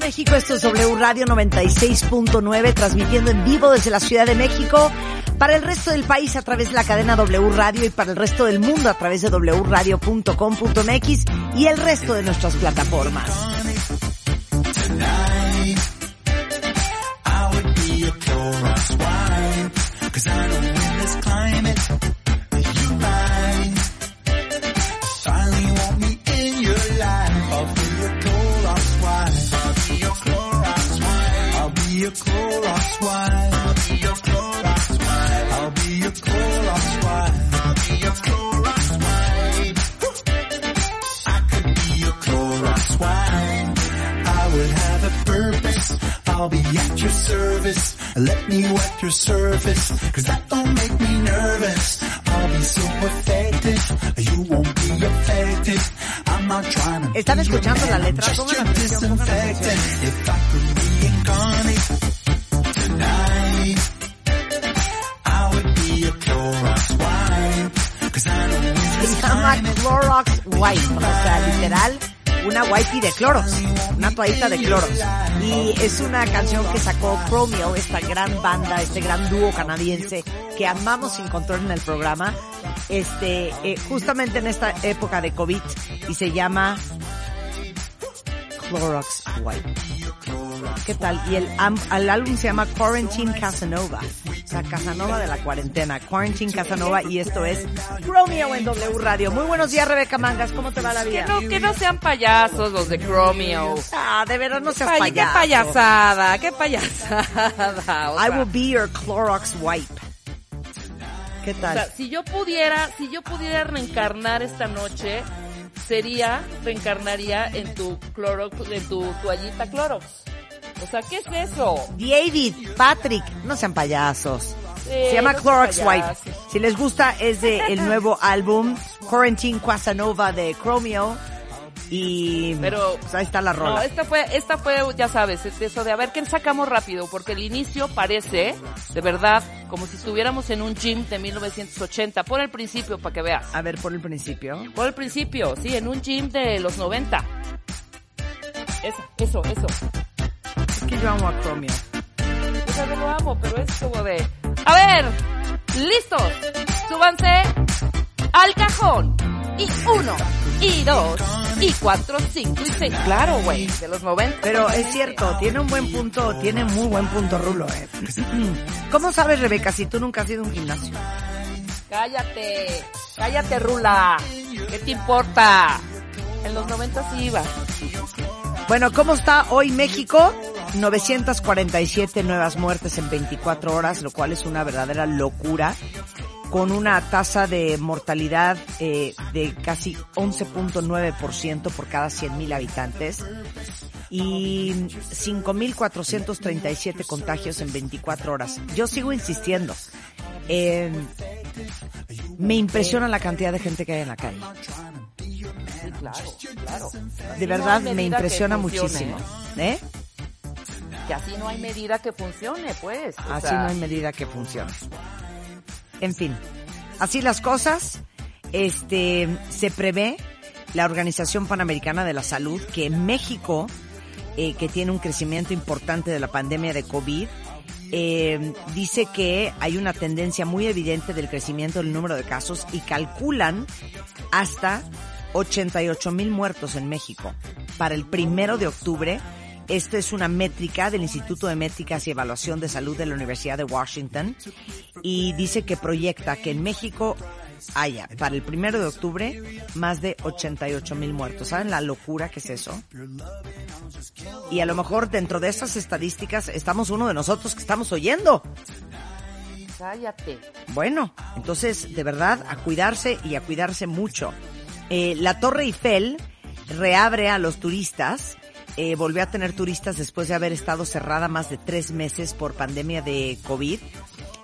México, esto es W Radio 96.9 transmitiendo en vivo desde la Ciudad de México para el resto del país a través de la cadena W Radio y para el resto del mundo a través de wradio.com.mx y el resto de nuestras plataformas. De Clorox. Y es una canción que sacó Chromeo, esta gran banda, este gran dúo canadiense que amamos sin control en el programa, este, eh, justamente en esta época de COVID y se llama Clorox Wipe. ¿Qué tal? Y el, el álbum se llama Quarantine Casanova. O sea, Casanova de la cuarentena. Quarantine Casanova y esto es Romeo en W Radio. Muy buenos días, Rebeca Mangas. ¿Cómo te va la Que vida? no, que no sean payasos los de Chromeo. Ah, de verdad no seas Pay- payaso. Qué payasada, qué payasada. O I will be your Clorox wipe. ¿Qué o tal? sea, si yo pudiera, si yo pudiera reencarnar esta noche, sería, reencarnaría en tu Clorox, en tu toallita Clorox. O sea, ¿qué es eso? David, Patrick, no sean payasos. Sí, Se llama no Clorox payasos. Si les gusta, es de el nuevo álbum Quarantine Casanova de Chromeo. Y Pero- pues ahí está la rola. No, esta fue, esta fue, ya sabes, es eso de a ver qué sacamos rápido, porque el inicio parece, de verdad, como si estuviéramos en un gym de 1980. Pon el principio para que veas. A ver, por el principio. Por el principio, sí, en un gym de los 90. Eso, eso, eso. Que yo amo a Chromeo. Yo también lo amo, pero es como de... A ver, listos, súbanse al cajón. Y uno, y dos, y cuatro, cinco y seis. Claro, güey, de los 90. Pero es cierto, tiene un buen punto, tiene muy buen punto Rulo, eh. ¿Cómo sabes, Rebeca, si tú nunca has ido a un gimnasio? Cállate, cállate, Rula. ¿Qué te importa? En los 90 sí iba. Bueno, ¿cómo está hoy México? 947 nuevas muertes en 24 horas, lo cual es una verdadera locura, con una tasa de mortalidad eh, de casi 11.9% por cada 100.000 habitantes y 5.437 contagios en 24 horas. Yo sigo insistiendo. eh, me impresiona la cantidad de gente que hay en la calle. Claro, claro. De verdad no me impresiona muchísimo. ¿Eh? Que así no hay medida que funcione, pues. o Así sea, no hay medida que funcione. En fin, así las cosas. Este, se prevé la Organización Panamericana de la Salud que en México, eh, que tiene un crecimiento importante de la pandemia de COVID, eh, dice que hay una tendencia muy evidente del crecimiento del número de casos y calculan hasta 88 mil muertos en México para el primero de octubre. Esta es una métrica del Instituto de Métricas y Evaluación de Salud de la Universidad de Washington y dice que proyecta que en México haya para el primero de octubre más de 88 mil muertos. ¿Saben la locura que es eso? Y a lo mejor dentro de esas estadísticas estamos uno de nosotros que estamos oyendo. Cállate. Bueno, entonces, de verdad, a cuidarse y a cuidarse mucho. Eh, la Torre Eiffel reabre a los turistas eh, volvió a tener turistas después de haber estado cerrada más de tres meses por pandemia de COVID.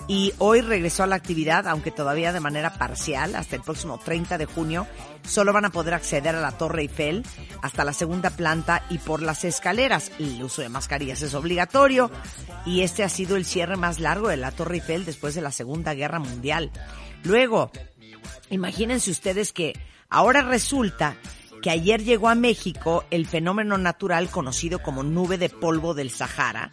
Y hoy regresó a la actividad, aunque todavía de manera parcial, hasta el próximo 30 de junio. Solo van a poder acceder a la Torre Eiffel hasta la segunda planta y por las escaleras. El uso de mascarillas es obligatorio y este ha sido el cierre más largo de la Torre Eiffel después de la Segunda Guerra Mundial. Luego, imagínense ustedes que ahora resulta que ayer llegó a México el fenómeno natural conocido como nube de polvo del Sahara,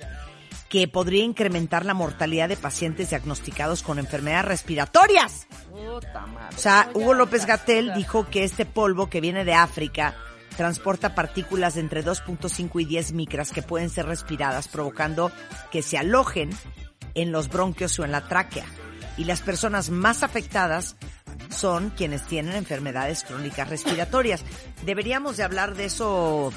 que podría incrementar la mortalidad de pacientes diagnosticados con enfermedades respiratorias. Puta madre. O sea, Hugo López Gatel dijo que este polvo que viene de África transporta partículas de entre 2.5 y 10 micras que pueden ser respiradas, provocando que se alojen en los bronquios o en la tráquea. Y las personas más afectadas son quienes tienen enfermedades crónicas respiratorias. Deberíamos de hablar de eso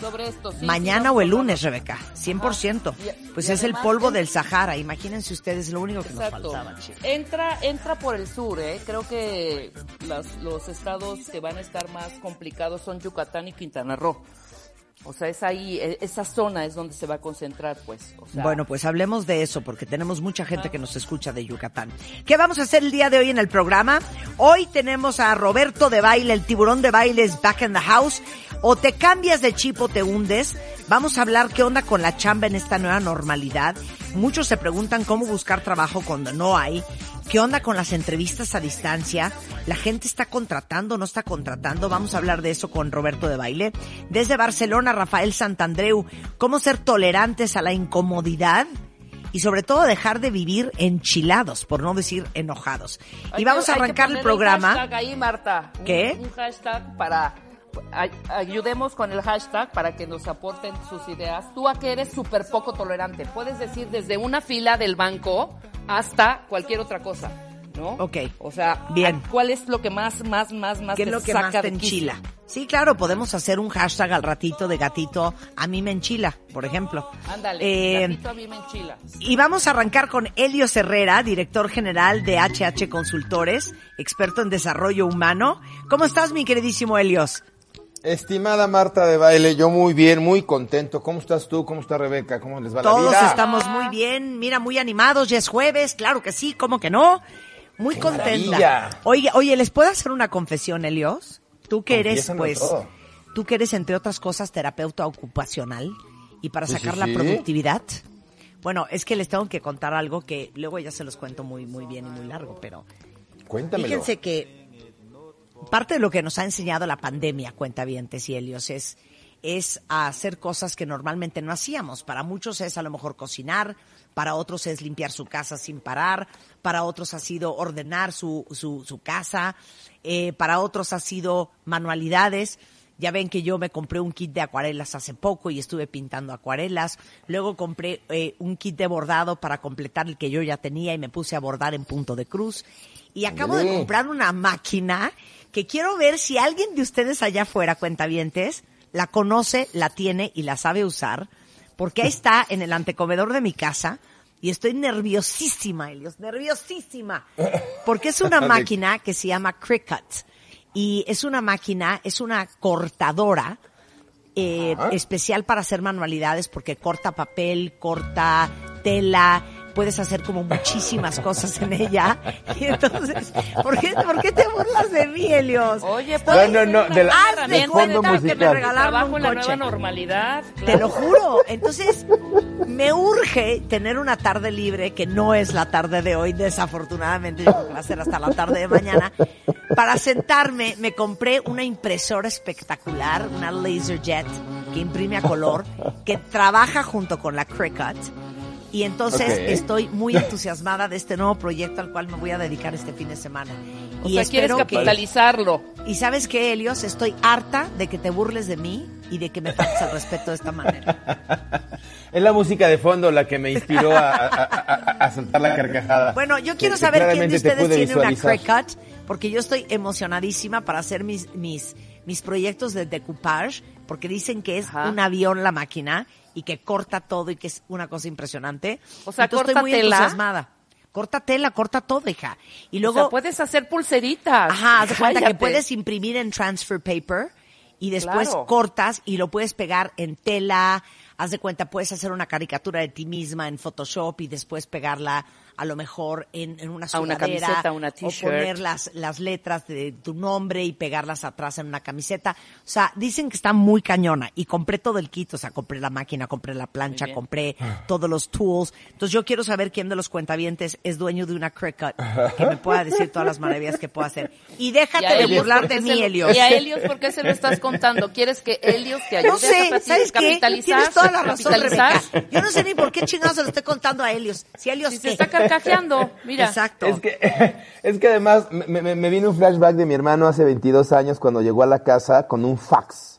Sobre esto, sí, mañana sí, o el lunes, Rebeca. 100%. Ajá. Y- Pues y es el polvo en- del Sahara. Imagínense ustedes lo único que nos Exacto. faltaba. chicos. Entra, entra por el sur, ¿eh? Creo que las, los estados que van a estar más complicados son Yucatán y Quintana Roo. O sea, es ahí, e- esa zona es donde se va a concentrar, pues. Bueno, pues hablemos de eso porque tenemos mucha gente que nos escucha de Yucatán. ¿Qué vamos a hacer el día de hoy en el programa? Hoy tenemos a Roberto de Baile, el tiburón de baile es back in the house. O te cambias de chip o te hundes. Vamos a hablar qué onda con la chamba en esta nueva normalidad. Muchos se preguntan cómo buscar trabajo cuando no hay. ¿Qué onda con las entrevistas a distancia? ¿La gente está contratando, no está contratando? Vamos a hablar de eso con Roberto de Baile. Desde Barcelona, Rafael Santandreu. ¿Cómo ser tolerantes a la incomodidad? Y sobre todo dejar de vivir enchilados, por no decir enojados. hay Y vamos que- a arrancar el programa. Un hashtag ahí, Marta. Un- ¿Qué? Un, hashtag para... ay- Ayudemos con el hashtag para que nos aporten sus ideas. Tú a que eres súper poco tolerante. Puedes decir desde una fila del banco hasta cualquier otra cosa, ¿no? Ok. O sea, Bien. ¿cuál es lo que más, más, más, más ¿Qué es lo que saca más te enchila? Sí, claro, podemos hacer un hashtag al ratito de gatito. A mí me enchila, por ejemplo. Ándale, Eh, gatito a mí me enchila. Y vamos a arrancar con Helios Herrera, director general de HH Consultores, experto en desarrollo humano. ¿Cómo estás, mi queridísimo Helios? Estimada Marta de Baile, yo muy bien, muy contento. ¿Cómo estás tú? ¿Cómo está Rebeca? ¿Cómo les va Todos la vida? estamos muy bien, mira, muy animados, ya es jueves, claro que sí, ¿cómo que no? Muy contenta. maravilla! Oye, oye, ¿les puedo hacer una confesión, Helios? Tú que eres, pues, todo. tú que eres, entre otras cosas, terapeuta ocupacional y para sacar sí, la sí. productividad. Bueno, es que les tengo que contar algo que luego ya se los cuento muy, muy bien y muy largo, pero Cuéntamelo. Fíjense que parte de lo que nos ha enseñado la pandemia, cuentavientes y Helios, es, es a hacer cosas que normalmente no hacíamos. Para muchos es a lo mejor cocinar, para otros es limpiar su casa sin parar, para otros ha sido ordenar su, su, su casa, eh, para otros ha sido manualidades. Ya ven que yo me compré un kit de acuarelas hace poco y estuve pintando acuarelas. Luego compré eh, un kit de bordado para completar el que yo ya tenía y me puse a bordar en punto de cruz. Y acabo de Ándale. comprar una máquina que quiero ver si alguien de ustedes allá afuera, cuentavientes, la conoce, la tiene y la sabe usar. Porque ahí está en el antecomedor de mi casa y estoy nerviosísima, Elios, nerviosísima. Porque es una máquina que se llama Cricut. Y es una máquina, es una cortadora eh, especial para hacer manualidades porque corta papel, corta tela, puedes hacer como muchísimas cosas en ella. Y entonces, ¿por qué, ¿por qué te burlas de mí, Helios? Oye, pues, No, no, no, de la- Haz de cuenta que me regalaron un la coche. nueva normalidad. Te lo juro. Entonces, me urge tener una tarde libre, que no es la tarde de hoy, desafortunadamente, yo creo que va a ser hasta la tarde de mañana, para sentarme. Me compré una impresora espectacular, una LaserJet, que imprime a color, que trabaja junto con la Cricut. Y entonces estoy muy entusiasmada de este nuevo proyecto al cual me voy a dedicar este fin de semana. O y sea, quieres que capitalizarlo. y sabes qué, Helios, estoy harta de que te burles de mí y de que me faltes el respeto de esta manera. Es la música de fondo la que me inspiró a, a- a- a soltar la carcajada. Bueno, yo quiero que saber quién de ustedes tiene una visualizar. Cricut, porque yo estoy emocionadísima para hacer mis, mis, mis proyectos de decoupage, porque dicen que es Ajá. un avión la máquina y que corta todo y que es una cosa impresionante. O sea, Entonces ¿corta estoy muy tela? entusiasmada. Corta tela, corta todo, hija. Y o luego... sea, puedes hacer pulseritas. Ajá, haz de cuenta que puedes imprimir en transfer paper y después Claro. cortas y lo puedes pegar en tela. Haz de cuenta, puedes hacer una caricatura de ti misma en Photoshop y después pegarla a lo mejor en, en una A una sudadera camiseta, una o poner las, las letras de tu nombre y pegarlas atrás en una camiseta. O sea, dicen que está muy cañona y compré todo el kit, o sea, compré la máquina, compré la plancha, compré todos los tools. Entonces yo quiero saber quién de los cuentavientes es dueño de una Cricut que me pueda decir todas las maravillas que puedo hacer. Y déjate de burlar ¿por de mí, Helios. Y a Helios, ¿por qué se lo estás contando? ¿Quieres que Helios te ayude No sé, a ¿sabes qué? capitalizar? Tienes toda la razón? Rebeca. Yo no sé ni por qué chingados se lo estoy contando a Helios. Si Helios Si se? Carcajeando, mira. Exacto. Es que, es que además me, me, me vino un flashback de mi hermano hace 22 años cuando llegó a la casa con un fax.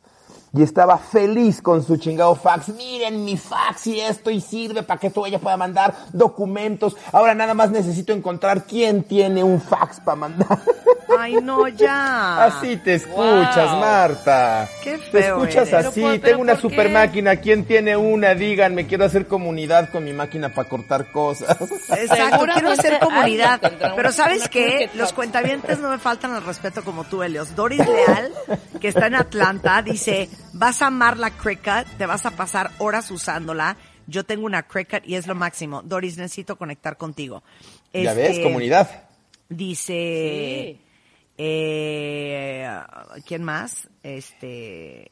Y estaba feliz con su chingado fax. Miren mi fax y esto y sirve para que tú ella pueda mandar documentos. Ahora nada más necesito encontrar quién tiene un fax para mandar. Ay, no, ya. Así te escuchas, Wow. Marta. Qué Te feo escuchas eres. así. Pero por- pero Tengo una ¿por super qué? máquina. ¿Quién tiene una? Díganme, quiero hacer comunidad con mi máquina para cortar cosas. Exacto, quiero hacer comunidad. Pero ¿sabes qué? Los cuentavientes no me faltan al respeto como tú, Helios. Doris Leal, que está en Atlanta, dice, vas a amar la Cricut, te vas a pasar horas usándola. Yo tengo una Cricut y es lo máximo. Doris, necesito conectar contigo. ya Este, ves, comunidad. Dice, Sí. eh, ¿quién más? Este,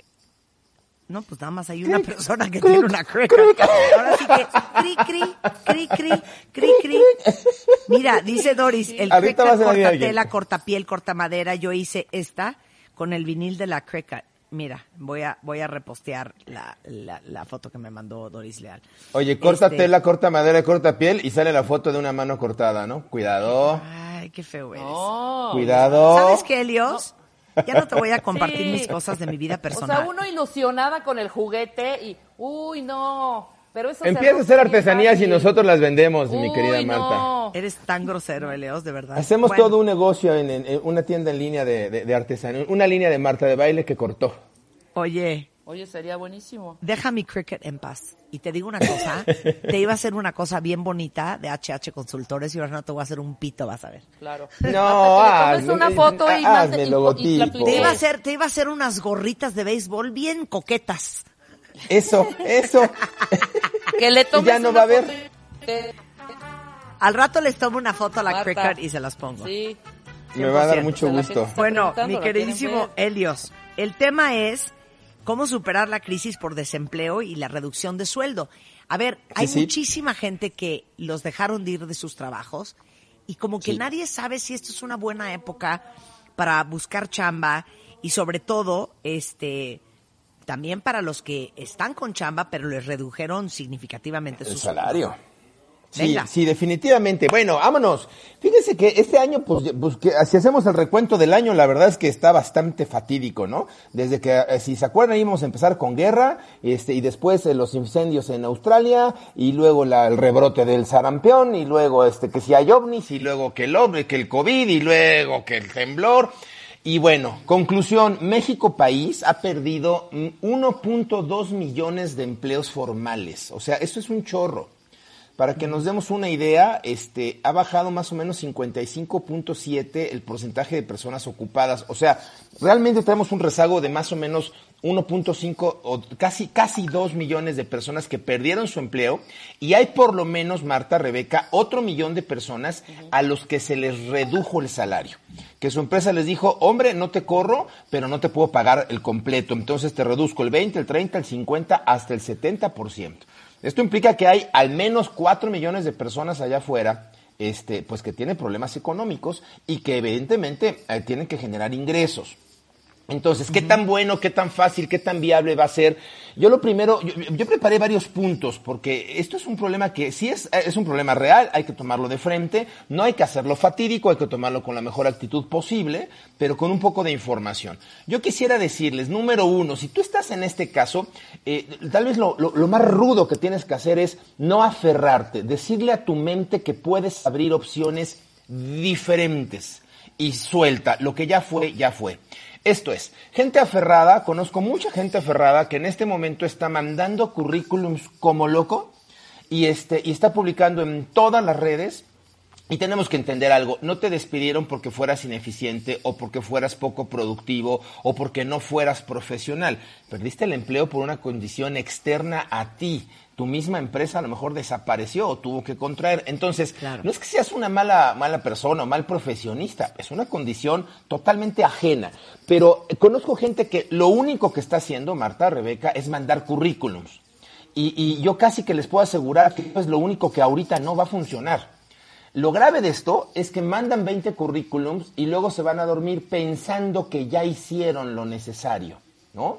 no, pues nada más hay una persona que tiene una Cricut. Ahora sí que, cri, cri, cri, cri, cri, cri. Mira, dice Doris, el Ahorita corta tela, corta piel, corta madera. Yo hice esta con el vinil de la Cricut. Mira, voy a, voy a repostear la, la, la foto que me mandó Doris Leal. Oye, corta Este, tela, corta madera, corta piel y sale la foto de una mano cortada, ¿no? Cuidado, Ay, qué feo eres. No. cuidado. ¿Sabes qué, Elios? Ya no te voy a compartir Sí. mis cosas de mi vida O personal. sea, uno ilusionada con el juguete y, uy, no. Pero eso Empieza a hacer artesanías y nosotros las vendemos, mi Uy, querida Marta. no. Eres tan grosero, Elios, de verdad. Hacemos Bueno, todo un negocio en, en- en una tienda en línea de, de, de artesanía, una línea de Marta de baile que cortó. Oye, Oye, sería buenísimo. deja mi cricket en paz. Y te digo una cosa, te iba a hacer una cosa bien bonita de HH Consultores y ahora no te voy a hacer un pito, vas a ver. Claro. No, hazme- tomes una foto y hazme mande- y- y logotipo. la Te iba a hacer, te iba a hacer unas gorritas de béisbol bien coquetas. Eso, eso. Que le tomes ya no va a haber. y- Al rato les tomo una foto a la cricket y se las pongo. Sí. Me va a dar 100%. mucho gusto. Bueno, mi ¿la quieren queridísimo? Helios, el tema es cómo superar la crisis por desempleo y la reducción de sueldo. A ver, hay sí. muchísima gente que los dejaron de ir de sus trabajos y como que Sí. nadie sabe si esto es una buena época para buscar chamba y sobre todo, este, también para los que están con chamba pero les redujeron significativamente su salario. Sí, sí, definitivamente. Bueno, vámonos. Fíjense que este año, pues, pues, que si hacemos el recuento del año, la verdad es que está bastante fatídico, ¿no? Desde que, eh, si se acuerdan, íbamos a empezar con guerra, este, y después eh, los incendios en Australia, y luego la- el rebrote del sarampión, y luego este, que si hay ovnis, y luego que el ovni, que el COVID, y luego que el temblor. Y bueno, conclusión, México país ha perdido mm, 1.2 millones de empleos formales. O sea, esto es un chorro. Para que nos demos una idea, este, ha bajado más o menos 55.7 el porcentaje de personas ocupadas. O sea, realmente tenemos un rezago de más o menos 1.5 o casi, casi 2 millones de personas que perdieron su empleo y hay por lo menos, Marta, Rebeca, otro millón de personas a los que se les redujo el salario. Que su empresa les dijo, hombre, no te corro, pero no te puedo pagar el completo. Entonces te reduzco el 20, el 30, el 50, hasta el 70%. Esto implica que hay al menos 4 millones de personas allá afuera este, pues que tienen problemas económicos y que evidentemente eh, tienen que generar ingresos. Entonces, ¿qué tan bueno, qué tan fácil, qué tan viable va a ser? Yo lo primero, yo, yo preparé varios puntos, porque esto es un problema que sí es, es un problema real, hay que tomarlo de frente, no hay que hacerlo fatídico, hay que tomarlo con la mejor actitud posible, pero con un poco de información. Yo quisiera decirles, número uno, si tú estás en este caso, eh, tal vez lo, lo, lo más rudo que tienes que hacer es no aferrarte, decirle a tu mente que puedes abrir opciones diferentes y suelta, lo que ya fue, ya fue. Esto es, gente aferrada, conozco mucha gente aferrada que en este momento está mandando currículums como loco y, este, y está publicando en todas las redes Y tenemos que entender algo, no te despidieron porque fueras ineficiente o porque fueras poco productivo o porque no fueras profesional. Perdiste el empleo por una condición externa a ti. Tu misma empresa a lo mejor desapareció o tuvo que contraer. Entonces, Claro. no es que seas una mala, mala persona o mal profesionista, es una condición totalmente ajena. Pero eh, conozco gente que lo único que está haciendo, Marta, Rebeca, es mandar currículums. Y, y yo casi que les puedo asegurar que es lo único que ahorita no va a funcionar. Lo grave de esto es que mandan 20 currículums y luego se van a dormir pensando que ya hicieron lo necesario, ¿no?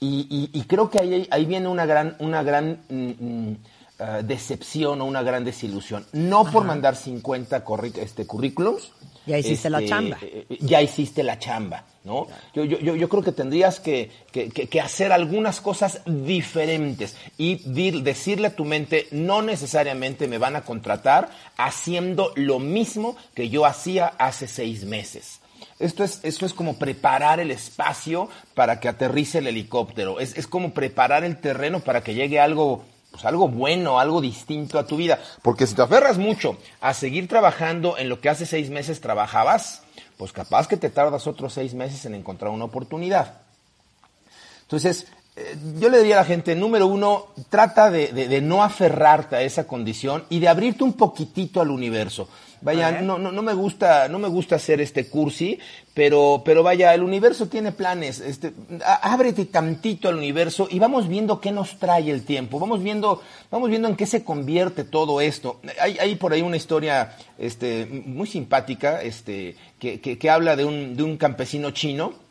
Y, y- y creo que ahí, ahí viene una gran, una gran mm, ah, decepción o una gran desilusión. No por mandar 50 corri- este, currículums. Ya hiciste la chamba. eh, eh, ya hiciste la chamba, ¿no? Yo, yo, yo, yo creo que tendrías que, que- que- que hacer algunas cosas diferentes y dir- decirle a tu mente, no necesariamente me van a contratar haciendo lo mismo que yo hacía hace seis meses. Esto es, esto es como preparar el espacio para que aterrice el helicóptero. Es, es como preparar el terreno para que llegue algo, pues algo bueno, algo distinto a tu vida. Porque si te aferras mucho a seguir trabajando en lo que hace seis meses trabajabas, pues capaz que te tardas otros seis meses en encontrar una oportunidad. Entonces, eh, yo le diría a la gente, número uno, trata de, de- de no aferrarte a esa condición y de abrirte un poquitito al universo. Vaya, no, no, no me gusta, no me gusta hacer este cursi, pero, pero vaya, el universo tiene planes. Este, ábrete tantito al universo y vamos viendo qué nos trae el tiempo. Vamos viendo, vamos viendo en qué se convierte todo esto. Hay, hay por ahí una historia, este, muy simpática, este, que, que, que habla de un, de un campesino chino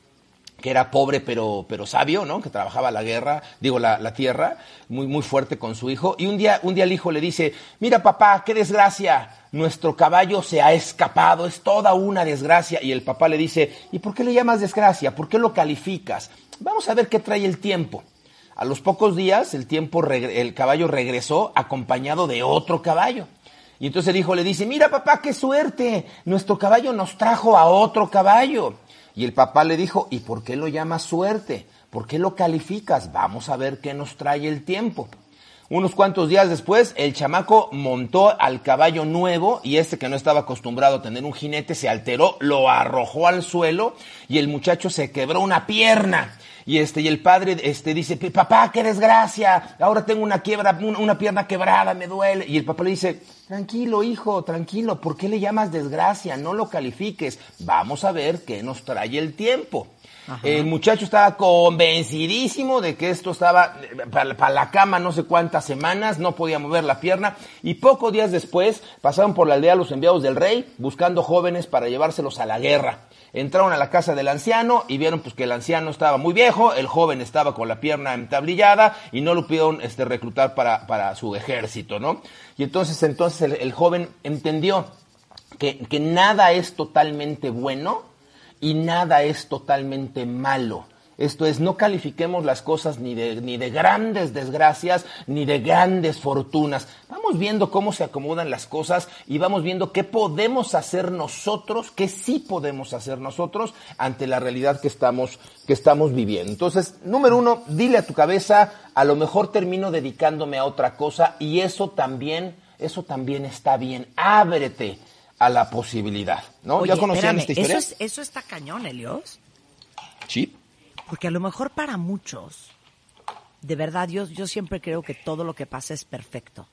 que era pobre pero, pero sabio, ¿no? Que trabajaba la guerra, digo, la, tierra, muy, muy fuerte con su hijo. Y un día, un día el hijo le dice, mira papá, qué desgracia, nuestro caballo se ha escapado, es toda una desgracia. Y el papá le dice, ¿y por qué le llamas desgracia? ¿Por qué lo calificas? Vamos a ver qué trae el tiempo. A los pocos días el, tiempo el caballo regresó acompañado de otro caballo. Y entonces el hijo le dice, mira papá, qué suerte, nuestro caballo nos trajo a otro caballo. Y el papá le dijo, ¿y por qué lo llamas suerte? ¿Por qué lo calificas? Vamos a ver qué nos trae el tiempo. Unos cuantos días después, el chamaco montó al caballo nuevo y este que no estaba acostumbrado a tener un jinete se alteró, lo arrojó al suelo y el muchacho se quebró una pierna. Y este, y el padre, este, dice, papá, qué desgracia, ahora tengo una quiebra, una, una pierna quebrada, me duele. Y el papá le dice, tranquilo, hijo, tranquilo, ¿por qué le llamas desgracia? No lo califiques, vamos a ver qué nos trae el tiempo. El muchacho estaba convencidísimo de que esto estaba para, la cama no sé cuántas semanas, no podía mover la pierna y pocos días después pasaron por la aldea los enviados del rey buscando jóvenes para llevárselos a la guerra. Entraron a la casa del anciano y vieron pues que el anciano estaba muy viejo, el joven estaba con la pierna entablillada y no lo pudieron este, reclutar para, para su ejército, ¿no? Y entonces, entonces el, el joven entendió que, que nada es totalmente bueno y nada es totalmente malo. Esto es, no califiquemos las cosas ni de, ni de grandes desgracias, ni de grandes fortunas. Vamos viendo cómo se acomodan las cosas y vamos viendo qué podemos hacer nosotros, qué sí podemos hacer nosotros ante la realidad que estamos, que estamos viviendo. Entonces, número uno, dile a tu cabeza, a lo mejor termino dedicándome a otra cosa y eso también, eso también está bien. Ábrete a la posibilidad, ¿no? Oye, ¿Ya conocían espérame, esta historia? Eso, es, eso está cañón, Elios. Sí. Porque a lo mejor para muchos, de verdad, yo, yo siempre creo que todo lo que pasa es perfecto.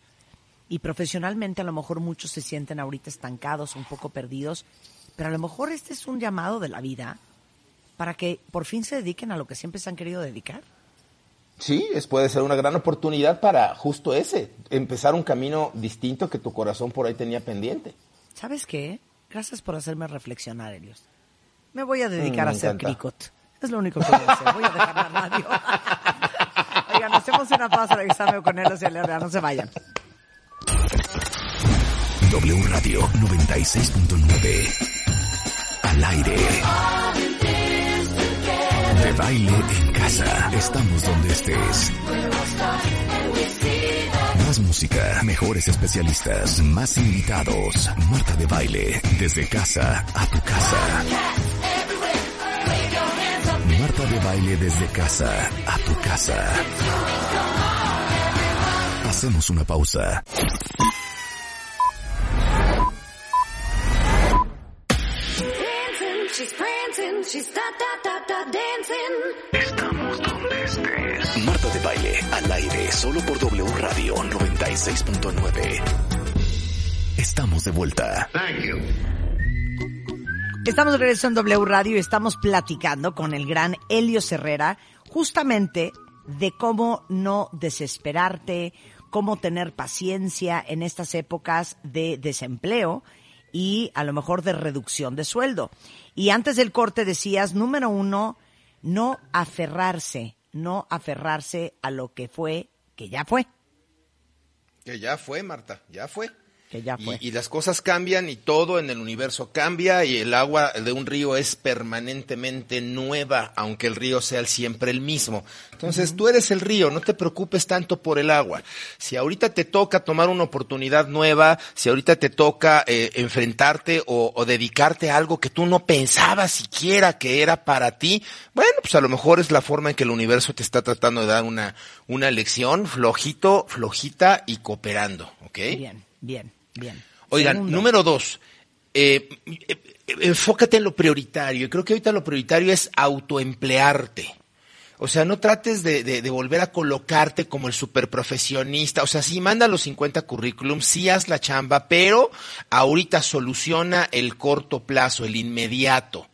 Y profesionalmente a lo mejor muchos se sienten ahorita estancados, un poco perdidos, pero a lo mejor este es un llamado de la vida para que por fin se dediquen a lo que siempre se han querido dedicar. Sí, es, puede ser una gran oportunidad para justo ese, empezar un camino distinto que tu corazón por ahí tenía pendiente. ¿Sabes qué? Gracias por hacerme reflexionar, Elios. Me voy a dedicar Mm, a hacer encanta. cricot. Es lo único que voy a hacer. Voy a dejar la radio. Oigan, hacemos una pausa, regresamos con él hacia la No se vayan. W Radio 96.9. Al aire. De baile en casa. Estamos donde estés. Más música, mejores especialistas, más invitados. Marta de baile, desde casa a tu casa. De baile desde casa a tu casa. Hacemos una pausa. Estamos donde estés. Marta de baile al aire solo por W Radio 96.9. Estamos de vuelta. Thank. Estamos de regreso en W Radio y estamos platicando con el gran Helio Herrera justamente de cómo no desesperarte, cómo tener paciencia en estas épocas de desempleo y a lo mejor de reducción de sueldo. Y antes del corte decías, número uno, no aferrarse, no aferrarse a lo que fue, que ya fue. Que ya fue, Marta, ya fue. Que ya fue. Y, y las cosas cambian y todo en el universo cambia y el agua de un río es permanentemente nueva, aunque el río sea siempre el mismo. Entonces tú eres el río, no te preocupes tanto por el agua. Si ahorita te toca tomar una oportunidad nueva, si ahorita te toca eh, enfrentarte o, o dedicarte a algo que tú no pensabas siquiera que era para ti, bueno, pues a lo mejor es la forma en que el universo te está tratando de dar una, una lección flojito, flojita y cooperando, ¿ok? Bien, bien, bien. Oigan, Segundo. número dos, eh, eh, enfócate en lo prioritario. Y creo que ahorita lo prioritario es autoemplearte. O sea, no trates de, de- de volver a colocarte como el superprofesionista. O sea, sí manda los 50 currículums, sí haz la chamba, pero ahorita soluciona el corto plazo, el inmediato.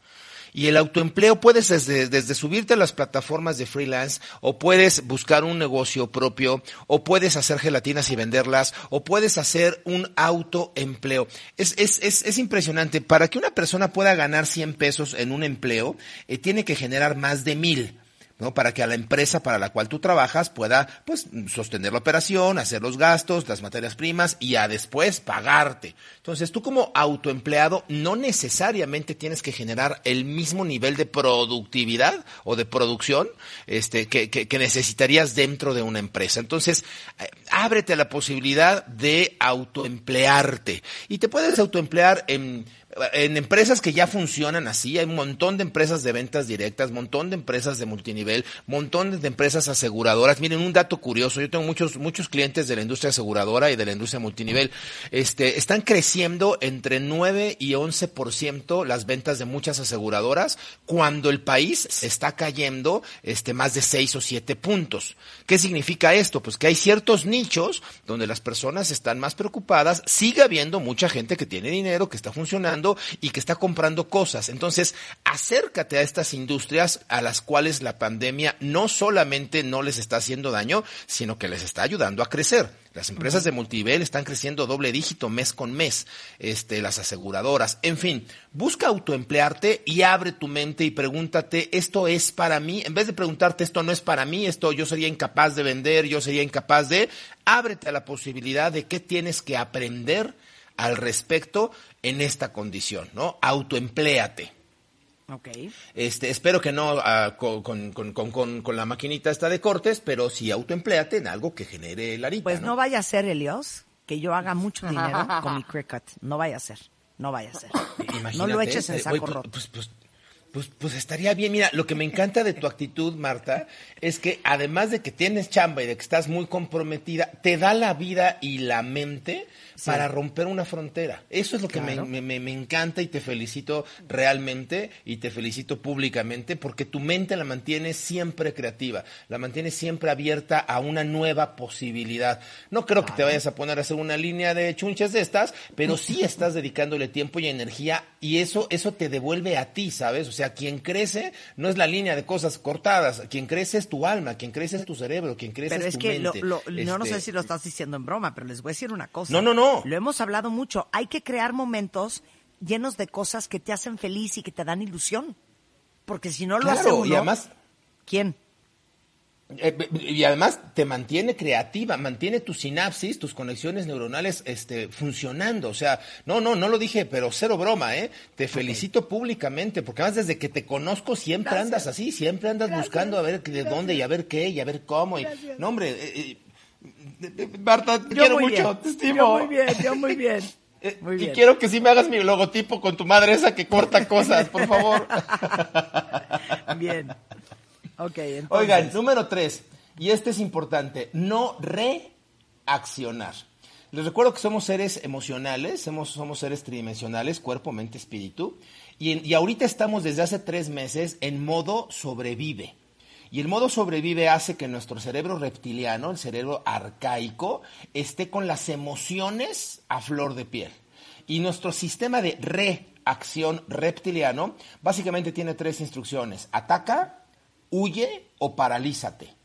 Y el autoempleo puedes desde, desde subirte a las plataformas de freelance o puedes buscar un negocio propio o puedes hacer gelatinas y venderlas o puedes hacer un autoempleo. Es, es, es, es impresionante. Para que una persona pueda ganar 100 pesos en un empleo, eh, tiene que generar más de mil. ¿No? Para que a la empresa para la cual tú trabajas pueda, pues, sostener la operación, hacer los gastos, las materias primas y a después pagarte. Entonces, tú como autoempleado no necesariamente tienes que generar el mismo nivel de productividad o de producción, este, que, que, que necesitarías dentro de una empresa. Entonces, eh, ábrete a la posibilidad de autoemplearte. Y te puedes autoemplear en en empresas que ya funcionan así, hay un montón de empresas de ventas directas, montón de empresas de multinivel, montón de empresas aseguradoras. Miren, un dato curioso, yo tengo muchos, muchos clientes de la industria aseguradora y de la industria multinivel. Este, están creciendo entre 9 y 11% las ventas de muchas aseguradoras cuando el país está cayendo este, más de 6 o 7 puntos. ¿Qué significa esto? Pues que hay ciertos nichos donde las personas están más preocupadas, sigue habiendo mucha gente que tiene dinero, que está funcionando y que está comprando cosas. Entonces, acércate a estas industrias a las cuales la pandemia no solamente no les está haciendo daño, sino que les está ayudando a crecer. Las empresas de multinivel están creciendo doble dígito mes con mes, este, las aseguradoras, en fin, busca autoemplearte y abre tu mente y pregúntate, ¿esto es para mí? En vez de preguntarte, esto no es para mí, esto yo sería incapaz de vender, yo sería incapaz de, ábrete a la posibilidad de qué tienes que aprender al respecto en esta condición, ¿no? Autoempléate. Ok. Este, espero que no ah, con, con, con, con- la maquinita esta de cortes, pero sí autoempléate en algo que genere larita, Pues ¿no? no vaya a ser, Elios, que yo haga mucho dinero con mi Cricut. No vaya a ser. No vaya a ser. Imagínate, No lo eches en eh, saco oye, pues- roto. Pues, pues, pues, pues estaría bien. Mira, lo que me encanta de tu actitud, Marta, es que además de que tienes chamba y de que estás muy comprometida, te da la vida y la mente para romper una frontera. Eso es lo que me- Claro. me, me- me encanta y te felicito realmente y te felicito públicamente porque tu mente la mantiene siempre creativa, la mantiene siempre abierta a una nueva posibilidad. No creo que te vayas a poner a hacer una línea de chunches de estas, pero sí estás dedicándole tiempo y energía y eso, eso te devuelve a ti, ¿sabes? O sea, quien crece no es la línea de cosas cortadas, quien crece es tu alma, quien crece es tu cerebro, quien crece Pero es, es tu que lo, mente. lo- no, no sé Este, si lo estás diciendo en broma, pero les voy a decir una cosa. No, no, no. Lo hemos hablado mucho. Hay que crear momentos llenos de cosas que te hacen feliz y que te dan ilusión. Porque si no lo hace Claro, uno, y además ¿quién? Eh, y además te mantiene creativa, mantiene tus sinapsis, tus conexiones neuronales este, funcionando. O sea, no, no, no lo dije, pero cero broma, ¿eh? Te felicito públicamente, porque además desde que te conozco siempre andas así, siempre andas buscando a ver de dónde y a ver qué y a ver cómo. Y, no, hombre, eh, eh, Marta, te Yo quiero muy mucho, bien. te estimo. Yo muy bien, yo muy bien. Eh, Muy y bien. quiero que sí me hagas mi logotipo con tu madre esa que corta cosas, por favor. Bien. Ok, entonces. Oigan, número tres, y este es importante, no reaccionar. Les recuerdo que somos seres emocionales, somos, somos seres tridimensionales, cuerpo, mente, espíritu. Y, en- y ahorita estamos desde hace tres meses en modo sobrevive. Y el modo sobrevive hace que nuestro cerebro reptiliano, el cerebro arcaico, esté con las emociones a flor de piel. Y nuestro sistema de reacción reptiliano básicamente tiene tres instrucciones. Ataca, huye o paralízate.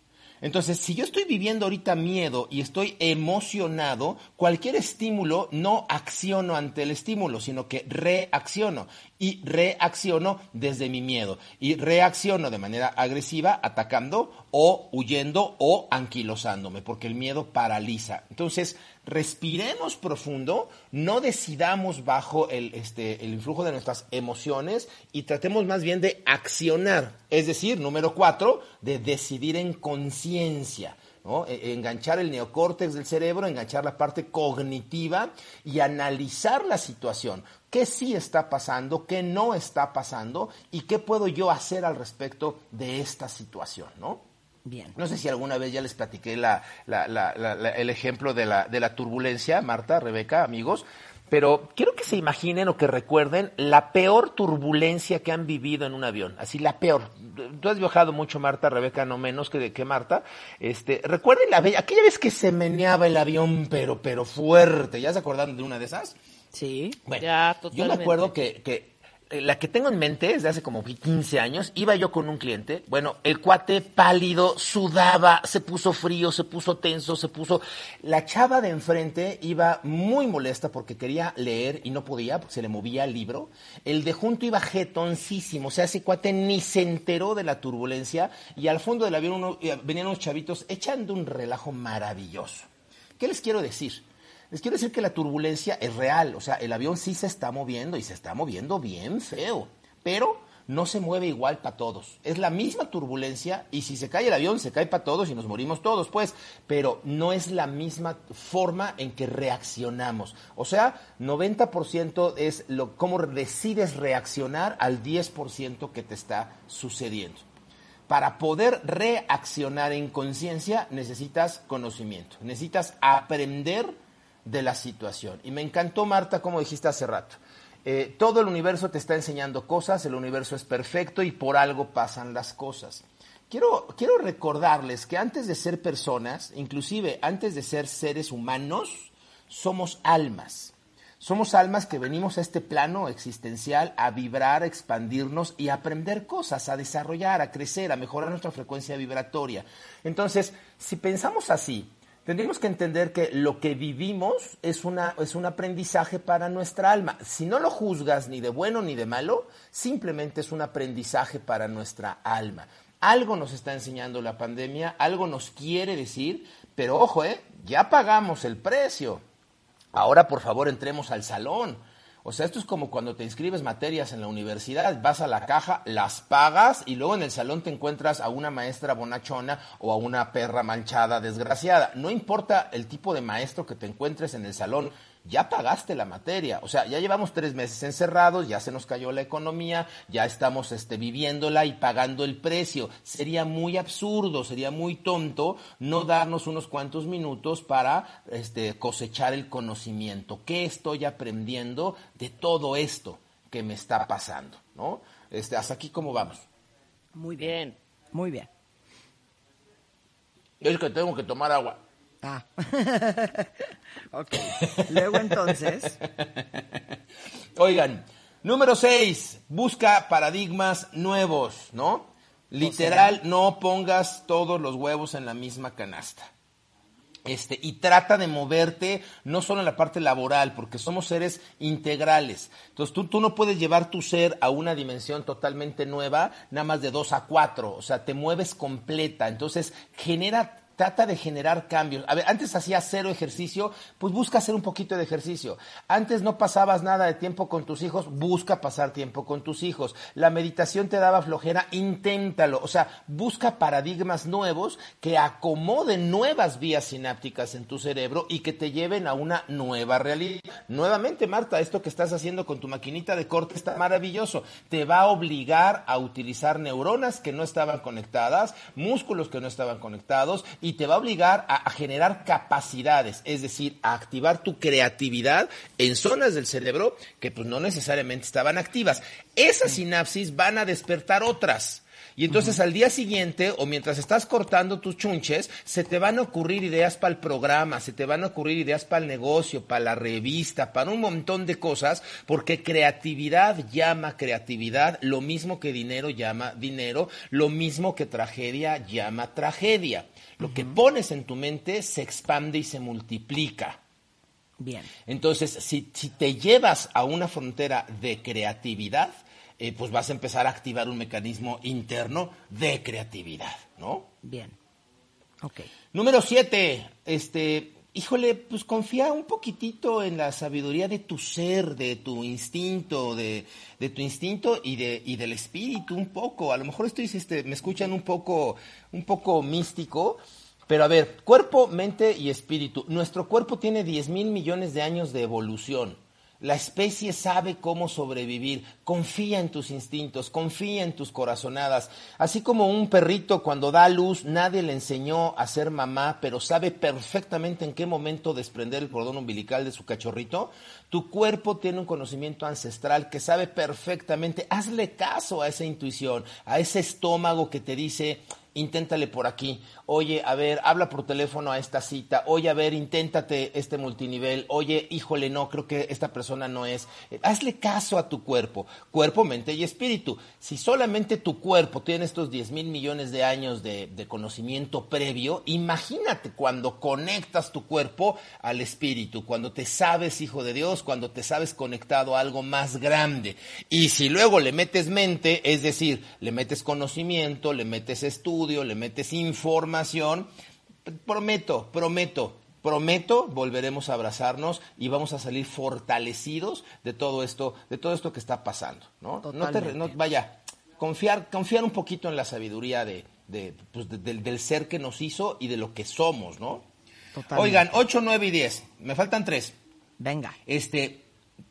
Entonces, si yo estoy viviendo ahorita miedo y estoy emocionado, cualquier estímulo no acciono ante el estímulo, sino que reacciono. Y reacciono desde mi miedo. Y reacciono de manera agresiva, atacando o huyendo o anquilosándome, porque el miedo paraliza. Entonces, respiremos profundo, no decidamos bajo el, este, el influjo de nuestras emociones y tratemos más bien de accionar. Es decir, número cuatro, de decidir en conciencia. ¿no? E- Enganchar el neocórtex del cerebro, enganchar la parte cognitiva y analizar la situación. ¿Qué sí está pasando? ¿Qué no está pasando? ¿Y qué puedo yo hacer al respecto de esta situación? ¿no? Bien. No sé si alguna vez ya les platiqué la- la- la- la- la- el ejemplo de la, de la turbulencia, Marta, Rebeca, amigos, pero quiero que se imaginen o que recuerden la peor turbulencia que han vivido en un avión, así la peor. Tú has viajado mucho, Marta, Rebeca, no menos que, que Marta. Este, recuerden la be- aquella vez que se meneaba el avión, pero, pero fuerte. ¿Ya se acordaron de una de esas? Sí. Bueno, Ya, yo me totalmente. acuerdo que, que la que tengo en mente desde hace como 15 años, iba yo con un cliente, bueno, el cuate pálido, sudaba, se puso frío, se puso tenso, se puso... La chava de enfrente iba muy molesta porque quería leer y no podía porque se le movía el libro. El de junto iba jetoncísimo, o sea, ese cuate ni se enteró de la turbulencia y al fondo del avión uno- eh, venían unos chavitos echando un relajo maravilloso. ¿Qué les quiero decir? Les quiero decir que la turbulencia es real, o sea, el avión sí se está moviendo y se está moviendo bien feo, pero no se mueve igual para todos. Es la misma turbulencia y si se cae el avión, se cae para todos y nos morimos todos, pues, pero no es la misma forma en que reaccionamos. O sea, 90% es cómo decides reaccionar al 10% que te está sucediendo. Para poder reaccionar en conciencia necesitas conocimiento, necesitas aprender de la situación. Y me encantó, Marta, como dijiste hace rato. Eh, todo el universo te está enseñando cosas, el universo es perfecto y por algo pasan las cosas. Quiero, quiero recordarles que antes de ser personas, inclusive antes de ser seres humanos, somos almas. Somos almas que venimos a este plano existencial a vibrar, a expandirnos y a aprender cosas, a desarrollar, a crecer, a mejorar nuestra frecuencia vibratoria. Entonces, si pensamos así, tendríamos que entender que lo que vivimos es, una, es un aprendizaje para nuestra alma. Si no lo juzgas ni de bueno ni de malo, simplemente es un aprendizaje para nuestra alma. Algo nos está enseñando la pandemia, algo nos quiere decir, pero ojo, ¿eh? ya pagamos el precio. Ahora, por favor, entremos al salón. O sea, esto es como cuando te inscribes materias en la universidad, vas a la caja, las pagas y luego en el salón te encuentras a una maestra bonachona o a una perra manchada, desgraciada. No importa el tipo de maestro que te encuentres en el salón, ya pagaste la materia. O sea, ya llevamos tres meses encerrados, ya se nos cayó la economía, ya estamos este, viviéndola y pagando el precio. Sería muy absurdo, sería muy tonto no darnos unos cuantos minutos para este, cosechar el conocimiento. ¿Qué estoy aprendiendo de todo esto que me está pasando? ¿no? Este, hasta aquí, ¿cómo vamos? Muy bien. Bien. Muy bien. Es que tengo que tomar agua. Ah. ok. Luego entonces. Oigan, número 6, busca paradigmas nuevos, ¿no? Literal, no pongas todos los huevos en la misma canasta. Este, y trata de moverte no solo en la parte laboral, porque somos seres integrales. Entonces tú, tú no puedes llevar tu ser a una dimensión totalmente nueva, nada más de 2 a 4. O sea, te mueves completa. Entonces genera trata de generar cambios. A ver, antes hacías cero ejercicio, pues busca hacer un poquito de ejercicio. Antes no pasabas nada de tiempo con tus hijos, busca pasar tiempo con tus hijos. La meditación te daba flojera, inténtalo. O sea, busca paradigmas nuevos que acomoden nuevas vías sinápticas en tu cerebro y que te lleven a una nueva realidad. Nuevamente, Marta, esto que estás haciendo con tu maquinita de corte está maravilloso. Te va a obligar a utilizar neuronas que no estaban conectadas, músculos que no estaban conectados y te va a obligar a, a generar capacidades, es decir, a activar tu creatividad en zonas del cerebro que pues no necesariamente estaban activas. Esas sinapsis van a despertar otras. Y entonces al día siguiente, o mientras estás cortando tus chunches, se te van a ocurrir ideas para el programa, se te van a ocurrir ideas para el negocio, para la revista, para un montón de cosas, porque creatividad llama creatividad, lo mismo que dinero llama dinero, lo mismo que tragedia llama tragedia. Lo que pones en tu mente se expande y se multiplica. Bien. Entonces, si, si te llevas a una frontera de creatividad, eh, pues vas a empezar a activar un mecanismo interno de creatividad, ¿no? Bien. Ok. Número siete, este, híjole, pues confía un poquitito en la sabiduría de tu ser, de tu instinto, de, de tu instinto y de y del espíritu un poco. A lo mejor estoy, este, me escuchan un poco, un poco místico, pero a ver, cuerpo, mente y espíritu. Nuestro cuerpo tiene 10 mil millones de años de evolución. La especie sabe cómo sobrevivir. Confía en tus instintos, confía en tus corazonadas. Así como un perrito cuando da luz, nadie le enseñó a ser mamá, pero sabe perfectamente en qué momento desprender el cordón umbilical de su cachorrito. Tu cuerpo tiene un conocimiento ancestral que sabe perfectamente. Hazle caso a esa intuición, a ese estómago que te dice, inténtale por aquí. Oye, a ver, habla por teléfono a esta cita. Oye, a ver, inténtate este multinivel. Oye, híjole, no, creo que esta persona no es. Eh, Hazle caso a tu cuerpo, cuerpo, mente y espíritu. Si solamente tu cuerpo tiene estos 10 mil millones de años de, de conocimiento previo, imagínate cuando conectas tu cuerpo al espíritu, cuando te sabes hijo de Dios, cuando te sabes conectado a algo más grande. Y si luego le metes mente, es decir, le metes conocimiento, le metes estudio, le metes información, prometo, prometo, prometo, volveremos a abrazarnos y vamos a salir fortalecidos de todo esto, de todo esto que está pasando, ¿no? No te, no- vaya, confiar, confiar un poquito en la sabiduría de, de, pues, de- del, del ser que nos hizo y de lo que somos, ¿no? Totalmente. Oigan, 8, 9 y 10, me faltan tres Venga. este,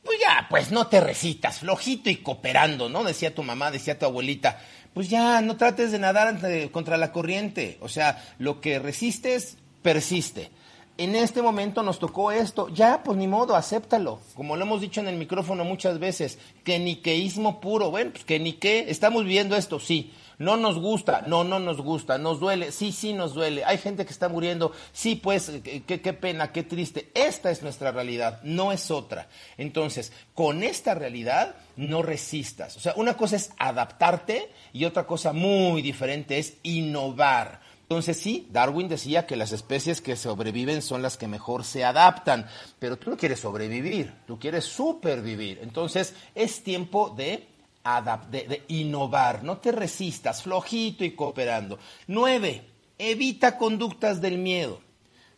pues ya, pues no te recitas, flojito y cooperando, ¿no? Decía tu mamá, decía tu abuelita, pues ya, no trates de nadar ante- contra la corriente, o sea, lo que resistes, persiste. En este momento nos tocó esto, ya, pues ni modo, acéptalo. Como lo hemos dicho en el micrófono muchas veces, que niqueísmo puro, bueno, pues que ni qué, estamos viviendo esto, sí. No nos gusta, no, no nos gusta, nos duele, sí, sí nos duele. Hay gente que está muriendo, sí, pues, qué, qué- pena, qué triste. Esta es nuestra realidad, no es otra. Entonces, con esta realidad, no resistas. O sea, una cosa es adaptarte y otra cosa muy diferente es innovar. Entonces sí, Darwin decía que las especies que sobreviven son las que mejor se adaptan, pero tú no quieres sobrevivir, tú quieres supervivir. Entonces es tiempo de, innovar, no te resistas, flojito y cooperando. Nueve, evita conductas del miedo.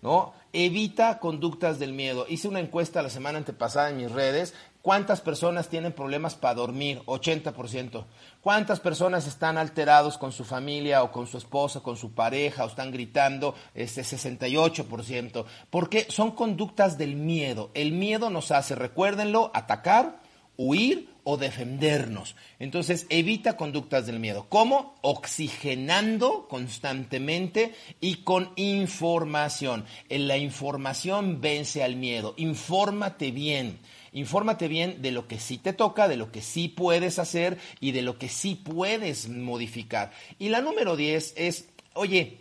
¿no? Evita conductas del miedo. Hice una encuesta la semana antepasada en mis redes. ¿Cuántas personas tienen problemas para dormir? 80%. ¿Cuántas personas están alterados con su familia o con su esposa, con su pareja o están gritando? Este 68%. Porque son conductas del miedo. El miedo nos hace, recuérdenlo, atacar, huir o defendernos. Entonces, evita conductas del miedo. ¿Cómo? Oxigenando constantemente y con información. En la información vence al miedo. Infórmate bien. Infórmate bien de lo que sí te toca, de lo que sí puedes hacer y de lo que sí puedes modificar. Y la número 10 es, oye,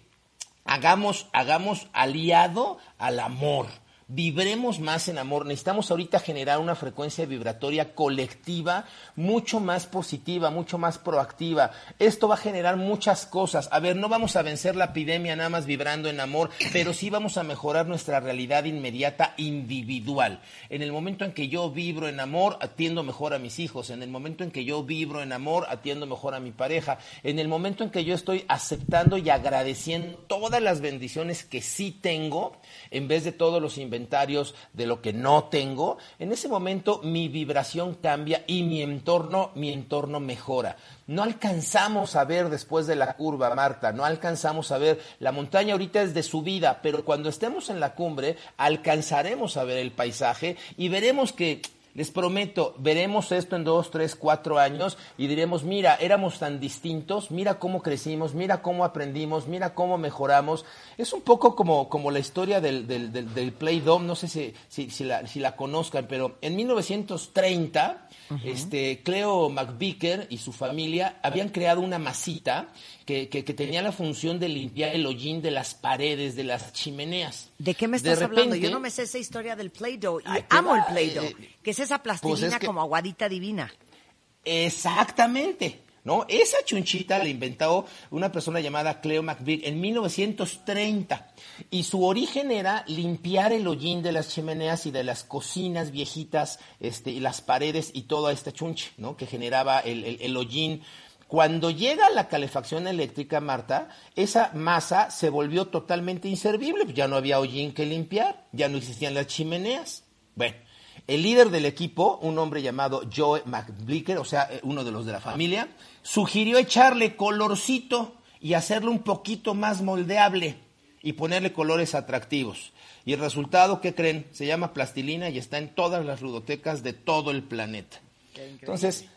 hagamos, hagamos aliado al amor. Vibremos más en amor. Necesitamos ahorita generar una frecuencia vibratoria colectiva mucho más positiva, mucho más proactiva. Esto va a generar muchas cosas. A ver, no vamos a vencer la epidemia nada más vibrando en amor, pero sí vamos a mejorar nuestra realidad inmediata individual. En el momento en que yo vibro en amor, atiendo mejor a mis hijos. En el momento en que yo vibro en amor, atiendo mejor a mi pareja. En el momento en que yo estoy aceptando y agradeciendo todas las bendiciones que sí tengo, en vez de todos los de lo que no tengo, en ese momento mi vibración cambia y mi entorno, mi entorno mejora. No alcanzamos a ver después de la curva, Marta, no alcanzamos a ver, la montaña ahorita es de subida, pero cuando estemos en la cumbre alcanzaremos a ver el paisaje y veremos que Les prometo, veremos esto en dos, tres, cuatro años y diremos, mira, éramos tan distintos, mira cómo crecimos, mira cómo aprendimos, mira cómo mejoramos. Es un poco como, como la historia del, del, del, del Play Doh, no sé si, si, si la, si la conozcan, pero en 1930, este, Cleo McVicker y su familia habían creado una masita que, que, que tenía la función de limpiar el hollín de las paredes, de las chimeneas. ¿De qué me estás hablando? Yo no me sé esa historia del Play-Doh y amo el Play-Doh, eh, que es esa plastilina pues es que- como aguadita divina. Exactamente. ¿No? Esa chunchita la inventó una persona llamada Cleo McVick en 1930 y su origen era limpiar el hollín de las chimeneas y de las cocinas viejitas este, y las paredes y toda esta chunche ¿no? que generaba el, el- el hollín. Cuando llega la calefacción eléctrica, Marta, esa masa se volvió totalmente inservible, pues ya no había hollín que limpiar, ya no existían las chimeneas. Bueno, el líder del equipo, un hombre llamado Joe McBlicker, o sea, eh, uno de los de la familia, sugirió echarle colorcito y hacerlo un poquito más moldeable y ponerle colores atractivos. Y el resultado, ¿qué creen? Se llama plastilina y está en todas las ludotecas de todo el planeta. Entonces,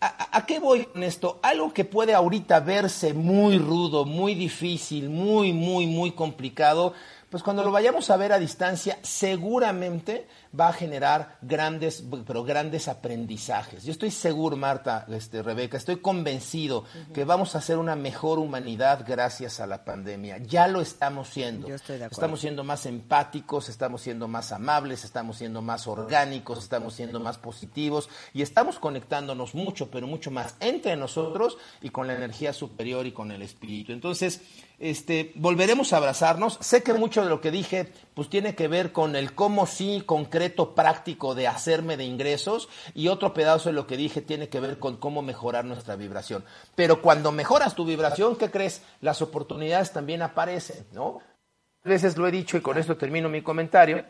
¿a, qué voy con esto? Algo que puede ahorita verse muy rudo, muy difícil, muy, muy, muy complicado, pues cuando lo vayamos a ver a distancia, seguramente va a generar grandes, pero grandes aprendizajes. Yo estoy seguro, Marta, este, Rebeca, estoy convencido que vamos a hacer una mejor humanidad gracias a la pandemia. Ya lo estamos siendo. Yo estoy de acuerdo. Estamos siendo más empáticos, estamos siendo más amables, estamos siendo más orgánicos, estamos siendo más positivos y estamos conectándonos mucho, pero mucho más entre nosotros y con la energía superior y con el espíritu. Entonces, este, volveremos a abrazarnos. Sé que mucho de lo que dije, pues tiene que ver con el cómo sí concreto, práctico de hacerme de ingresos y otro pedazo de lo que dije tiene que ver con cómo mejorar nuestra vibración. Pero cuando mejoras tu vibración, ¿qué crees? Las oportunidades también aparecen, ¿no? A veces lo he dicho y con esto termino mi comentario.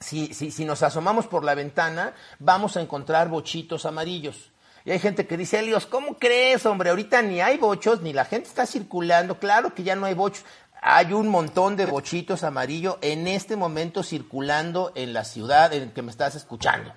Si, si, si nos asomamos por la ventana, vamos a encontrar bochitos amarillos. Y hay gente que dice, Elios, ¿cómo crees, hombre? Ahorita ni hay bochos, ni la gente está circulando. Claro que ya no hay bochos. Hay un montón de bochitos amarillos en este momento circulando en la ciudad en que me estás escuchando.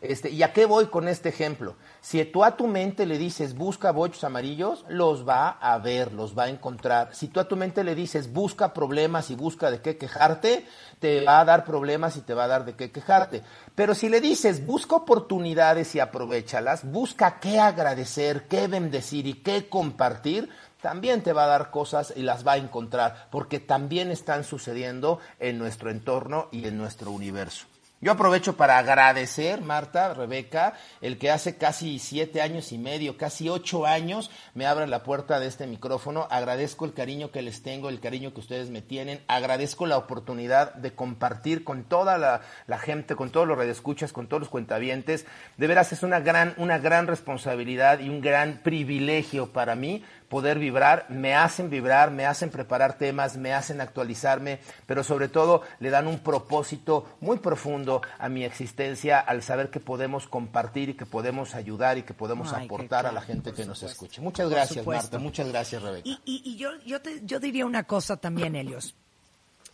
Este, ¿Y a qué voy con este ejemplo? Si tú a tu mente le dices busca bochos amarillos, los va a ver, los va a encontrar. Si tú a tu mente le dices busca problemas y busca de qué quejarte, te va a dar problemas y te va a dar de qué quejarte. Pero si le dices busca oportunidades y aprovechalas, busca qué agradecer, qué bendecir y qué compartir, también te va a dar cosas y las va a encontrar, porque también están sucediendo en nuestro entorno y en nuestro universo. Yo aprovecho para agradecer, Marta, Rebeca, el que hace casi siete años y medio, casi ocho años, me abren la puerta de este micrófono. Agradezco el cariño que les tengo, el cariño que ustedes me tienen. Agradezco la oportunidad de compartir con toda la, la gente, con todos los redescuchas, con todos los cuentavientes. De veras es una gran, una gran responsabilidad y un gran privilegio para mí poder vibrar, me hacen vibrar, me hacen preparar temas, me hacen actualizarme, pero sobre todo le dan un propósito muy profundo a mi existencia al saber que podemos compartir y que podemos ayudar y que podemos Ay, aportar a la gente que nos escuche. Muchas gracias. Marta, muchas gracias, Rebeca. Y, y- y yo, yo, te- yo diría una cosa también, Helios.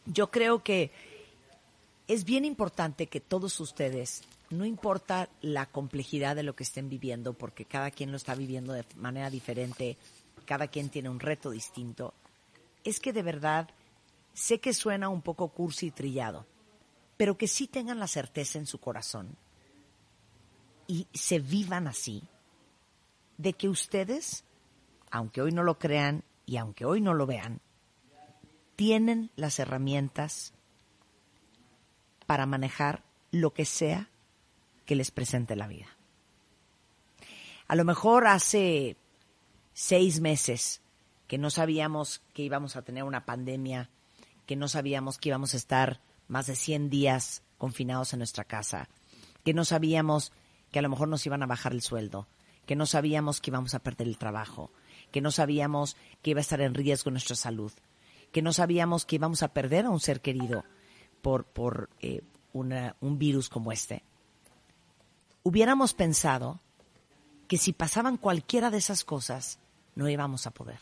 Yo creo que es bien importante que todos ustedes, no importa la complejidad de lo que estén viviendo, porque cada quien lo está viviendo de manera diferente, cada quien tiene un reto distinto, es que de verdad sé que suena un poco cursi y trillado, pero que sí tengan la certeza en su corazón y se vivan así, de que ustedes aunque hoy no lo crean y aunque hoy no lo vean, tienen las herramientas para manejar lo que sea que les presente la vida. A lo mejor hace seis meses que no sabíamos que íbamos a tener una pandemia, que no sabíamos que íbamos a estar más de 100 días confinados en nuestra casa, que no sabíamos que a lo mejor nos iban a bajar el sueldo, que no sabíamos que íbamos a perder el trabajo, que no sabíamos que iba a estar en riesgo nuestra salud, que no sabíamos que íbamos a perder a un ser querido por, por eh, una- un virus como este. Hubiéramos pensado que si pasaban cualquiera de esas cosas, no íbamos a poder.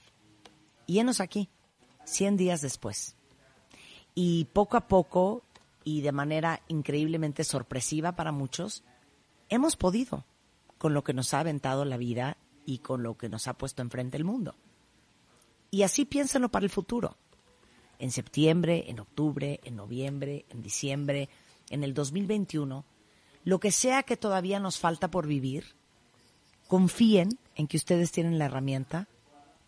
Y enos aquí, 100 días después. Y poco a poco, y de manera increíblemente sorpresiva para muchos, hemos podido con lo que nos ha aventado la vida y con lo que nos ha puesto enfrente el mundo. Y así piénsenlo para el futuro. En septiembre, en octubre, en noviembre, en diciembre, en el 2021, lo que sea que todavía nos falta por vivir, confíen en que ustedes tienen la herramienta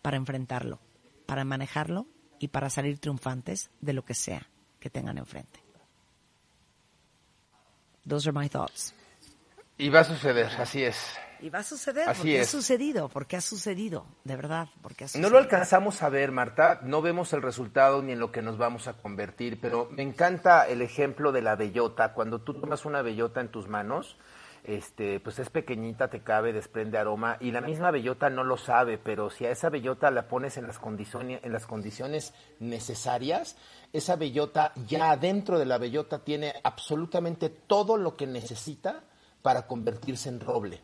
para enfrentarlo, para manejarlo y para salir triunfantes de lo que sea que tengan enfrente. Those are my thoughts. Y va a suceder, así es. Y va a suceder, Así porque ha es. sucedido, porque ha sucedido, de verdad, porque ha No sucedido. lo alcanzamos a ver, Marta, no vemos el resultado ni en lo que nos vamos a convertir, pero me encanta el ejemplo de la bellota. Cuando tú tomas una bellota en tus manos, este, pues es pequeñita, te cabe, desprende aroma y la misma bellota no lo sabe, pero si a esa bellota la pones en las condiciones, en las condiciones necesarias, esa bellota ya adentro de la bellota tiene absolutamente todo lo que necesita para convertirse en roble.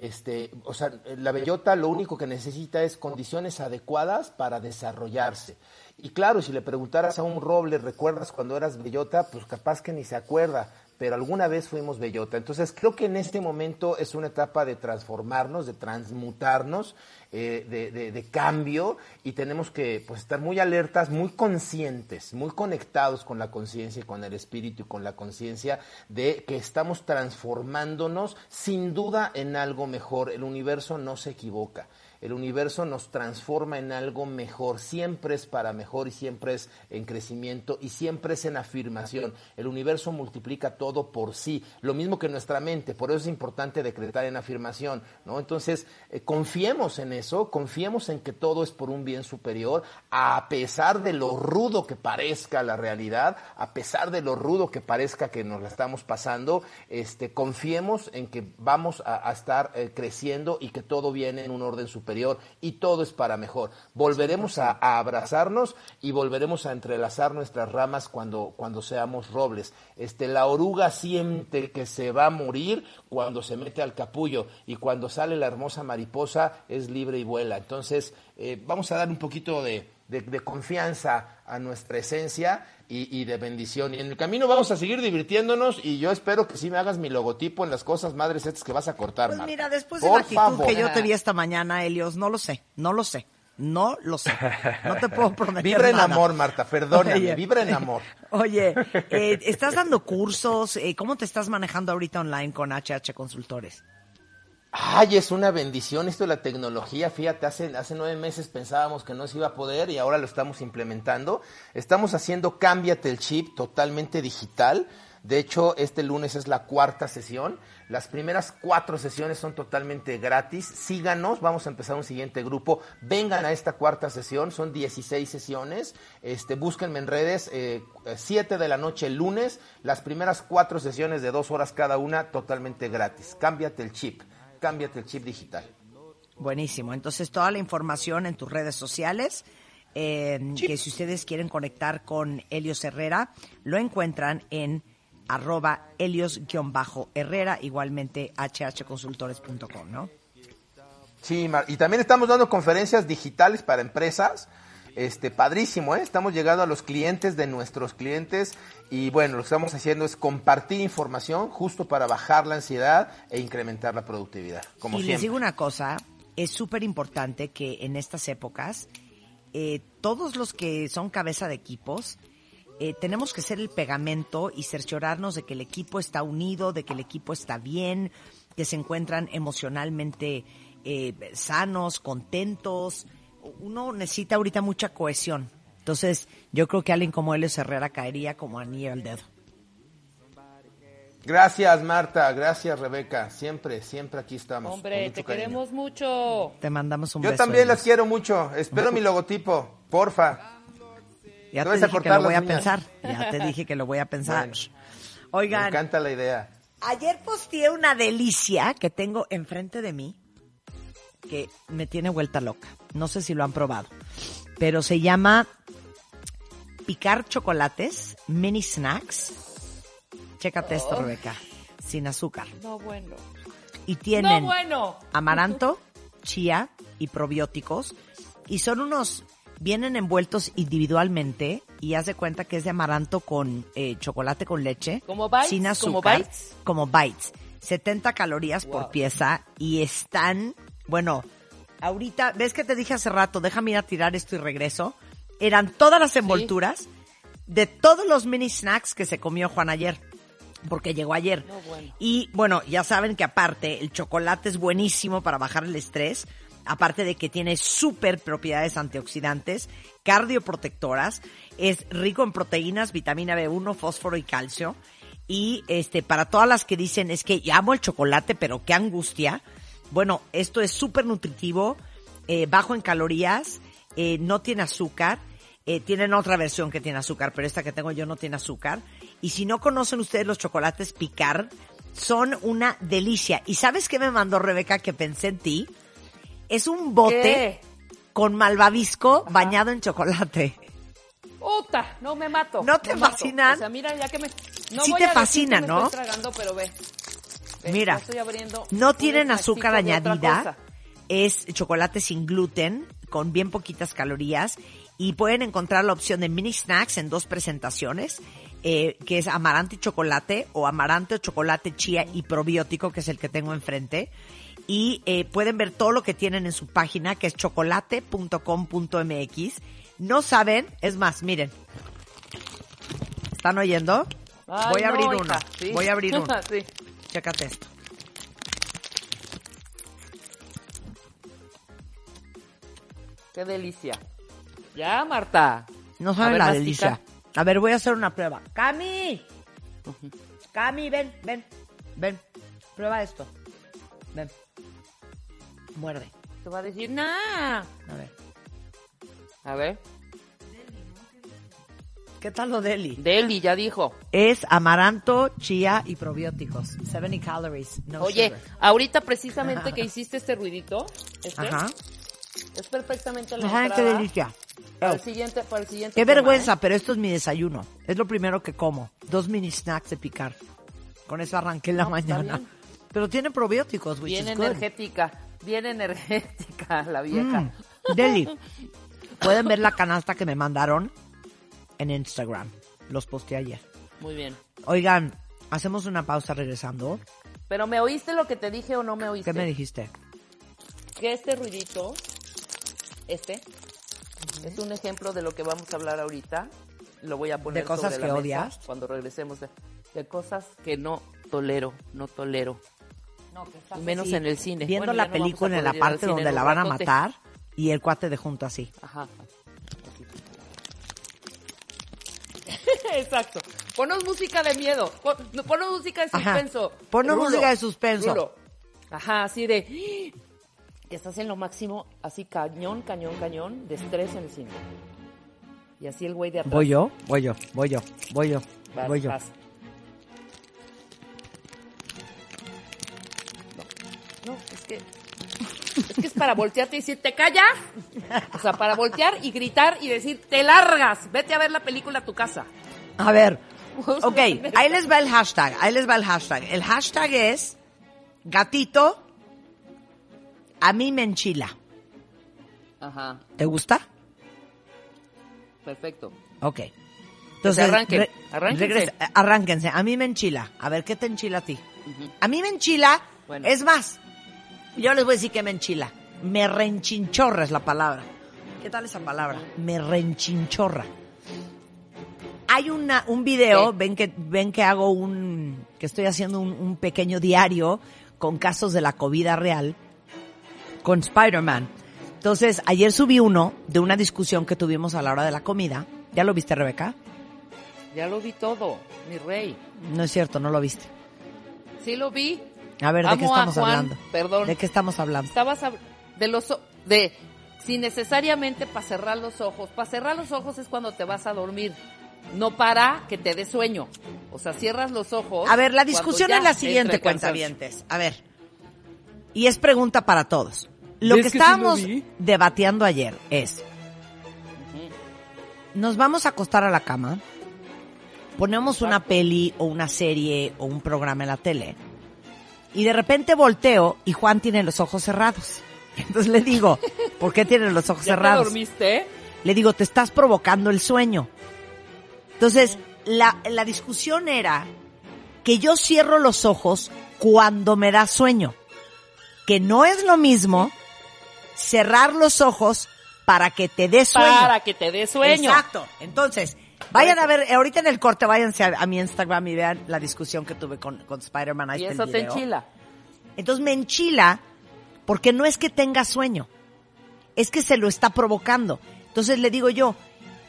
Este, o sea, la bellota lo único que necesita es condiciones adecuadas para desarrollarse. Y claro, si le preguntaras a un roble, ¿recuerdas cuando eras bellota? Pues capaz que ni se acuerda, pero alguna vez fuimos bellota. Entonces creo que en este momento es una etapa de transformarnos, de transmutarnos, eh, de, de- de cambio y tenemos que pues, estar muy alertas, muy conscientes, muy conectados con la conciencia y con el espíritu y con la conciencia de que estamos transformándonos sin duda en algo mejor. El universo no se equivoca. El universo nos transforma en algo mejor, siempre es para mejor y siempre es en crecimiento y siempre es en afirmación. El universo multiplica todo por sí, lo mismo que nuestra mente, por eso es importante decretar en afirmación, ¿no? Entonces, eh, confiemos en eso, confiemos en que todo es por un bien superior, a pesar de lo rudo que parezca la realidad, a pesar de lo rudo que parezca que nos la estamos pasando, este, confiemos en que vamos a, a estar eh, creciendo y que todo viene en un orden superior y todo es para mejor. Volveremos a, a abrazarnos y volveremos a entrelazar nuestras ramas cuando, cuando seamos robles. Este, la oruga siente que se va a morir cuando se mete al capullo y cuando sale la hermosa mariposa es libre y vuela. Entonces, eh, vamos a dar un poquito de, de- de confianza a nuestra esencia y, y de bendición. Y en el camino vamos a seguir divirtiéndonos y yo espero que sí me hagas mi logotipo en las cosas madres estas que vas a cortar, Pues Marta. mira, después de Por la actitud favor. que yo te vi esta mañana, Helios, no lo sé, no lo sé, no lo sé. No te puedo prometer Vibra en nada. amor, Marta, perdóname, Oye. vibra en amor. Oye, eh, ¿estás dando cursos? Eh, ¿Cómo te estás manejando ahorita online con HH Consultores? Ay, es una bendición esto de la tecnología. Fíjate, hace, hace nueve meses pensábamos que no se iba a poder y ahora lo estamos implementando. Estamos haciendo Cámbiate el Chip totalmente digital. De hecho, este lunes es la cuarta sesión. Las primeras cuatro sesiones son totalmente gratis. Síganos, vamos a empezar un siguiente grupo. Vengan a esta cuarta sesión, son 16 sesiones. Este, búsquenme en redes, eh, 7 de la noche el lunes. Las primeras cuatro sesiones de dos horas cada una, totalmente gratis. Cámbiate el chip, cámbiate el chip digital. Buenísimo. Entonces, toda la información en tus redes sociales, eh, que si ustedes quieren conectar con Helios Herrera, lo encuentran en arroba helios-herrera, igualmente hhconsultores.com, ¿no? Sí, y también estamos dando conferencias digitales para empresas. Este, padrísimo, ¿eh? Estamos llegando a los clientes de nuestros clientes y bueno, lo que estamos haciendo es compartir información justo para bajar la ansiedad e incrementar la productividad, como y les digo una cosa, es súper importante que en estas épocas eh, todos los que son cabeza de equipos eh, tenemos que ser el pegamento y cerciorarnos de que el equipo está unido, de que el equipo está bien, que se encuentran emocionalmente eh, sanos, contentos. Uno necesita ahorita mucha cohesión. Entonces, yo creo que alguien como él Herrera caería como anillo al dedo. Gracias, Marta, gracias, Rebeca. Siempre, siempre aquí estamos. Hombre, te cariño. queremos mucho. Te mandamos un Yo beso. también Elios. las quiero mucho. Espero mi logotipo, porfa. Ya Te te vas a dije que cortar lo voy a pensar. Ya te dije que lo voy a pensar. Bueno. Me Oigan, encanta la idea. ayer posteé una delicia que tengo enfrente de mí que me tiene vuelta loca. No sé si lo han probado, pero se llama picar chocolates, mini snacks. Chécate esto, Oh. Rebeca, sin azúcar. No, bueno. Y tienen No, bueno. amaranto, chía y probióticos. Y son unos, vienen envueltos individualmente y haz de cuenta que es de amaranto con eh, chocolate con leche. ¿Como bites? Sin ¿Como azúcar. bites? Como bites. 70 calorías por pieza y están, bueno, ahorita, ¿ves que te dije hace rato? Déjame ir a tirar esto y regreso. Eran todas las envolturas de todos los mini snacks que se comió Juan ayer. Porque llegó ayer. No, bueno. Y bueno, ya saben que aparte el chocolate es buenísimo para bajar el estrés. Aparte de que tiene súper propiedades antioxidantes, cardioprotectoras, es rico en proteínas, vitamina B1, fósforo y calcio. Y este, para todas las que dicen es que amo el chocolate, pero qué angustia. Bueno, esto es súper nutritivo, eh, bajo en calorías, eh, no tiene azúcar. Eh, tienen otra versión que tiene azúcar, pero esta que tengo yo no tiene azúcar. Y si no conocen ustedes los chocolates Picard, son una delicia. ¿Y sabes qué me mandó Rebeca que pensé en ti? Es un bote ¿Qué? con malvavisco bañado en chocolate. ¡Puta! No me mato. ¿No te me fascinan? O sea, mira, ya que me. No Sí voy te a decir fascinan, que me ¿no? Estoy tragando, pero ve. Ve, Mira, No tienen azúcar añadida, es chocolate sin gluten, con bien poquitas calorías, y pueden encontrar la opción de mini snacks en dos presentaciones, eh, que es amaranto y chocolate, o amaranto, chocolate, chía y probiótico, que es el que tengo enfrente. Y eh, pueden ver todo lo que tienen en su página, que es chocolate.com.mx. No saben, es más, miren. ¿Están oyendo? Ay, Voy a no, abrir hija, uno. sí. Voy a abrir uno. Chécate esto. Qué delicia. Ya, Marta. No saben la mastica. delicia. A ver, voy a hacer una prueba. ¡Cami! Cami, ven, ven, ven. Prueba esto. Ven. Muerde. Te va a decir, nah. A ver. A ver. ¿Qué tal lo deli? Deli, ya dijo. Es amaranto, chía y probióticos. 70 calories. No Oye, sugar. ahorita precisamente que hiciste este ruidito, este, Ajá. es perfectamente la saben qué delicia. Para el siguiente, para el siguiente Qué tema, vergüenza, ¿eh? pero esto es mi desayuno. Es lo primero que como. Dos mini snacks de picar. Con eso arranqué en la No, mañana. Pero tiene probióticos, which Bien energética, bien energética la vieja. Mm, Deli. Pueden ver la canasta que me mandaron en Instagram. Los posteé ayer. Muy bien. Oigan, hacemos una pausa regresando. Pero ¿me oíste lo que te dije o no me oíste? ¿Qué me dijiste? Que este ruidito, este, es un ejemplo de lo que vamos a hablar ahorita. Lo voy a poner ¿De cosas sobre la que mesa odias? Cuando regresemos de, de cosas que no tolero, no tolero. Y menos en el cine. Viendo Bueno, la no película en la parte donde la van a matar y el cuate de junto así. Ajá. Exacto. Ponos música de miedo. Pon, no, ponos música de Ajá. suspenso. Ponos Rulo. música de suspenso. Rulo. Ajá, así de. Que estás en lo máximo, así cañón, cañón, cañón, de estrés en el cine. Y así el güey de atrás. Voy yo, voy yo, voy yo, voy yo, Vas, voy yo. vas. Es que es para voltearte y decir, ¿te callas? O sea, para voltear y gritar y decir, te largas, vete a ver la película a tu casa. A ver, ok, ahí les va el hashtag, ahí les va el hashtag. El hashtag es gatito, a mí me enchila. Ajá, ¿Te gusta? perfecto. Ok. arranquen, arránquense. regresa- eh, arránquense. A mí me enchila. A ver, ¿qué te enchila a ti? A mí me enchila. Bueno. Es más, yo les voy a decir que me enchila. Me renchinchorra es la palabra. ¿Qué tal esa palabra? Me renchinchorra. Hay una, un video, ¿Qué? ven que, ven que hago un, que estoy haciendo un, un pequeño diario con casos de la COVID real con Spider-Man. Entonces, ayer subí uno de una discusión que tuvimos a la hora de la comida. ¿Ya lo viste, Rebeca? Ya lo vi todo, mi rey. No es cierto, no lo viste. Sí lo vi. A ver, ¿de Amo qué estamos Juan, hablando? perdón. ¿De qué estamos hablando? Estabas hab- de los o- de sin necesariamente para cerrar los ojos. Para cerrar los ojos es cuando te vas a dormir, no para que te dé sueño. O sea, cierras los ojos. A ver, la discusión es la siguiente, cuentavientes. A ver. Y es pregunta para todos. Lo ¿Ves que que sí lo estábamos vi? debatiendo ayer es, nos vamos a acostar a la cama, ponemos una peli o una serie o un programa en la tele y de repente volteo y Juan tiene los ojos cerrados. Entonces le digo, ¿por qué tiene los ojos ¿Ya te cerrados? dormiste? Le digo, te estás provocando el sueño. Entonces, la, la discusión era que yo cierro los ojos cuando me da sueño. Que no es lo mismo cerrar los ojos para que te dé sueño. Para que te dé sueño. Exacto. Entonces, vayan a ver, ahorita en el corte, váyanse a, a mi Instagram y vean la discusión que tuve con, con Spider-Man. Y eso te enchila. Entonces me enchila porque no es que tenga sueño, es que se lo está provocando. Entonces le digo yo,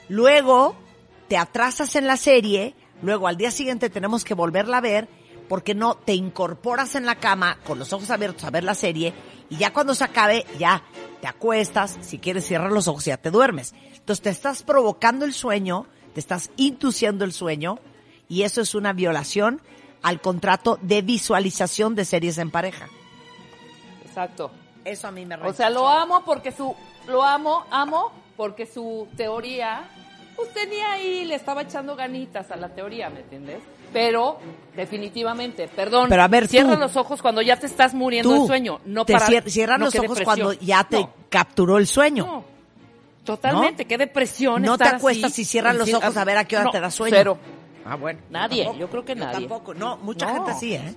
luego te atrasas en la serie, luego al día siguiente tenemos que volverla a ver porque no te incorporas en la cama con los ojos abiertos a ver la serie y ya cuando se acabe ya te acuestas, si quieres cierras los ojos y ya te duermes. Entonces te estás provocando el sueño, te estás induciendo el sueño y eso es una violación al contrato de visualización de series en pareja. Exacto. Eso a mí me O sea, lo amo porque su, lo amo, amo porque su teoría, pues tenía ahí, le estaba echando ganitas a la teoría, ¿me entiendes? Pero, definitivamente, perdón, Pero a ver, cierra tú- los ojos cuando ya te estás muriendo de sueño, no te para... cier- cierras no, los ojos depresión. cuando ya te No, capturó el sueño. no. Totalmente, qué depresión No te acuestas así, y cierras los ojos a ver a qué hora No, te da sueño. Cero. Ah, bueno. Nadie, Tampoco. yo creo que nadie. Tampoco, no, mucha No. gente sí, ¿eh?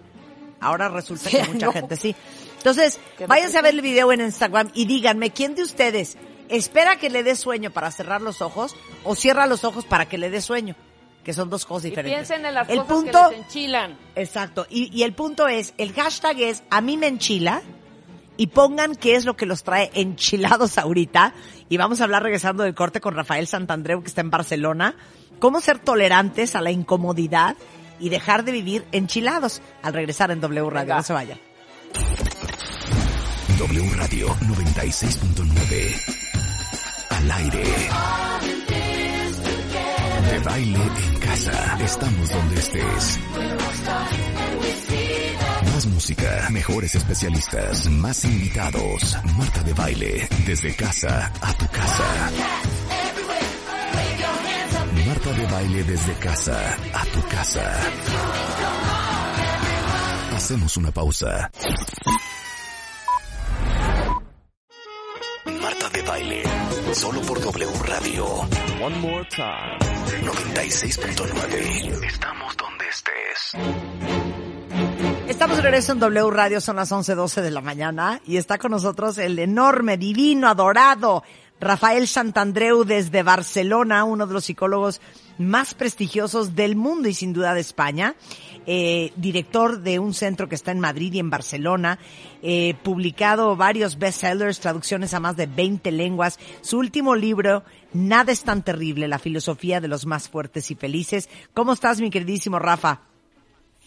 Ahora resulta Sí, que mucha no. gente sí. Entonces, Qué váyanse a ver el video en Instagram y díganme, ¿quién de ustedes espera que le dé sueño para cerrar los ojos o cierra los ojos para que le dé sueño? Que son dos cosas Y diferentes. piensen en las el cosas punto, que les enchilan. Exacto. Y, y el punto es, el hashtag es a mí me enchila y pongan qué es lo que los trae enchilados ahorita. Y vamos a hablar regresando del corte con Rafael Santandreu que está en Barcelona. Cómo ser tolerantes a la incomodidad y dejar de vivir enchilados al regresar en W Radio. Venga. No se vayan. W Radio 96.9. Al aire. De baile en casa. Estamos donde estés. Más música, mejores especialistas, más invitados. Marta de baile, desde casa a tu casa. Marta de baile desde casa a tu casa. Hacemos una pausa. Marta de baile, solo por W Radio. One more time. 96.9. Estamos donde estés. Estamos de regreso en W Radio, son las 11.12 de la mañana y está con nosotros el enorme, divino, adorado Rafael Santandreu desde Barcelona, uno de los psicólogos más prestigiosos del mundo y sin duda de España, eh, director de un centro que está en Madrid y en Barcelona, eh, publicado varios bestsellers, traducciones a más de 20 lenguas, su último libro, Nada es tan terrible, la filosofía de los más fuertes y felices. ¿Cómo estás, mi queridísimo Rafa?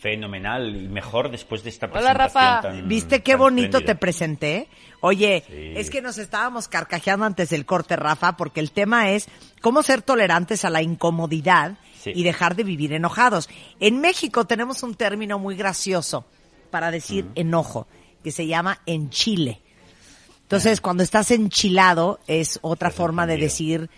Fenomenal y mejor después de esta Hola, presentación Rafa. tan ¿Viste qué bonito te presenté? Oye, Sí. es que nos estábamos carcajeando antes del corte, Rafa, porque el tema es cómo ser tolerantes a la incomodidad Sí. y dejar de vivir enojados. En México tenemos un término muy gracioso para decir enojo, que se llama enchile. Entonces, cuando estás enchilado es otra forma de decir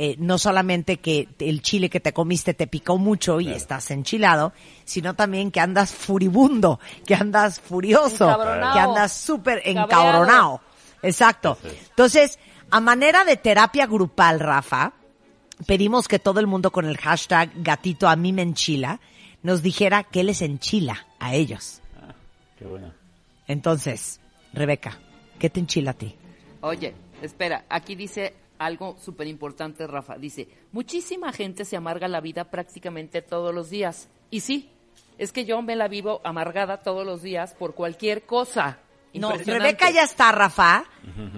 eh, no solamente que el chile que te comiste te picó mucho y Claro. estás enchilado, sino también que andas furibundo, que andas furioso, que andas súper encabronado. Exacto. Entonces, a manera de terapia grupal, Rafa, pedimos que todo el mundo con el hashtag gatito a mí me enchila nos dijera qué les enchila a ellos. Qué bueno. Entonces, Rebeca, ¿qué te enchila a ti? Oye, espera, aquí dice algo súper importante, Rafa. Dice, muchísima gente se amarga la vida prácticamente todos los días. Y sí, es que yo me la vivo amargada todos los días por cualquier cosa. No. Rebeca ya está, Rafa,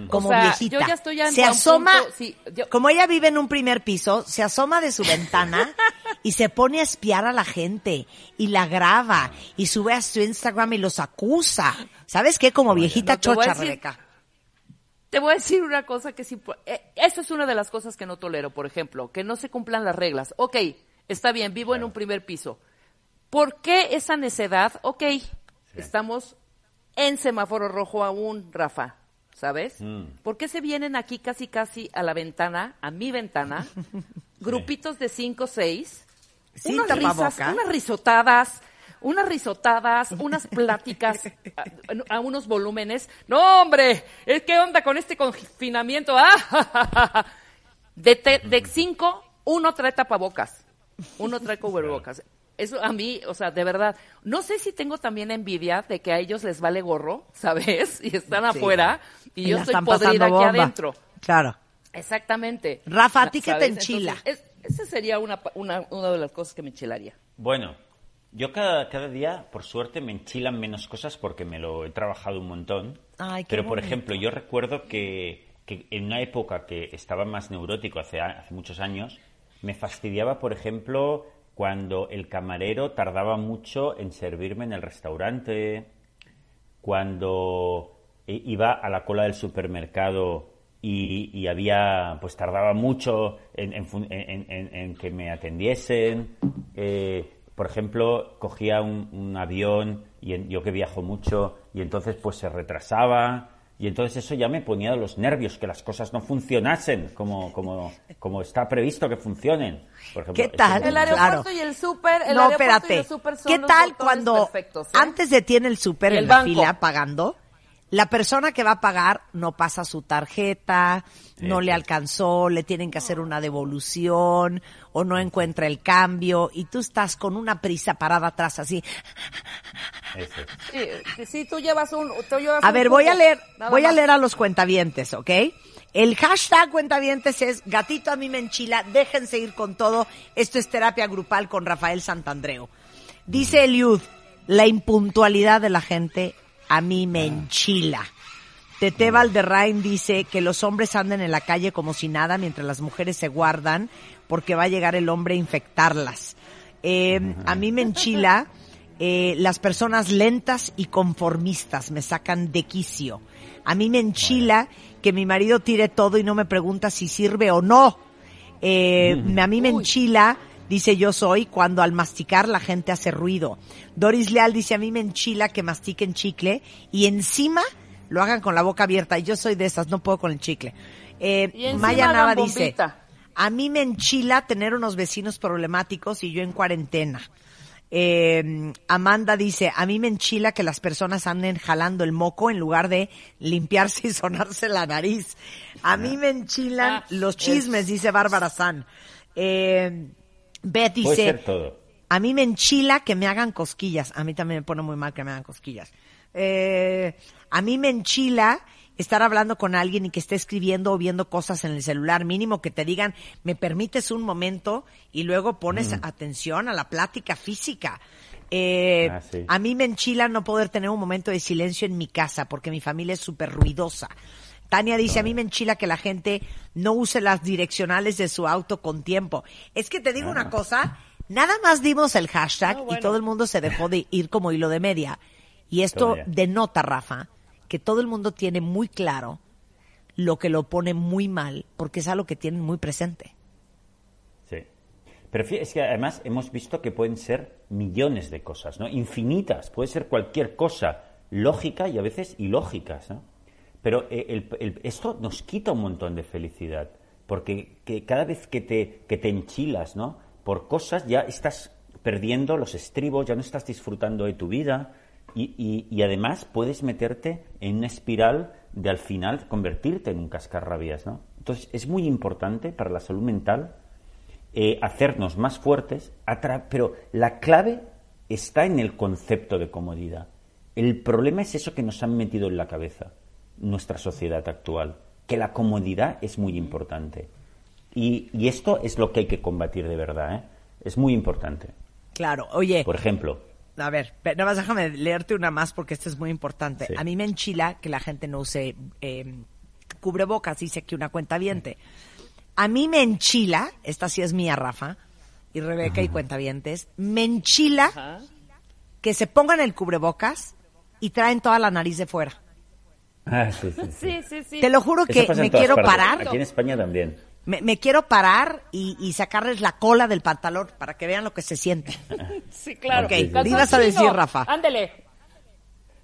como O sea, viejita. yo ya estoy se asoma, punto, sí, yo- como ella vive en un primer piso, se asoma de su ventana y se pone a espiar a la gente y la graba y sube a su Instagram y los acusa. ¿Sabes qué? Como viejita No, chocha, decir- Rebeca. Te voy a decir una cosa que sí. eh, Eso es una de las cosas que no tolero, por ejemplo, que no se cumplan las reglas. Ok, está bien, vivo en un primer piso. ¿Por qué esa necedad? Ok, estamos en semáforo rojo aún, Rafa, ¿sabes? Mm. ¿Por qué se vienen aquí casi casi a la ventana, a mi ventana, grupitos de cinco o seis, unas risas, unas risotadas, unas risotadas, unas pláticas a, a unos volúmenes. No, hombre, ¿eh, ¿qué onda con este confinamiento? Ah, de, te- de cinco, uno trae tapabocas, uno trae cubrebocas. Eso a mí, o sea, de verdad, no sé si tengo también envidia de que a ellos les vale gorro, ¿sabes? Y están afuera y, yo estoy podrida aquí adentro. Claro. Exactamente. Rafa, ¿a ti qué te enchila? Entonces, es- esa sería una, pa- una, una de las cosas que me enchilaría. Bueno, yo cada, cada día, por suerte, me enchilan menos cosas porque me lo he trabajado un montón. Ay, qué Pero, por bonito. ejemplo, yo recuerdo que, que en una época que estaba más neurótico, hace, hace muchos años, me fastidiaba, por ejemplo, cuando el camarero tardaba mucho en servirme en el restaurante, cuando iba a la cola del supermercado y, y había, pues tardaba mucho en, en fun- en- en- en que me atendiesen. Eh, por ejemplo, cogía un, un avión y en- yo que viajo mucho y entonces pues se retrasaba y entonces eso ya me ponía de los nervios que las cosas no funcionasen como, como, como está previsto que funcionen. Por ejemplo, ¿Qué tal? El aeropuerto Claro. y el súper, el no, aeropuerto y el súper son ¿Qué los tal doctores cuando perfectos, ¿eh? antes de ti en el súper en el la banco. fila pagando, la persona que va a pagar no pasa su tarjeta, no le alcanzó, le tienen que hacer una devolución o no encuentra el cambio y tú estás con una prisa parada atrás así. Sí, tú llevas un... tú llevas A un ver, voy a leer, voy a leer a los cuentavientes, ¿ok? El hashtag cuentavientes es gatito a mí me enchila, déjense ir con todo. Esto es terapia grupal con Rafael Santandreu. Dice Eliud, la impuntualidad de la gente a mí me enchila. Tete Valderrain dice que los hombres anden en la calle como si nada mientras las mujeres se guardan porque va a llegar el hombre a infectarlas. Eh, a mí me enchila eh, las personas lentas y conformistas, me sacan de quicio. A mí me enchila que mi marido tire todo y no me pregunta si sirve o no. Eh, A mí me enchila, dice yo soy, cuando al masticar la gente hace ruido. Doris Leal dice, a mí me enchila que mastiquen chicle y encima lo hagan con la boca abierta. Y yo soy de esas, no puedo con el chicle. Eh, Maya Nava dice, a mí me enchila tener unos vecinos problemáticos y yo en cuarentena. Eh, Amanda dice, a mí me enchila que las personas anden jalando el moco en lugar de limpiarse y sonarse la nariz. A mí me enchilan Ah, los es- chismes, dice Bárbara San. Eh, Beth Puede dice, ser todo. a mí me enchila que me hagan cosquillas. A mí también me pone muy mal que me hagan cosquillas. Eh, a mí me enchila estar hablando con alguien y que esté escribiendo o viendo cosas en el celular. Mínimo que te digan, me permites un momento y luego pones atención a la plática física. Eh, Ah, sí. A mí me enchila no poder tener un momento de silencio en mi casa porque mi familia es súper ruidosa. Tania dice, a mí me enchila que la gente no use las direccionales de su auto con tiempo. Es que te digo Ah. una cosa, nada más dimos el hashtag No, y todo el mundo se dejó de ir como hilo de media. Y esto Todavía. denota, Rafa, que todo el mundo tiene muy claro lo que lo pone muy mal, porque es algo que tienen muy presente. Sí. Pero es que además hemos visto que pueden ser millones de cosas, ¿no? Infinitas. Puede ser cualquier cosa lógica y a veces ilógicas, ¿no? Pero eh, el- esto nos quita un montón de felicidad. Porque que cada vez que te, que te enchilas, ¿no? Por cosas ya estás perdiendo los estribos, ya no estás disfrutando de tu vida. Y, además puedes meterte en una espiral de al final convertirte en un cascarrabias, ¿no? Entonces es muy importante para la salud mental eh, hacernos más fuertes, pero la clave está en el concepto de comodidad. El problema es eso que nos han metido en la cabeza, nuestra sociedad actual, que la comodidad es muy importante. Y, y esto es lo que hay que combatir de verdad, ¿eh? Es muy importante. Claro, oye, Por ejemplo, a ver, nada más déjame leerte una más porque esto es muy importante. Sí. A mí me enchila que la gente no use eh, cubrebocas, dice aquí una cuenta viente. A mí me enchila, esta sí es mía, Rafa, y Rebeca y cuentavientes, me enchila Ajá. que se pongan el cubrebocas y traen toda la nariz de fuera. Ah, sí, sí, sí. Sí, sí, sí. Te lo juro que me quiero partes. parar, Aquí en España también. me, me quiero parar y, y sacarles la cola del pantalón para que vean lo que se siente. Sí, claro. ¿qué ibas a decir, Rafa? Ándele.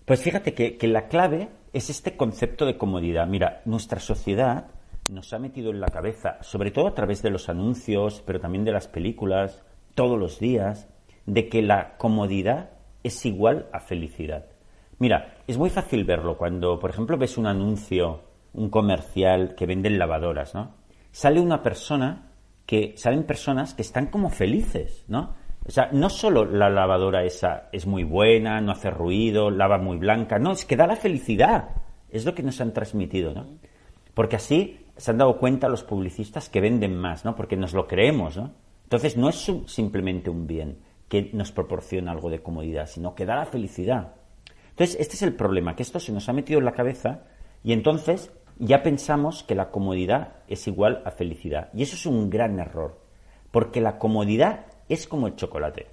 Pues fíjate que, que la clave es este concepto de comodidad. Mira, nuestra sociedad nos ha metido en la cabeza, sobre todo a través de los anuncios, pero también de las películas, todos los días, de que la comodidad es igual a felicidad. Mira, es muy fácil verlo cuando, por ejemplo, ves un anuncio, un comercial que venden lavadoras, ¿no? Sale una persona que, salen personas que están como felices, ¿no? O sea, no solo la lavadora esa es muy buena, no hace ruido, lava muy blanca, no, es que da la felicidad. Es lo que nos han transmitido, ¿no? Porque así se han dado cuenta los publicistas que venden más, ¿no? Porque nos lo creemos, ¿no? Entonces no es simplemente un bien que nos proporciona algo de comodidad, sino que da la felicidad. Entonces, este es el problema, que esto se nos ha metido en la cabeza y entonces ya pensamos que la comodidad es igual a felicidad. Y eso es un gran error, porque la comodidad es como el chocolate.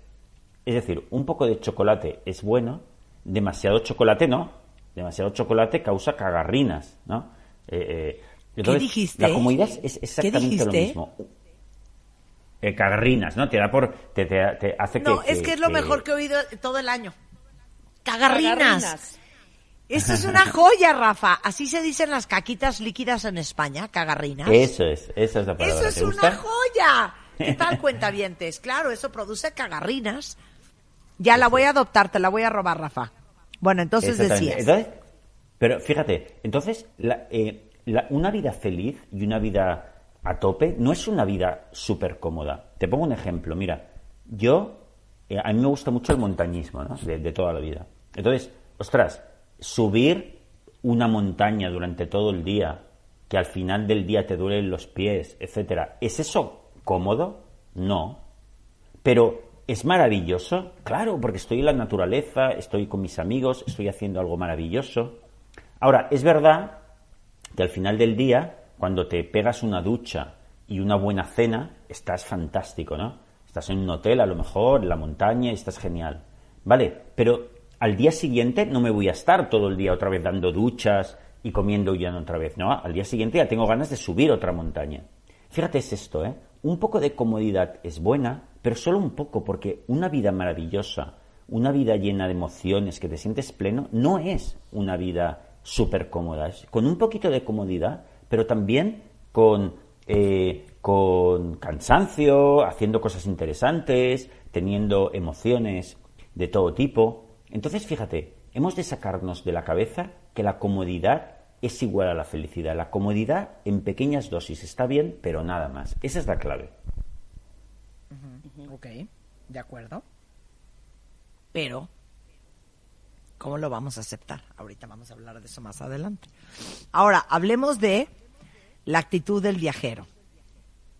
Es decir, un poco de chocolate es bueno, demasiado chocolate no. Demasiado chocolate causa cagarrinas, ¿no? Eh, eh, entonces, dijiste? La comodidad es, ¿Qué exactamente lo mismo. Eh, cagarrinas, ¿no? Te da por... Te, te- te hace No, que... es que es lo mejor que he oído todo el año. Cagarrinas. Cagarrinas. Esto es una joya, Rafa. Así se dicen las caquitas líquidas en España, cagarrinas. Eso es, esa es la palabra. Eso es ¿Te una joya. ¿Qué tal, cuentavientes? Claro, eso produce cagarrinas. Ya la voy a adoptar, te la voy a robar, Rafa. Bueno, entonces decías. Entonces, pero fíjate, entonces la- eh, la- una vida feliz y una vida a tope no es una vida súper cómoda. Te pongo un ejemplo, mira, yo, eh, a mí me gusta mucho el montañismo, ¿no? De, de toda la vida. Entonces, ostras, subir una montaña durante todo el día, que al final del día te duelen los pies, etcétera, ¿es eso cómodo? No. Pero es maravilloso, claro, porque estoy en la naturaleza, estoy con mis amigos, estoy haciendo algo maravilloso. Ahora, es verdad que al final del día, cuando te pegas una ducha y una buena cena, estás fantástico, ¿no? Estás en un hotel, a lo mejor, en la montaña, y estás genial. Vale, pero al día siguiente no me voy a estar todo el día otra vez dando duchas y comiendo ya otra vez, ¿no? Al día siguiente ya tengo ganas de subir otra montaña. Fíjate, es esto, ¿eh? Un poco de comodidad es buena, pero solo un poco, porque una vida maravillosa, una vida llena de emociones, que te sientes pleno, no es una vida súper cómoda. Es con un poquito de comodidad, pero también con, eh, con cansancio, haciendo cosas interesantes, teniendo emociones de todo tipo. Entonces, fíjate, hemos de sacarnos de la cabeza que la comodidad es igual a la felicidad. La comodidad en pequeñas dosis está bien, pero nada más. Esa es la clave. Ok, de acuerdo. Pero, ¿cómo lo vamos a aceptar? Ahorita vamos a hablar de eso más adelante. Ahora, hablemos de la actitud del viajero.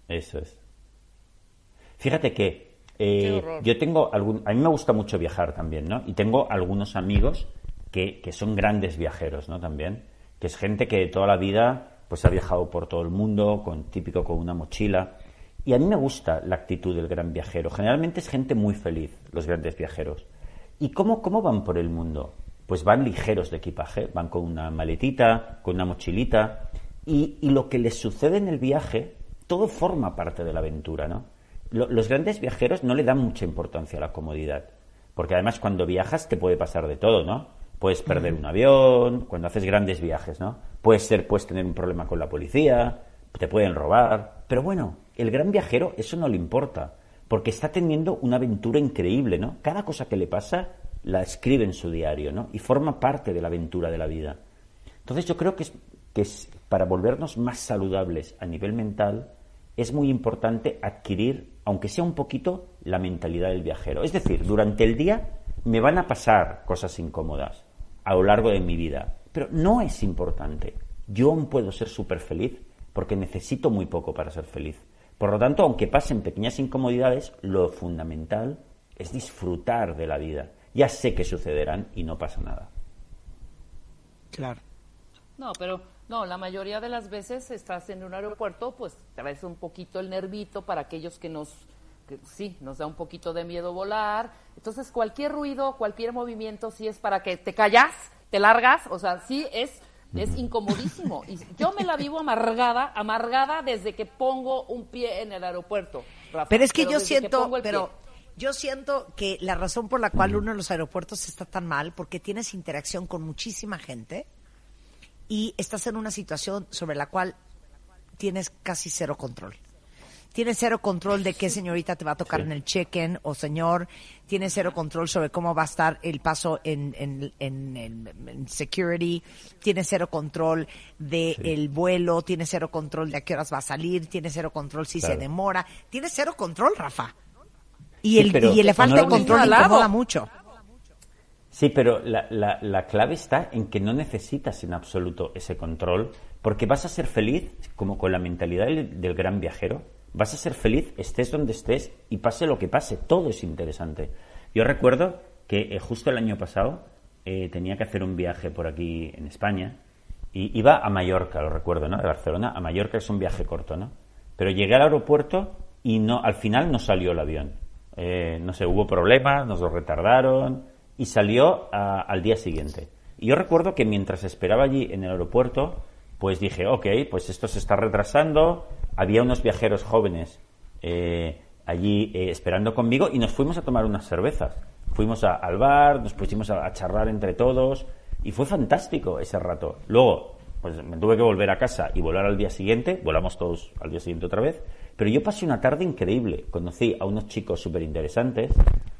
Eso es. Fíjate que eh, yo tengo algún, a mí me gusta mucho viajar también, ¿no? Y tengo algunos amigos que, que son grandes viajeros, ¿no? También, que es gente que toda la vida pues ha viajado por todo el mundo, con típico con una mochila. Y a mí me gusta la actitud del gran viajero. Generalmente es gente muy feliz, los grandes viajeros. ¿Y cómo, cómo van por el mundo? Pues van ligeros de equipaje, van con una maletita, con una mochilita, y, y lo que les sucede en el viaje, todo forma parte de la aventura, ¿no? Lo- los grandes viajeros no le dan mucha importancia a la comodidad, porque además cuando viajas te puede pasar de todo, ¿no? Puedes perder un avión, cuando haces grandes viajes, ¿no? Puedes ser, puedes tener un problema con la policía, te pueden robar, pero bueno, el gran viajero eso no le importa, porque está teniendo una aventura increíble, ¿no? Cada cosa que le pasa la escribe en su diario, ¿no? Y forma parte de la aventura de la vida. Entonces yo creo que, es, que es, para volvernos más saludables a nivel mental es muy importante adquirir, aunque sea un poquito, la mentalidad del viajero. Es decir, durante el día me van a pasar cosas incómodas a lo largo de mi vida, pero no es importante. Yo aún puedo ser súper feliz porque necesito muy poco para ser feliz. Por lo tanto, aunque pasen pequeñas incomodidades, lo fundamental es disfrutar de la vida. Ya sé que sucederán y no pasa nada. Claro. No, pero no, la mayoría de las veces estás en un aeropuerto, pues traes un poquito el nervito para aquellos que nos, que sí, nos da un poquito de miedo volar. Entonces, cualquier ruido, cualquier movimiento, sí es para que te callas, te largas, o sea, sí es, es incomodísimo. Y yo me la vivo amargada, amargada desde que pongo un pie en el aeropuerto. Rafa. Pero es que yo siento, pero yo siento que la razón por la cual uno en los aeropuertos está tan mal, porque tienes interacción con muchísima gente y estás en una situación sobre la cual tienes casi cero control. Tienes cero control de qué señorita te va a tocar Sí. en el check-in o señor. Tienes cero control sobre cómo va a estar el paso en, en, en- security. Tienes cero control del el vuelo. Tienes cero control de a qué horas va a salir. Tienes cero control si se demora. Tienes cero control, Rafa. Y, Sí, el, y le falta el control incomoda mucho. Sí, pero la, la- la clave está en que no necesitas en absoluto ese control, porque vas a ser feliz, como con la mentalidad del, del gran viajero, vas a ser feliz estés donde estés y pase lo que pase, todo es interesante. Yo recuerdo que eh, justo el año pasado eh, tenía que hacer un viaje por aquí en España y iba a Mallorca, lo recuerdo, ¿no? De Barcelona a Mallorca es un viaje corto, ¿no? Pero llegué al aeropuerto y no, al final no salió el avión. Eh, no sé, hubo problemas, nos lo retardaron y salió a- al día siguiente. Y yo recuerdo que mientras esperaba allí en el aeropuerto, pues dije, ok, pues esto se está retrasando. Había unos viajeros jóvenes eh, allí eh, esperando conmigo y nos fuimos a tomar unas cervezas. Fuimos a- al bar, nos pusimos a, a charlar entre todos y fue fantástico ese rato. Luego, pues me tuve que volver a casa y volar al día siguiente, volamos todos al día siguiente otra vez, pero yo pasé una tarde increíble. Conocí a unos chicos súper interesantes,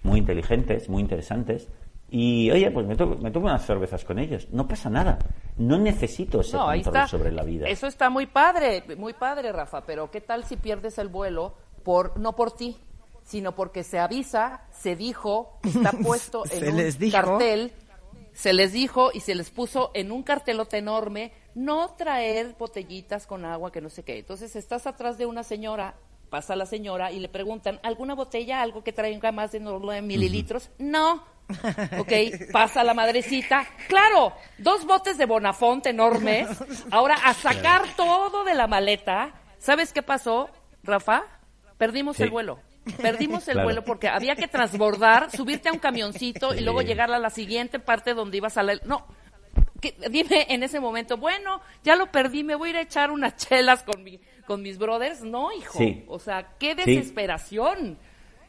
muy inteligentes, muy interesantes, y oye, pues me, to- me tomo unas cervezas con ellos. No pasa nada. No necesito ese No, ahí control está. sobre la vida. Eso está muy padre, muy padre, Rafa, pero ¿qué tal si pierdes el vuelo por no por ti, sino porque se avisa, se dijo, está puesto en Se un les dijo. cartel, se les dijo y se les puso en un cartelote enorme no traer botellitas con agua que no sé qué. Entonces estás atrás de una señora, pasa la señora y le preguntan, ¿alguna botella, algo que traiga más de 9 mililitros? No. Ok, pasa la madrecita. Claro, dos botes de Bonafont enormes. Ahora a sacar todo de la maleta. ¿Sabes qué pasó, Rafa? Perdimos Sí. el vuelo. Perdimos el Claro. vuelo porque había que transbordar, subirte a un camioncito y luego llegar a la siguiente parte donde ibas a la... No, que- dime en ese momento, bueno, ya lo perdí, me voy a ir a echar unas chelas con, mi, con mis brothers. No, hijo. Sí. O sea, qué desesperación.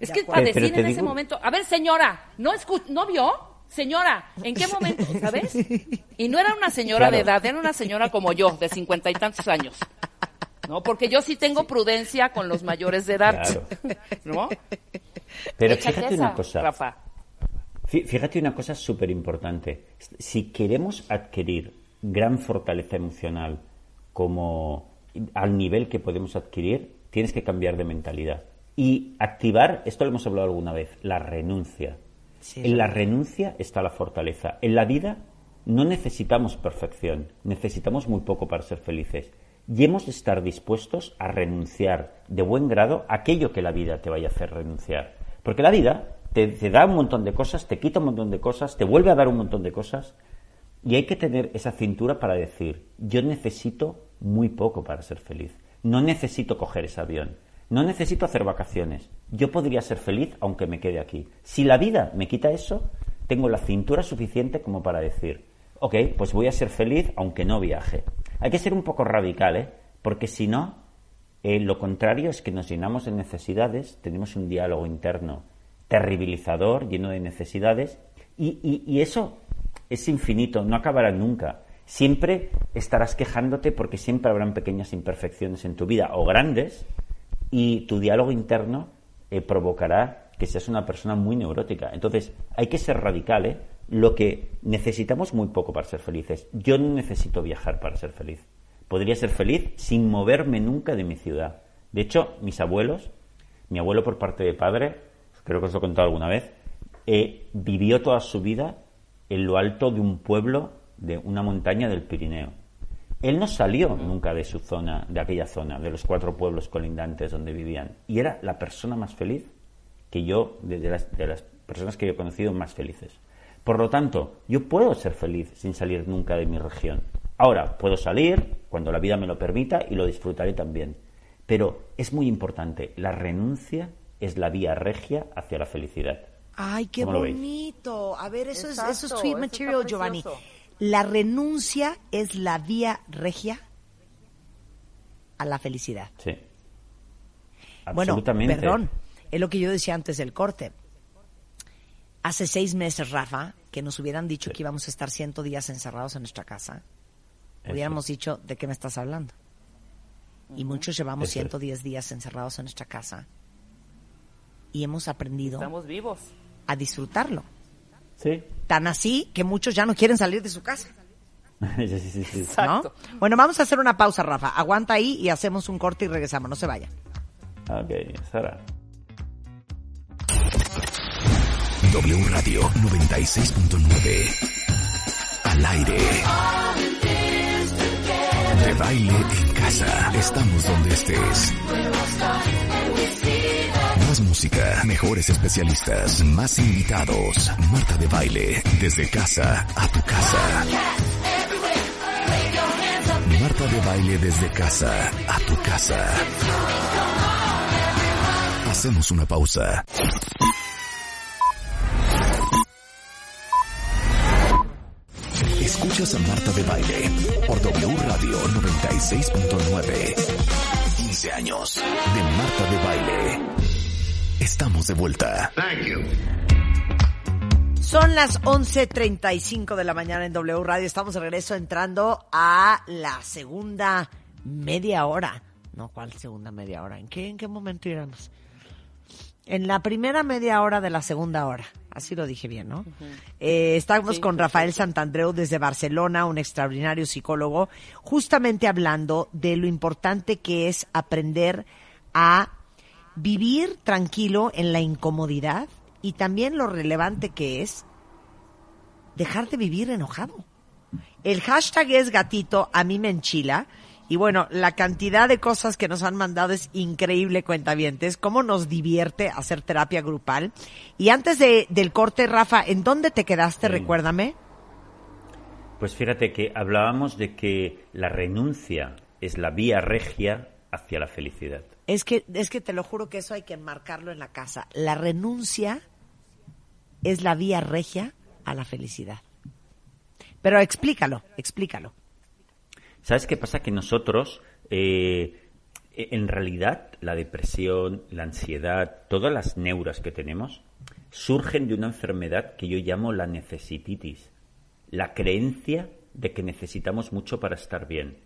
Es que para decir en ese momento, a ver, señora, ¿no, escu- ¿no vio? Señora, ¿en qué momento? ¿Sabes? Y no era una señora Claro. de edad, era una señora como yo, de cincuenta y tantos años. ¿No? Porque yo sí tengo prudencia con los mayores de edad. Claro. ¿No? Pero fíjate esa, una cosa. Rafa. Fí- Fíjate una cosa súper importante. Si queremos adquirir gran fortaleza emocional como al nivel que podemos adquirir, tienes que cambiar de mentalidad. Y activar, esto lo hemos hablado alguna vez, la renuncia. Sí, en la renuncia está la fortaleza. En la vida no necesitamos perfección, necesitamos muy poco para ser felices. Y hemos de estar dispuestos a renunciar de buen grado a aquello que la vida te vaya a hacer renunciar. Porque la vida te, te da un montón de cosas, te quita un montón de cosas, te vuelve a dar un montón de cosas. Y hay que tener esa cintura para decir, yo necesito muy poco para ser feliz. No necesito coger ese avión. No necesito hacer vacaciones. Yo podría ser feliz aunque me quede aquí. Si la vida me quita eso, tengo la cintura suficiente como para decir, ok, pues voy a ser feliz aunque no viaje. Hay que ser un poco radical, ¿eh? Porque si no, eh, lo contrario es que nos llenamos de necesidades, tenemos un diálogo interno terribilizador, lleno de necesidades, y, y- y eso es infinito, no acabará nunca. Siempre estarás quejándote porque siempre habrán pequeñas imperfecciones en tu vida o grandes, y tu diálogo interno eh, provocará que seas una persona muy neurótica. Entonces, hay que ser radical, ¿eh? Lo que necesitamos muy poco para ser felices. Yo no necesito viajar para ser feliz. Podría ser feliz sin moverme nunca de mi ciudad. De hecho, mis abuelos, mi abuelo por parte de padre, creo que os lo he contado alguna vez, eh, vivió toda su vida en lo alto de un pueblo, de una montaña del Pirineo. Él no salió nunca de su zona, de aquella zona, de los cuatro pueblos colindantes donde vivían. Y era la persona más feliz que yo, de, de las, de las personas que yo he conocido, más felices. Por lo tanto, yo puedo ser feliz sin salir nunca de mi región. Ahora, puedo salir cuando la vida me lo permita y lo disfrutaré también. Pero es muy importante, la renuncia es la vía regia hacia la felicidad. Ay, qué bonito. A ver, eso es, eso es sweet material, Giovanni. precioso. La renuncia es la vía regia a la felicidad. Sí. Bueno, Absolutamente. perdón, es lo que yo decía antes del corte. Hace seis meses, Rafa, que nos hubieran dicho que íbamos a estar ciento días encerrados en nuestra casa, Eso. hubiéramos dicho, ¿de qué me estás hablando? Y muchos llevamos Eso es. 110 días encerrados en nuestra casa y hemos aprendido Estamos vivos. a disfrutarlo. Sí. Tan así que muchos ya no quieren salir de su casa. sí, sí, sí, sí. ¿no? Exacto. Bueno, vamos a hacer una pausa, Rafa. Aguanta ahí y hacemos un corte y regresamos. No se vaya. Ok, Sara. W Radio 96.9. Al aire. De baile en casa. Estamos donde estés. Música, mejores especialistas, más invitados. Marta de baile, desde casa a tu casa. Marta de baile desde casa a tu casa. Hacemos una pausa. Escuchas a Marta de baile por W Radio 96.9. 15 años de Marta de baile. Estamos de vuelta. Son las 11.35 de la mañana en W Radio. Estamos de regreso entrando a la segunda media hora. No, ¿cuál segunda media hora? ¿En qué, en qué momento iremos? En la primera media hora de la segunda hora. Así lo dije bien, ¿no? Eh, estamos Sí, con. Rafael Santandreu desde Barcelona, un extraordinario psicólogo, justamente hablando de lo importante que es aprender a vivir tranquilo en la incomodidad y también lo relevante que es dejar de vivir enojado. El hashtag es gatito, a mí me enchila. Y bueno, la cantidad de cosas que nos han mandado es increíble, cuentavientes. Cómo nos divierte hacer terapia grupal. Y antes de, del corte, Rafa, ¿en dónde te quedaste? Sí. Recuérdame. Pues fíjate que hablábamos de que la renuncia es la vía regia hacia la felicidad. Es que, es que te lo juro que eso hay que enmarcarlo en la casa. La renuncia es la vía regia a la felicidad. Pero explícalo, explícalo. ¿Sabes qué pasa? Que nosotros, eh, en realidad, la depresión, la ansiedad, todas las neuras que tenemos, surgen de una enfermedad que yo llamo la necesititis, la creencia de que necesitamos mucho para estar bien.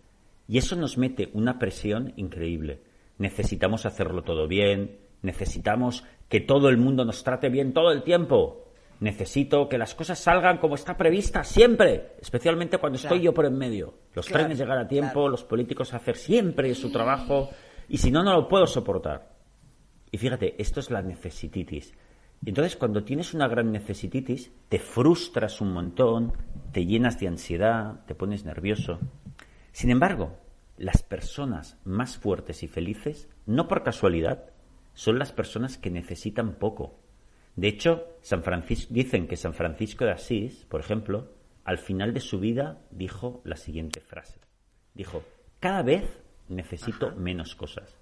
Y eso nos mete una presión increíble. Necesitamos hacerlo todo bien, necesitamos que todo el mundo nos trate bien todo el tiempo. Necesito que las cosas salgan como está prevista siempre, especialmente cuando estoy yo por en medio. Los Claro, trenes llegar a tiempo, claro. los políticos hacer siempre su trabajo, y si no, no lo puedo soportar. Y fíjate, esto es la necesititis. Entonces, cuando tienes una gran necesititis, te frustras un montón, te llenas de ansiedad, te pones nervioso. Sin embargo, las personas más fuertes y felices, no por casualidad, son las personas que necesitan poco. De hecho, San Francis- dicen que San Francisco de Asís, por ejemplo, al final de su vida dijo la siguiente frase. Dijo, cada vez necesito menos cosas.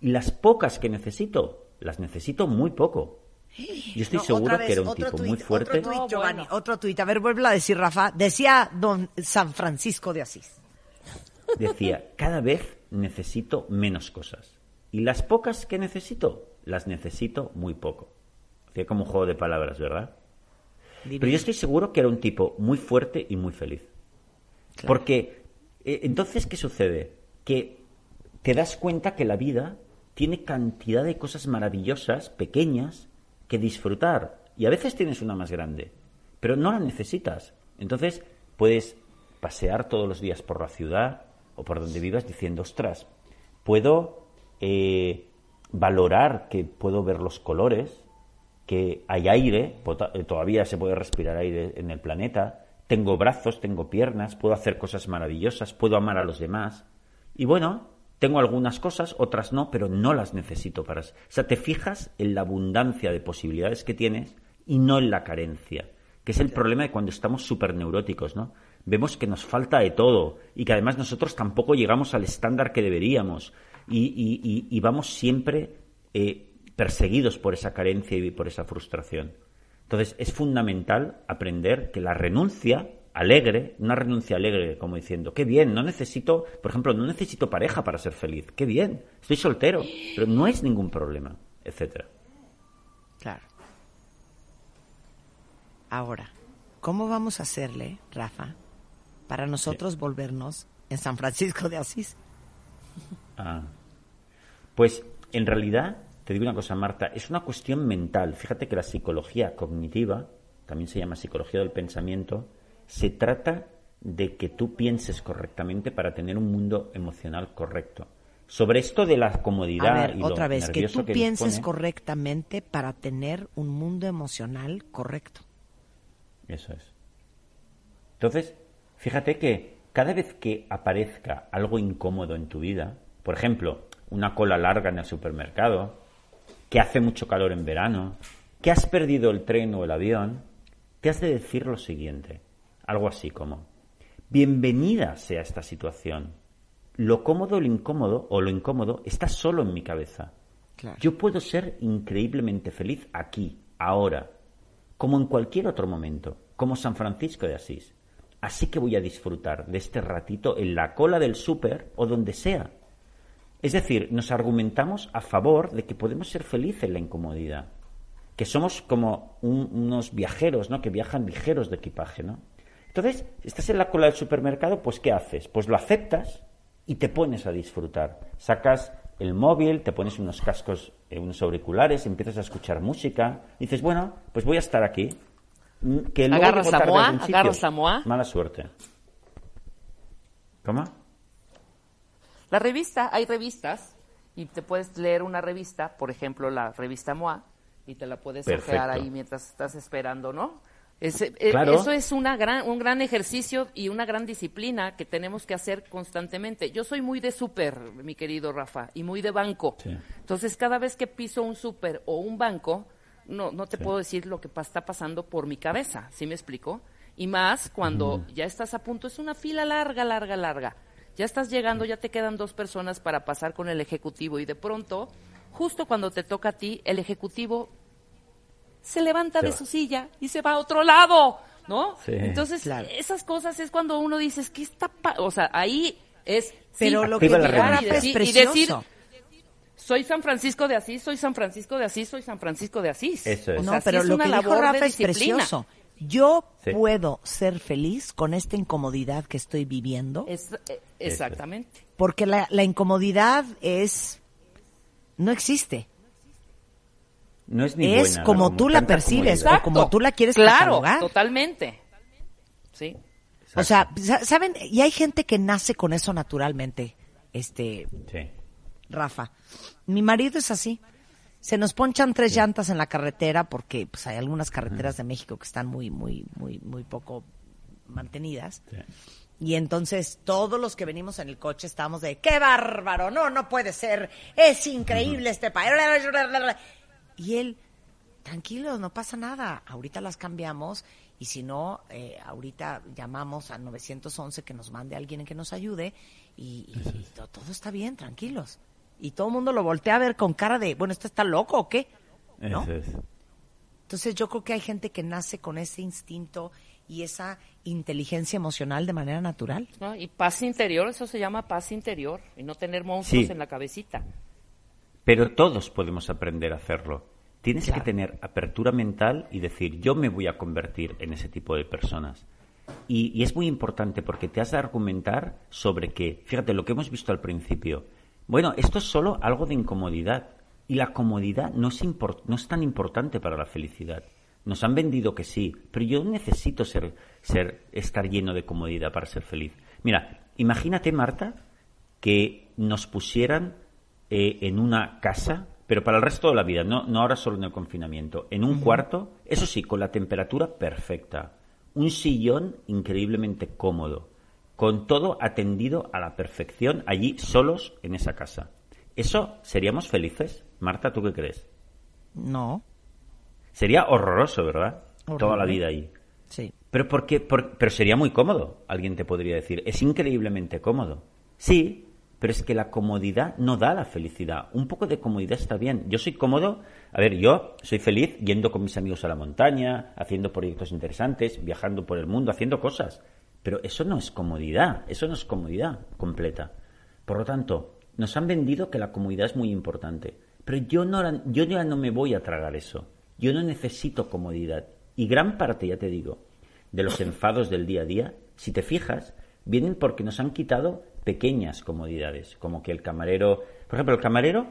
Y las pocas que necesito, las necesito muy poco. Yo estoy No, seguro que era un tipo tuit, muy fuerte. Otro tuit, No, Giovanni, bueno. otro tuit. A ver, vuelve a decir, Rafa. Decía don San Francisco de Asís. Decía, cada vez necesito menos cosas. Y las pocas que necesito, las necesito muy poco. Hacía como un juego de palabras, ¿verdad? Pero yo estoy seguro que era un tipo muy fuerte y muy feliz. Porque eh, entonces, ¿qué sucede? Que te das cuenta que la vida tiene cantidad de cosas maravillosas, pequeñas, que disfrutar. Y a veces tienes una más grande, pero no la necesitas. Entonces puedes pasear todos los días por la ciudad o por donde vivas diciendo, ostras, puedo eh, valorar que puedo ver los colores, que hay aire, eh, todavía se puede respirar aire en el planeta, tengo brazos, tengo piernas, puedo hacer cosas maravillosas, puedo amar a los demás. Y bueno, tengo algunas cosas, otras no, pero no las necesito para... O sea, te fijas en la abundancia de posibilidades que tienes y no en la carencia, que es el problema de cuando estamos súper neuróticos, ¿no? Vemos que nos falta de todo y que además nosotros tampoco llegamos al estándar que deberíamos y, y- y- vamos siempre eh, perseguidos por esa carencia y por esa frustración. Entonces es fundamental aprender que la renuncia alegre, una renuncia alegre, como diciendo, qué bien, no necesito, por ejemplo, no necesito pareja para ser feliz, qué bien, estoy soltero, pero no es ningún problema, etcétera. Claro. Ahora, ¿cómo vamos a hacerle, Rafa, para nosotros volvernos en San Francisco de Asís? Ah. Pues en realidad, te digo una cosa, Marta, es una cuestión mental. Fíjate que la psicología cognitiva, también se llama psicología del pensamiento, se trata de que tú pienses correctamente para tener un mundo emocional correcto. sobre esto de la comodidad A ver, y lo otra vez, que tú pienses correctamente para tener un mundo emocional correcto. Eso es. Entonces, fíjate que cada vez que aparezca algo incómodo en tu vida, por ejemplo, una cola larga en el supermercado, que hace mucho calor en verano, que has perdido el tren o el avión, te has de decir lo siguiente, algo así como, bienvenida sea esta situación. Lo cómodo o lo incómodo, o lo incómodo, está solo en mi cabeza. Claro. Yo puedo ser increíblemente feliz aquí, ahora, como en cualquier otro momento, como San Francisco de Asís. Así que voy a disfrutar de este ratito en la cola del súper o donde sea. Es decir, nos argumentamos a favor de que podemos ser felices en la incomodidad, que somos como un- unos viajeros, ¿no? Que viajan ligeros de equipaje, ¿no? Entonces, estás en la cola del supermercado, pues ¿qué haces? Pues lo aceptas y te pones a disfrutar. Sacas el móvil, te pones unos cascos, eh, unos auriculares, empiezas a escuchar música, dices, bueno, pues voy a estar aquí. Que luego Agarras llego la tarde a moa, algún sitio. agarras la moa. Mala suerte. ¿Cómo? La revista, hay revistas y te puedes leer una revista, por ejemplo, la revista MOA, y te la puedes ojear ahí mientras estás esperando, ¿no? Ese- eh, Claro. Eso es una gran, un gran ejercicio y una gran disciplina que tenemos que hacer constantemente. Yo soy muy de súper, mi querido Rafa, y muy de banco. Sí. Entonces, cada vez que piso un súper o un banco, no, no te Sí. puedo decir lo que pa- está pasando por mi cabeza, ¿sí me explico? Y más cuando ya estás a punto, es una fila larga, larga, larga. Ya estás llegando, ya te quedan dos personas para pasar con el ejecutivo y de pronto, justo cuando te toca a ti, el ejecutivo se levanta Se de va. su silla y se va a otro lado, ¿no? Sí. Entonces, Claro. esas cosas es cuando uno dice, ¿qué está pa-?" O sea, ahí es... Pero sí, lo que y es decir- y decir, precioso. Soy San Francisco de Asís, soy San Francisco de Asís, soy San Francisco de Asís. Eso es. O No, sea, sí pero es lo una que dijo labor de Rafa es disciplina. precioso. Yo Sí. puedo ser feliz con esta incomodidad que estoy viviendo, Es- eh, exactamente. porque la, la incomodidad es no existe. No es ni es buena, ¿no? como tú la percibes comodidad. o como tú la quieres Claro, catalogar. totalmente. Sí. O sea, sa- saben, y hay gente que nace con eso naturalmente. Este, Sí. Rafa, mi marido es así. Se nos ponchan tres llantas en la carretera porque pues hay algunas carreteras de México que están muy muy muy muy poco mantenidas. Sí. Y entonces todos los que venimos en el coche estábamos de qué bárbaro, no, no puede ser, es increíble este país. Y él, tranquilo, no pasa nada, ahorita las cambiamos y si no, eh, ahorita llamamos al 911 que nos mande alguien que nos ayude y, y to- todo está bien, tranquilos. Y todo el mundo lo voltea a ver con cara de, bueno, ¿este está loco o qué? ¿No? Eso es. Entonces yo creo que hay gente que nace con ese instinto y esa inteligencia emocional de manera natural. ¿no? Y paz interior, eso se llama paz interior, y no tener monstruos Sí. en la cabecita. Pero todos podemos aprender a hacerlo. Tienes Claro. que tener apertura mental y decir, yo me voy a convertir en ese tipo de personas. Y, y es muy importante porque te has de argumentar sobre que, fíjate, lo que hemos visto al principio, bueno, esto es solo algo de incomodidad. Y la comodidad no es, no es tan importante para la felicidad. Nos han vendido que sí, pero yo necesito ser, ser, estar lleno de comodidad para ser feliz. Mira, imagínate, Marta, que nos pusieran eh, en una casa, pero para el resto de la vida, no, no ahora solo en el confinamiento, en un cuarto, eso sí, con la temperatura perfecta, un sillón increíblemente cómodo, con todo atendido a la perfección allí solos en esa casa. ¿Eso seríamos felices? Marta, ¿tú qué crees? No, Sería horroroso, ¿verdad? Toda la vida ahí. sí. Pero porque, por- pero sería muy cómodo, alguien te podría decir. Es increíblemente cómodo. Sí, pero es que la comodidad no da la felicidad. Un poco de comodidad está bien. Yo soy cómodo, a ver, yo soy feliz yendo con mis amigos a la montaña, haciendo proyectos interesantes, viajando por el mundo, haciendo cosas. Pero eso no es comodidad, eso no es comodidad completa. Por lo tanto, nos han vendido que la comodidad es muy importante. Pero yo, no, yo ya no me voy a tragar eso. Yo no necesito comodidad. Y gran parte, ya te digo, de los enfados del día a día, si te fijas, vienen porque nos han quitado pequeñas comodidades, como que el camarero, por ejemplo, el camarero,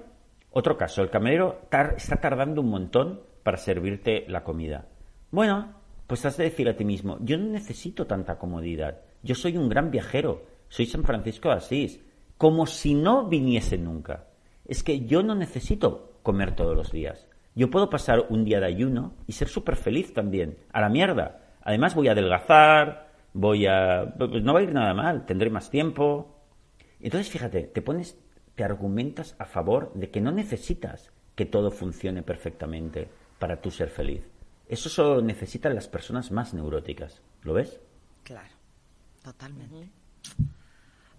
otro caso, el camarero tar- está tardando un montón para servirte la comida. Bueno, pues has de decir a ti mismo, yo no necesito tanta comodidad, yo soy un gran viajero, soy San Francisco de Asís, como si no viniese nunca. Es que yo no necesito comer todos los días. Yo puedo pasar un día de ayuno y ser súper feliz también. A la mierda. Además voy a adelgazar, voy a... pues no va a ir nada mal, tendré más tiempo. Entonces, fíjate, te pones, te argumentas a favor de que no necesitas que todo funcione perfectamente para tú ser feliz. Eso solo necesitan las personas más neuróticas. ¿Lo ves? Claro, totalmente.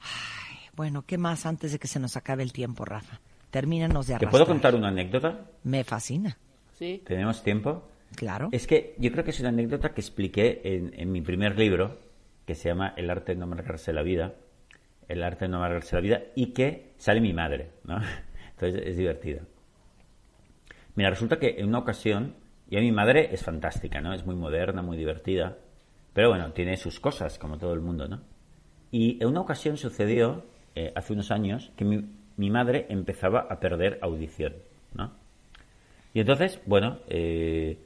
Ay, bueno, ¿qué más antes de que se nos acabe el tiempo, Rafa? Termínanos de ¿Te arrastrar. puedo contar una anécdota? Me fascina, Sí. ¿Tenemos tiempo? claro. Es que yo creo que es una anécdota que expliqué en, en mi primer libro, que se llama El arte de no amargarse la vida. El arte de no amargarse la vida, y que sale mi madre, ¿no? Entonces es divertido. Mira, resulta que en una ocasión, y a mi madre es fantástica, ¿no? Es muy moderna, muy divertida, pero bueno, tiene sus cosas, como todo el mundo, ¿no? Y en una ocasión sucedió, eh, hace unos años, que mi, madre empezaba a perder audición, ¿no? Y entonces, bueno, eh,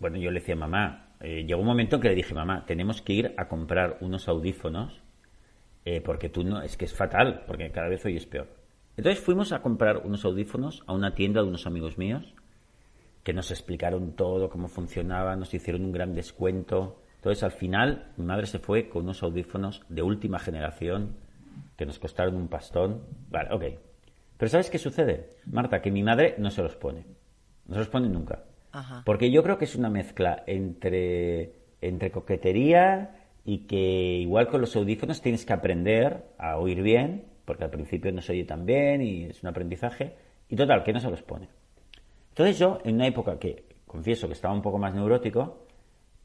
bueno, yo le decía, mamá, eh, llegó un momento en que le dije, mamá, tenemos que ir a comprar unos audífonos eh, porque tú no, es que es fatal, porque cada vez hoy es peor. Entonces fuimos a comprar unos audífonos a una tienda de unos amigos míos que nos explicaron todo, cómo funcionaba, nos hicieron un gran descuento. Entonces al final mi madre se fue con unos audífonos de última generación que nos costaron un pastón. Vale, ok. Pero ¿sabes qué sucede? Marta, que mi madre no se los pone. No se los pone nunca. Ajá. Porque yo creo que es una mezcla entre, entre coquetería y que igual con los audífonos tienes que aprender a oír bien, porque al principio no se oye tan bien y es un aprendizaje. Y total, que no se los pone. Entonces yo, en una época que, confieso que estaba un poco más neurótico,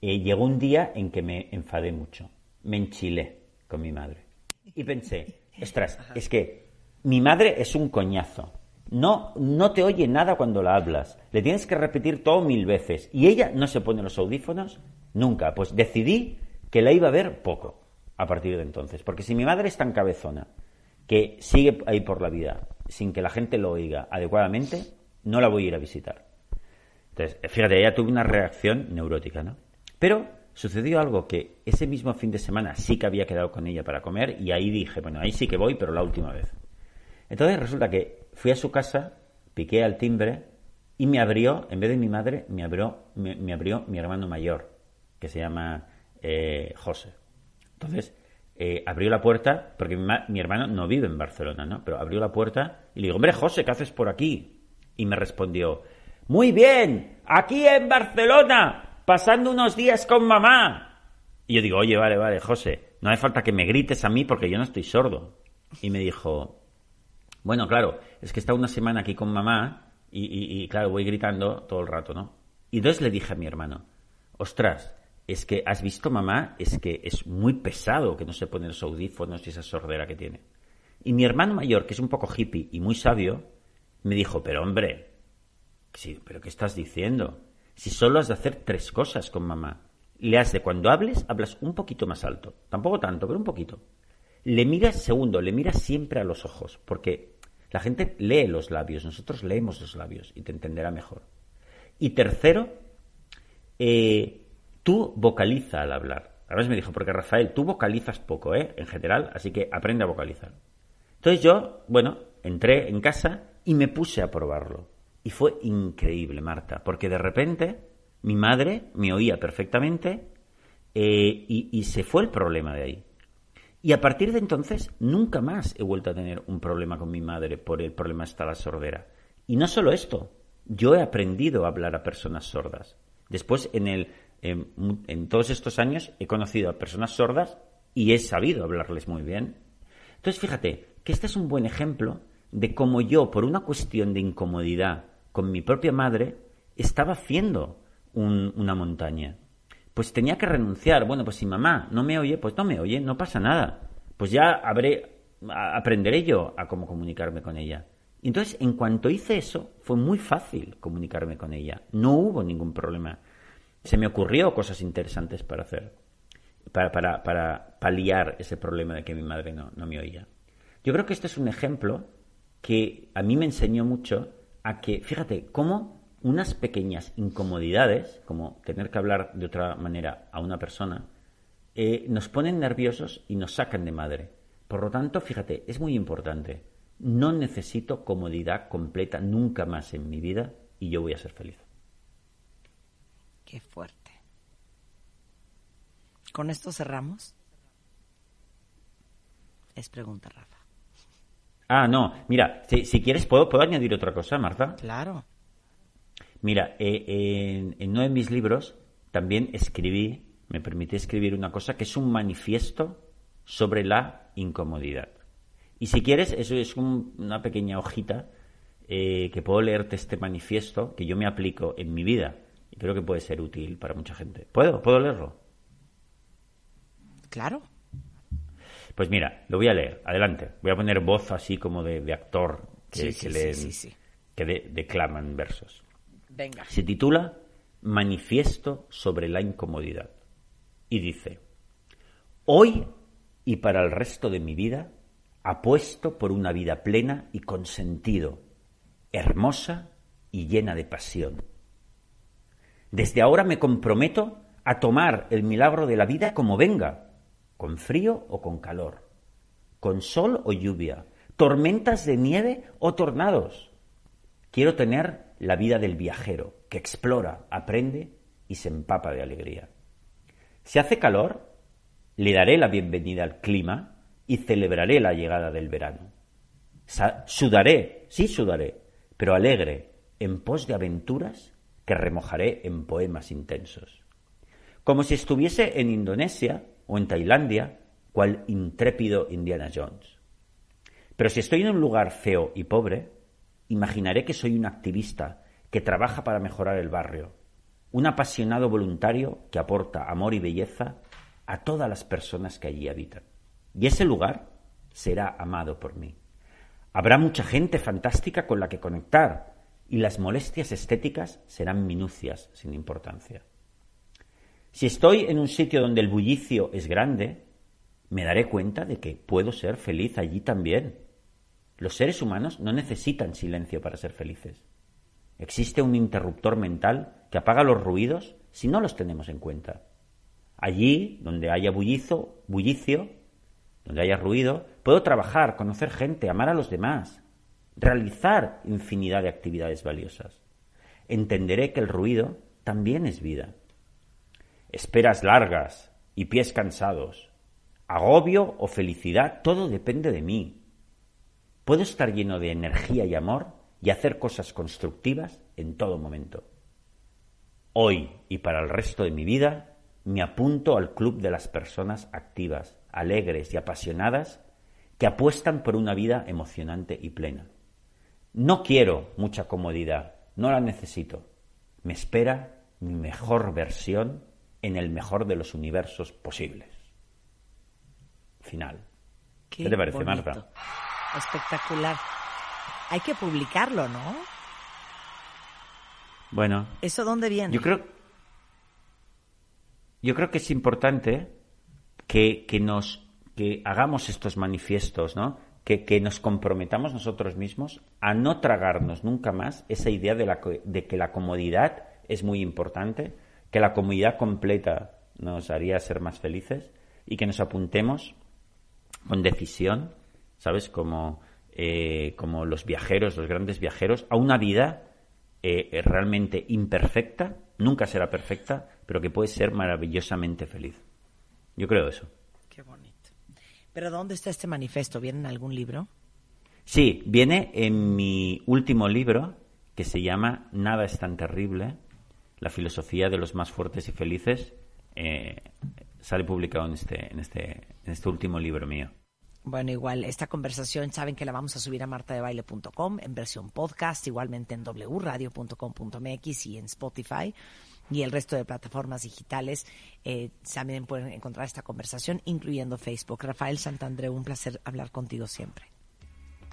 eh, llegó un día en que me enfadé mucho. Me enchilé con mi madre. Y pensé, ostras, es que mi madre es un coñazo. No, no te oye nada cuando la hablas. Le tienes que repetir todo mil veces. Y ella no se pone los audífonos nunca. Pues decidí que la iba a ver poco a partir de entonces. Porque si mi madre es tan cabezona que sigue ahí por la vida sin que la gente lo oiga adecuadamente, no la voy a ir a visitar. Entonces, fíjate, ella tuvo una reacción neurótica, ¿no? Pero sucedió algo que ese mismo fin de semana sí que había quedado con ella para comer y ahí dije, bueno, ahí sí que voy, pero la última vez. Entonces resulta que fui a su casa, piqué al timbre y me abrió, en vez de mi madre, me abrió, mi hermano mayor, que se llama eh, José. Entonces, eh, abrió la puerta, porque mi, mi hermano no vive en Barcelona, ¿no? Pero abrió la puerta y le digo, hombre, José, ¿qué haces por aquí? Y me respondió, muy bien, aquí en Barcelona, pasando unos días con mamá. Y yo digo, oye, vale, vale, José, no hace falta que me grites a mí porque yo no estoy sordo. Y me dijo, bueno, claro, es que he estado una semana aquí con mamá y, y- claro, voy gritando todo el rato, ¿no? Y entonces le dije a mi hermano, ostras, es que has visto mamá, es que es muy pesado que no se pone los audífonos y esa sordera que tiene. Y mi hermano mayor, que es un poco hippie y muy sabio, me dijo, pero hombre, sí, pero ¿qué estás diciendo? Si solo has de hacer tres cosas con mamá. Le has de cuando hables, hablas un poquito más alto. Tampoco tanto, pero un poquito. Le miras, segundo, le miras siempre a los ojos, porque la gente lee los labios, nosotros leemos los labios y te entenderá mejor. Y tercero, eh, tú vocaliza al hablar. A veces me dijo, porque Rafael, tú vocalizas poco, ¿eh? En general, así que aprende a vocalizar. Entonces yo, bueno, entré en casa y me puse a probarlo. Y fue increíble, Marta, porque de repente mi madre me oía perfectamente eh, y, se fue el problema de ahí. Y a partir de entonces nunca más he vuelto a tener un problema con mi madre por el problema esta la sordera. Y no solo esto, yo he aprendido a hablar a personas sordas. Después, en, el, en todos estos años, he conocido a personas sordas y he sabido hablarles muy bien. Entonces, fíjate que este es un buen ejemplo de cómo yo, por una cuestión de incomodidad con mi propia madre, estaba haciendo un- una montaña. Pues tenía que renunciar. Bueno, pues si mamá no me oye, pues no me oye, no pasa nada. Pues ya aprenderé yo a cómo comunicarme con ella. Entonces, en cuanto hice eso, fue muy fácil comunicarme con ella. No hubo ningún problema. Se me ocurrió cosas interesantes para hacer para, para, para paliar ese problema de que mi madre no, no me oía. Yo creo que este es un ejemplo que a mí me enseñó mucho a que, fíjate, cómo unas pequeñas incomodidades, como tener que hablar de otra manera a una persona, eh, nos ponen nerviosos y nos sacan de madre. Por lo tanto, fíjate, es muy importante. No necesito comodidad completa nunca más en mi vida y yo voy a ser feliz. Qué fuerte. ¿Con esto cerramos? Es pregunta, Rafa. Ah, no, mira, si, si quieres, ¿puedo, ¿puedo añadir otra cosa, Marta? Claro. Mira, eh, en, en uno de mis libros también escribí, me permití escribir una cosa que es un manifiesto sobre la incomodidad. Y si quieres, eso es un- una pequeña hojita eh, que puedo leerte este manifiesto que yo me aplico en mi vida y creo que puede ser útil para mucha gente. ¿Puedo? ¿Puedo leerlo? Claro. Pues mira, lo voy a leer. Adelante. Voy a poner voz así como de, de actor que, Sí, que leen- sí. que de- declaman versos. Venga. Se titula Manifiesto sobre la incomodidad y dice, Hoy y para el resto de mi vida apuesto por una vida plena y con sentido, hermosa y llena de pasión. Desde ahora me comprometo a tomar el milagro de la vida como venga, con frío o con calor, con sol o lluvia, tormentas de nieve o tornados. Quiero tener la vida del viajero, que explora, aprende y se empapa de alegría. Si hace calor, le daré la bienvenida al clima y celebraré la llegada del verano. Sudaré, sí sudaré, pero alegre, en pos de aventuras que remojaré en poemas intensos. Como si estuviese en Indonesia o en Tailandia, cual intrépido Indiana Jones. Pero si estoy en un lugar feo y pobre, imaginaré que soy un activista que trabaja para mejorar el barrio, un apasionado voluntario que aporta amor y belleza a todas las personas que allí habitan. Y ese lugar será amado por mí. Habrá mucha gente fantástica con la que conectar y las molestias estéticas serán minucias sin importancia. Si estoy en un sitio donde el bullicio es grande, me daré cuenta de que puedo ser feliz allí también. Los seres humanos no necesitan silencio para ser felices. Existe un interruptor mental que apaga los ruidos si no los tenemos en cuenta. Allí, donde haya bullizo, bullicio, donde haya ruido, puedo trabajar, conocer gente, amar a los demás, realizar infinidad de actividades valiosas. Entenderé que el ruido también es vida. Esperas largas y pies cansados, agobio o felicidad, todo depende de mí. Puedo estar lleno de energía y amor y hacer cosas constructivas en todo momento. Hoy y para el resto de mi vida me apunto al club de las personas activas, alegres y apasionadas que apuestan por una vida emocionante y plena. No quiero mucha comodidad, no la necesito. Me espera mi mejor versión en el mejor de los universos posibles. Final. ¿Qué te parece, bonito. Marta? Espectacular. Hay que publicarlo, ¿no? Bueno, ¿Eso dónde viene? Yo creo, yo creo que es importante que, que nos que hagamos estos manifiestos, ¿no? Que, que nos comprometamos nosotros mismos a no tragarnos nunca más esa idea de, la, de que la comodidad es muy importante, que la comodidad completa nos haría ser más felices y que nos apuntemos con decisión, ¿sabes? Como, eh, como los viajeros, los grandes viajeros, a una vida eh, realmente imperfecta, nunca será perfecta, pero que puede ser maravillosamente feliz. Yo creo eso. Qué bonito. ¿Pero dónde está este manifiesto? ¿Viene en algún libro? Sí, viene en mi último libro, que se llama Nada es tan terrible, la filosofía de los más fuertes y felices. eh, sale publicado en este, en, este, en este último libro mío. Bueno, igual, esta conversación saben que la vamos a subir a martadebaile.com en versión podcast, igualmente en wradio.com.mx y en Spotify y el resto de plataformas digitales. Eh, también pueden encontrar esta conversación, incluyendo Facebook. Rafael Santandreu, un placer hablar contigo siempre.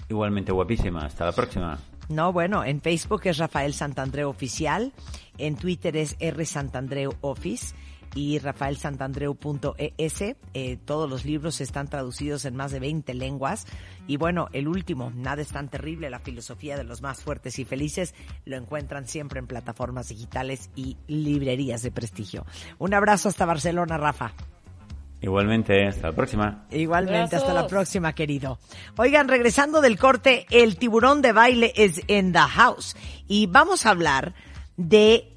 Igualmente guapísima. Hasta la próxima. No, bueno, en Facebook es Rafael Santandreu Oficial, en Twitter es R Santandreu Office y rafaelsantandreu.es. Eh, todos los libros están traducidos en más de 20 lenguas. Y bueno, el último, Nada es tan terrible, la filosofía de los más fuertes y felices, lo encuentran siempre en plataformas digitales y librerías de prestigio. Un abrazo hasta Barcelona, Rafa. Igualmente, hasta la próxima. Igualmente, hasta la próxima, querido. Oigan, regresando del corte, el tiburón de baile es in the house. Y vamos a hablar de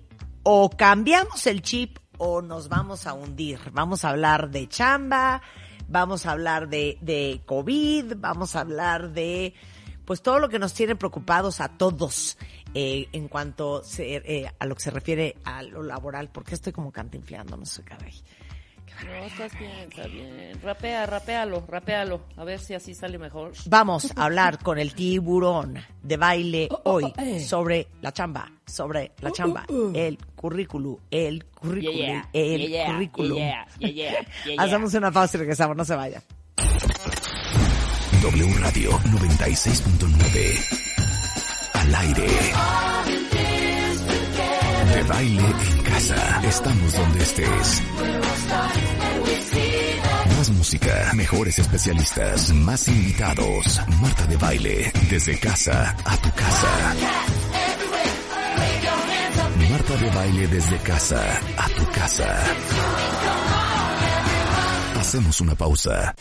o cambiamos el chip o nos vamos a hundir. Vamos a hablar de chamba, vamos a hablar de, de COVID, vamos a hablar de pues todo lo que nos tiene preocupados a todos eh, en cuanto se- eh, a lo que se refiere a lo laboral. porque estoy como cantinfleando? No sé, caray. No, estás bien, está bien. Rapea, rapéalo, rapéalo. A ver si así sale mejor. Vamos a hablar con el tiburón de baile hoy sobre la chamba, sobre la chamba, el currículum, el currículum, Yeah, yeah, el yeah, currículum. Hacemos una pausa y regresamos, no se vayan. W Radio 96.9. Al aire. De baile en casa. Estamos donde estés. Música, mejores especialistas, más invitados. Marta de baile, desde casa a tu casa. Marta de baile desde casa a tu casa. Hacemos una pausa.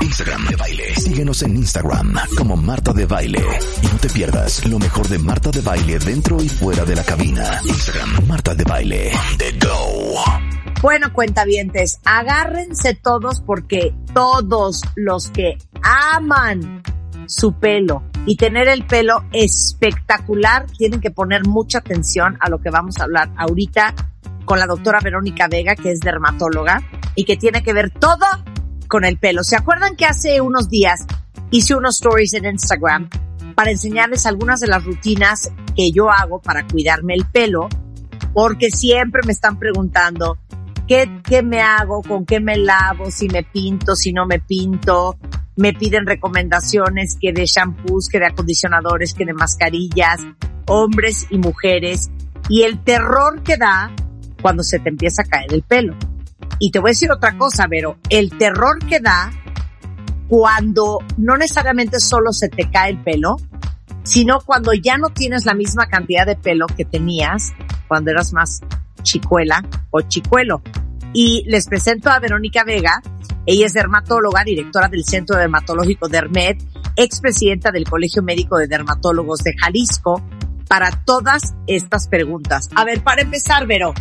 Instagram de baile. Síguenos en Instagram como Marta de Baile. Y no te pierdas lo mejor de Marta de Baile dentro y fuera de la cabina. Instagram Marta de Baile. The go. Bueno, cuentavientes, agárrense todos porque todos los que aman su pelo y tener el pelo espectacular tienen que poner mucha atención a lo que vamos a hablar ahorita con la doctora Verónica Vega, que es dermatóloga y que tiene que ver todo con el pelo. ¿Se acuerdan que hace unos días hice unos stories en Instagram para enseñarles algunas de las rutinas que yo hago para cuidarme el pelo? Porque siempre me están preguntando, ¿qué, qué me hago? ¿Con qué me lavo? Si me pinto, si no me pinto. Me piden recomendaciones que de shampoos, que de acondicionadores, que de mascarillas, hombres y mujeres. Y el terror que da cuando se te empieza a caer el pelo. Y te voy a decir otra cosa, Vero, el terror que da cuando no necesariamente solo se te cae el pelo, sino cuando ya no tienes la misma cantidad de pelo que tenías cuando eras más chicuela o chicuelo. Y les presento a Verónica Vega. Ella es dermatóloga, directora del Centro Dermatológico Dermed, expresidenta del Colegio Médico de Dermatólogos de Jalisco, para todas estas preguntas. A ver, para empezar, Vero,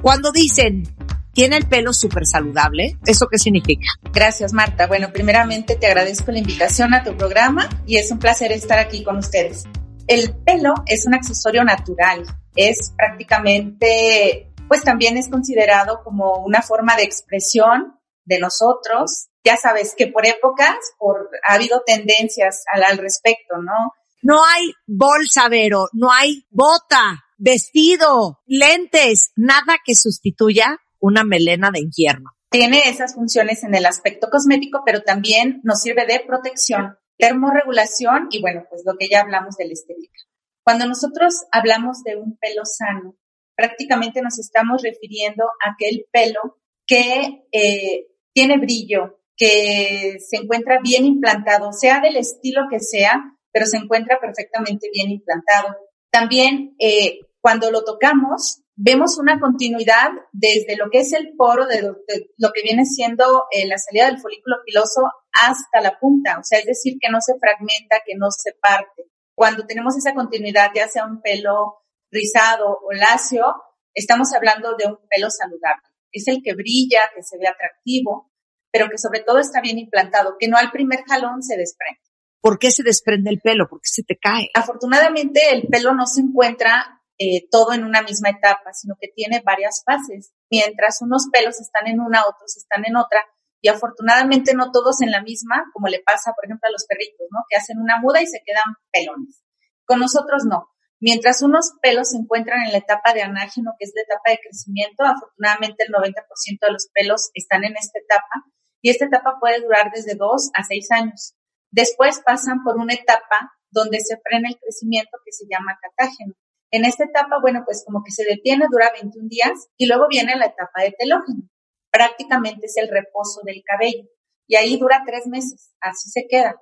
cuando dicen, tiene el pelo súper saludable, ¿eso qué significa? Gracias, Marta. Bueno, primeramente te agradezco la invitación a tu programa y es un placer estar aquí con ustedes. El pelo es un accesorio natural, es prácticamente, pues también es considerado como una forma de expresión de nosotros. Ya sabes que por épocas por, ha habido tendencias al, al respecto, ¿no? No hay bolsa, Vero, no hay bota, vestido, lentes, nada que sustituya una melena de invierno. Tiene esas funciones en el aspecto cosmético, pero también nos sirve de protección, termorregulación y bueno, pues lo que ya hablamos de la estética. Cuando nosotros hablamos de un pelo sano, prácticamente nos estamos refiriendo a aquel pelo que eh, tiene brillo, que se encuentra bien implantado, sea del estilo que sea, pero se encuentra perfectamente bien implantado. También eh, cuando lo tocamos, vemos una continuidad desde lo que es el poro, de lo, que viene siendo eh, la salida del folículo piloso hasta la punta, o sea, es decir, que no se fragmenta, que no se parte. Cuando tenemos esa continuidad, ya sea un pelo rizado o lacio, estamos hablando de un pelo saludable. Es el que brilla, que se ve atractivo, pero que sobre todo está bien implantado, que no al primer jalón se desprende. ¿Por qué se desprende el pelo? ¿Por qué se te cae? Afortunadamente, el pelo no se encuentra eh, todo en una misma etapa, sino que tiene varias fases. Mientras unos pelos están en una, otros están en otra, y afortunadamente no todos en la misma, como le pasa, por ejemplo, a los perritos, ¿no? Que hacen una muda y se quedan pelones. Con nosotros no. Mientras unos pelos se encuentran en la etapa de anágeno, que es la etapa de crecimiento, afortunadamente el 90% de los pelos están en esta etapa, y esta etapa puede durar desde 2 a 6 años. Después pasan por una etapa donde se frena el crecimiento que se llama catágeno. En esta etapa, bueno, pues como que se detiene, dura 21 días y luego viene la etapa de telógeno. Prácticamente es el reposo del cabello y ahí dura tres meses, así se queda.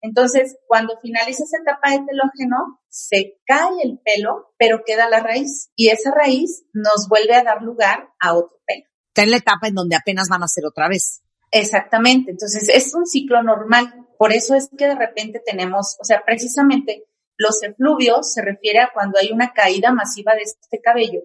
Entonces, cuando finaliza esa etapa de telógeno, se cae el pelo, pero queda la raíz y esa raíz nos vuelve a dar lugar a otro pelo. Está en la etapa en donde apenas van a ser otra vez. Exactamente, entonces es un ciclo normal. Por eso es que de repente tenemos, o sea, precisamente los efluvios se refiere a cuando hay una caída masiva de este cabello.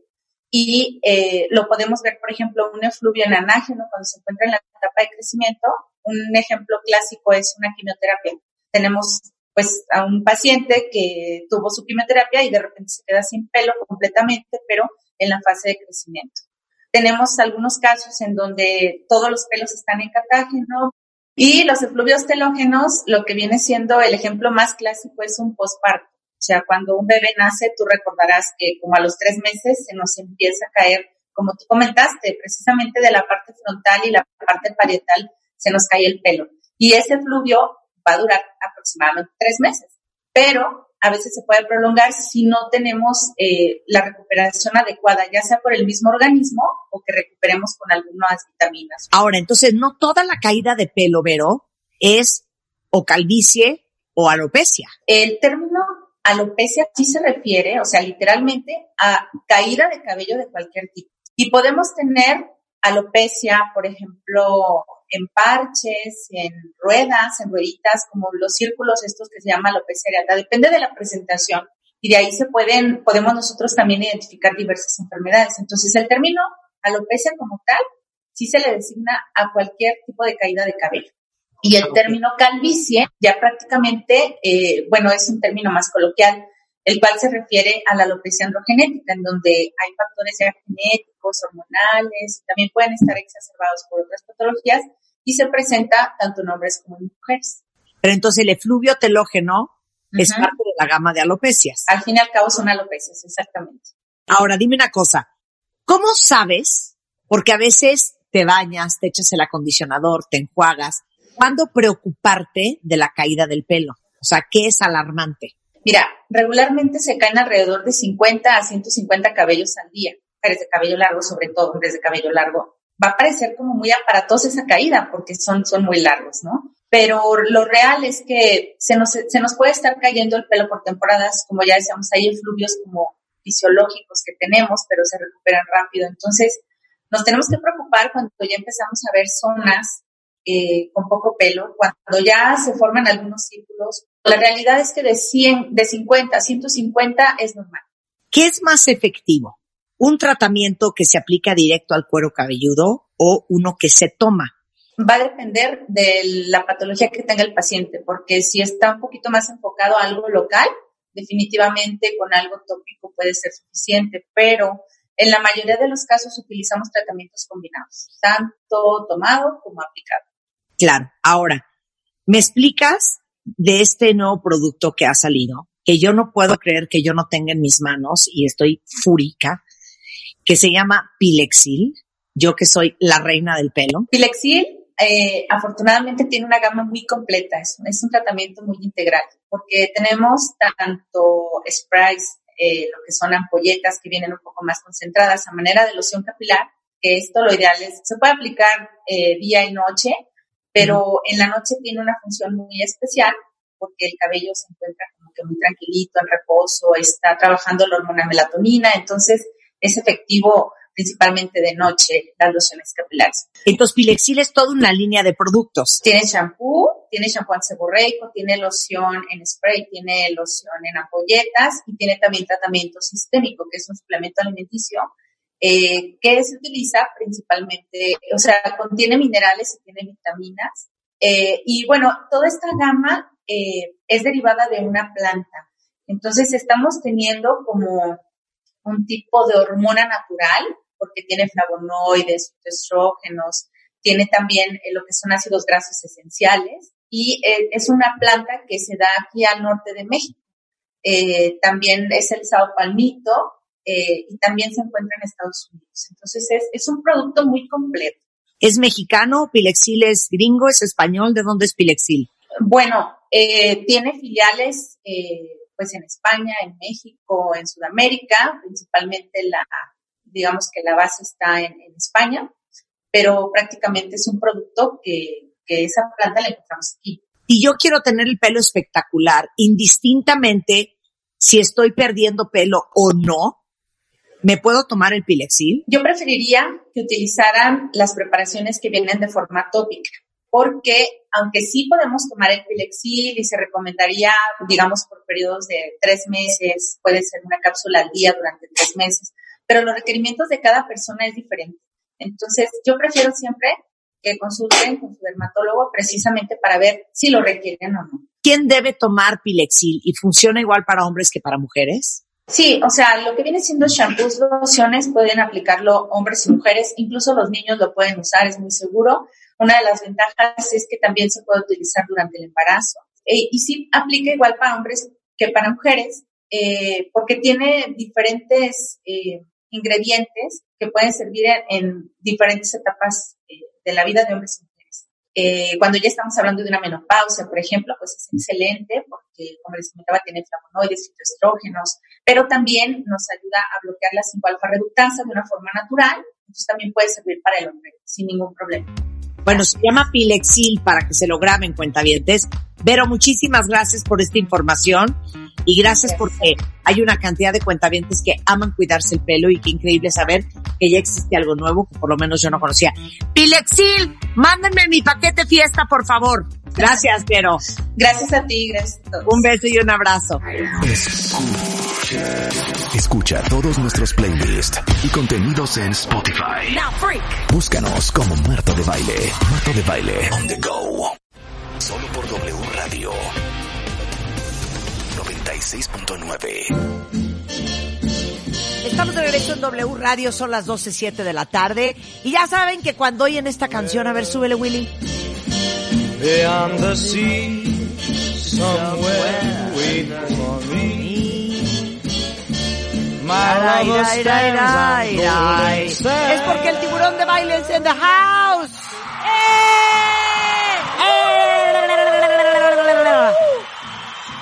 Y eh, lo podemos ver, por ejemplo, un efluvio en cuando se encuentra en la etapa de crecimiento. Un ejemplo clásico es una quimioterapia. Tenemos pues a un paciente que tuvo su quimioterapia y de repente se queda sin pelo completamente, pero en la fase de crecimiento. Tenemos algunos casos en donde todos los pelos están en catágeno, y los efluvios telógenos, lo que viene siendo el ejemplo más clásico es un posparto. O sea, cuando un bebé nace, tú recordarás que como a los tres meses se nos empieza a caer, como tú comentaste, precisamente de la parte frontal y la parte parietal se nos cae el pelo. Y ese efluvio va a durar aproximadamente tres meses. Pero a veces se puede prolongar si no tenemos eh, la recuperación adecuada, ya sea por el mismo organismo o que recuperemos con algunas vitaminas. Ahora, entonces, no toda la caída de pelo, Vero, es o calvicie o alopecia. El término alopecia sí se refiere, o sea, literalmente a caída de cabello de cualquier tipo. Y podemos tener alopecia, por ejemplo, en parches, en ruedas, en rueditas, como los círculos estos que se llaman alopecia areata. Depende de la presentación y de ahí se pueden, podemos nosotros también identificar diversas enfermedades. Entonces, el término alopecia como tal sí se le designa a cualquier tipo de caída de cabello. Y el término calvicie ya prácticamente, eh, bueno, es un término más coloquial, el cual se refiere a la alopecia androgenética, en donde hay factores ya genéticos, hormonales, también pueden estar exacerbados por otras patologías y se presenta tanto en hombres como en mujeres. Pero entonces el efluvio telógeno es parte de la gama de alopecias. Al fin y al cabo son alopecias, exactamente. Ahora dime una cosa, ¿cómo sabes? Porque a veces te bañas, te echas el acondicionador, te enjuagas. ¿Cuándo preocuparte de la caída del pelo? O sea, ¿qué es alarmante? Mira, regularmente se caen alrededor de 50 a 150 cabellos al día, mujeres de cabello largo, sobre todo hombres de cabello largo. Va a parecer como muy aparatosa esa caída porque son, son muy largos, ¿no? Pero lo real es que se nos, se nos puede estar cayendo el pelo por temporadas, como ya decíamos, hay efluvios como fisiológicos que tenemos, pero se recuperan rápido. Entonces, nos tenemos que preocupar cuando ya empezamos a ver zonas eh, con poco pelo, cuando ya se forman algunos círculos. La realidad es que de 100, de 50 a 150 es normal. ¿Qué es más efectivo? ¿Un tratamiento que se aplica directo al cuero cabelludo o uno que se toma? Va a depender de la patología que tenga el paciente, porque si está un poquito más enfocado a algo local, definitivamente con algo tópico puede ser suficiente, pero en la mayoría de los casos utilizamos tratamientos combinados, tanto tomado como aplicado. Claro. Ahora, ¿me explicas de este nuevo producto que ha salido? Que yo no puedo creer que yo no tenga en mis manos y estoy fúrica, que se llama Pilexil. Yo que soy la reina del pelo. Pilexil, eh, afortunadamente tiene una gama muy completa. Es, un tratamiento muy integral porque tenemos tanto sprays, eh, lo que son ampolletas que vienen un poco más concentradas a manera de loción capilar, que esto lo ideal es, se puede aplicar eh, día y noche pero en la noche tiene una función muy especial porque el cabello se encuentra como que muy tranquilito, en reposo, está trabajando la hormona melatonina, entonces es efectivo principalmente de noche las lociones capilares. Entonces, Pilexil es toda una línea de productos. Tiene shampoo, tiene shampoo seborreico, tiene loción en spray, tiene loción en ampolletas y tiene también tratamiento sistémico, que es un suplemento alimenticio eh, que se utiliza principalmente, o sea, contiene minerales y tiene vitaminas. Eh, y bueno, toda esta gama eh, es derivada de una planta. Entonces estamos teniendo como un tipo de hormona natural, porque tiene flavonoides, estrógenos, tiene también eh, lo que son ácidos grasos esenciales y eh, es una planta que se da aquí al norte de México. Eh, también es el sao palmito, eh, y también se encuentra en Estados Unidos. Entonces es, es un producto muy completo. ¿Es mexicano? ¿Pilexil es gringo? ¿Es español? ¿De dónde es Pilexil? Bueno, eh, tiene filiales eh, pues en España, en México, en Sudamérica, principalmente la, digamos que la base está en, en España, pero prácticamente es un producto que, que esa planta la encontramos aquí. y yo quiero tener el pelo espectacular, indistintamente si estoy perdiendo pelo o no, ¿me puedo tomar el Pilexil? Yo preferiría que utilizaran las preparaciones que vienen de forma tópica, porque aunque sí podemos tomar el Pilexil y se recomendaría, digamos, por periodos de tres meses, puede ser una cápsula al día durante tres meses, pero los requerimientos de cada persona es diferente. Entonces, yo prefiero siempre que consulten con su dermatólogo precisamente para ver si lo requieren o no. ¿Quién debe tomar Pilexil y funciona igual para hombres que para mujeres? Sí, o sea, lo que viene siendo shampoos, lociones, pueden aplicarlo hombres y mujeres, incluso los niños lo pueden usar, es muy seguro. Una de las ventajas es que también se puede utilizar durante el embarazo. Eh, y sí aplica igual para hombres que para mujeres, eh, porque tiene diferentes eh, ingredientes que pueden servir en, en diferentes etapas eh, de la vida de hombres y mujeres. Eh, cuando ya estamos hablando de una menopausia, por ejemplo, pues es excelente porque, como les comentaba, tiene flavonoides, fitoestrógenos, pero también nos ayuda a bloquear la 5-alfa reductasa de una forma natural, entonces también puede servir para el hombre sin ningún problema. Bueno, se llama Pilexil para que se lo graben cuentavientes. Vero, muchísimas gracias por esta información y gracias porque hay una cantidad de cuentavientes que aman cuidarse el pelo y qué increíble saber que ya existe algo nuevo que por lo menos yo no conocía. Pilexil, mándenme mi paquete fiesta, por favor. Gracias, Vero. Gracias a ti, gracias a todos. Un beso y un abrazo. Escucha. Escucha todos nuestros playlists y contenidos en Spotify. Búscanos como Marta de Baile. Marta de Baile. On the go. 96.9. Estamos de regreso en W Radio, son las 12.07 de la tarde. Y ya saben que cuando oyen esta canción, a ver, súbele, Willy. Beyond the sea, somewhere waiting for me. My lover stands on golden. Es porque el tiburón de baile es en the house. ¡Eh!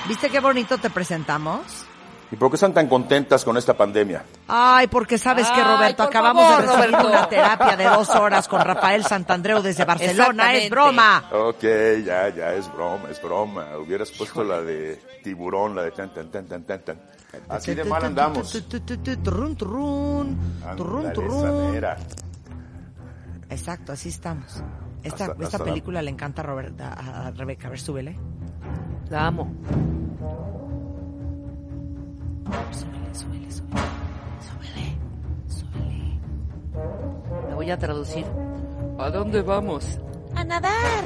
¿Viste qué bonito te presentamos? ¿Y por qué están tan contentas con esta pandemia? Ay, porque sabes que Roberto, acabamos favor, de recibir Roberto. una terapia de dos horas con Rafael Santandreu desde Barcelona. Es broma. Ok, ya, ya, es broma, es broma. Hubieras puesto la de tiburón, la de tan, tan, tan, tan, tan, tan. Así de mal andamos. Tu, tu, tu, tu, turrún, turrún, turrún, turrún. Exacto, así estamos. Esta, Hasta- esta hasta la- película le encanta a, Roberta, a a Rebeca. A ver, súbele. La amo. Súbele, súbele, súbele. Súbele, súbele. La voy a traducir. ¿A dónde vamos? A nadar.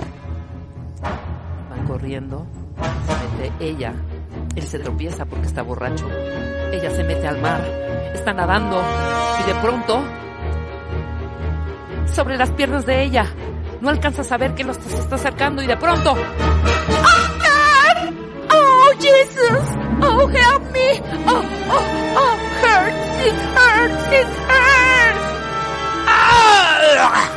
Van corriendo. Se mete ella. Él se tropieza porque está borracho. Ella se mete al mar. Está nadando. Y de pronto, sobre las piernas de ella, no alcanza a saber que los se está acercando. Y de pronto, ¡Oh, God! ¡Oh, Jesus! ¡Oh, help me! ¡Oh, oh, oh! ¡Hurts! ¡It hurts! ¡It hurts! ¡Ah!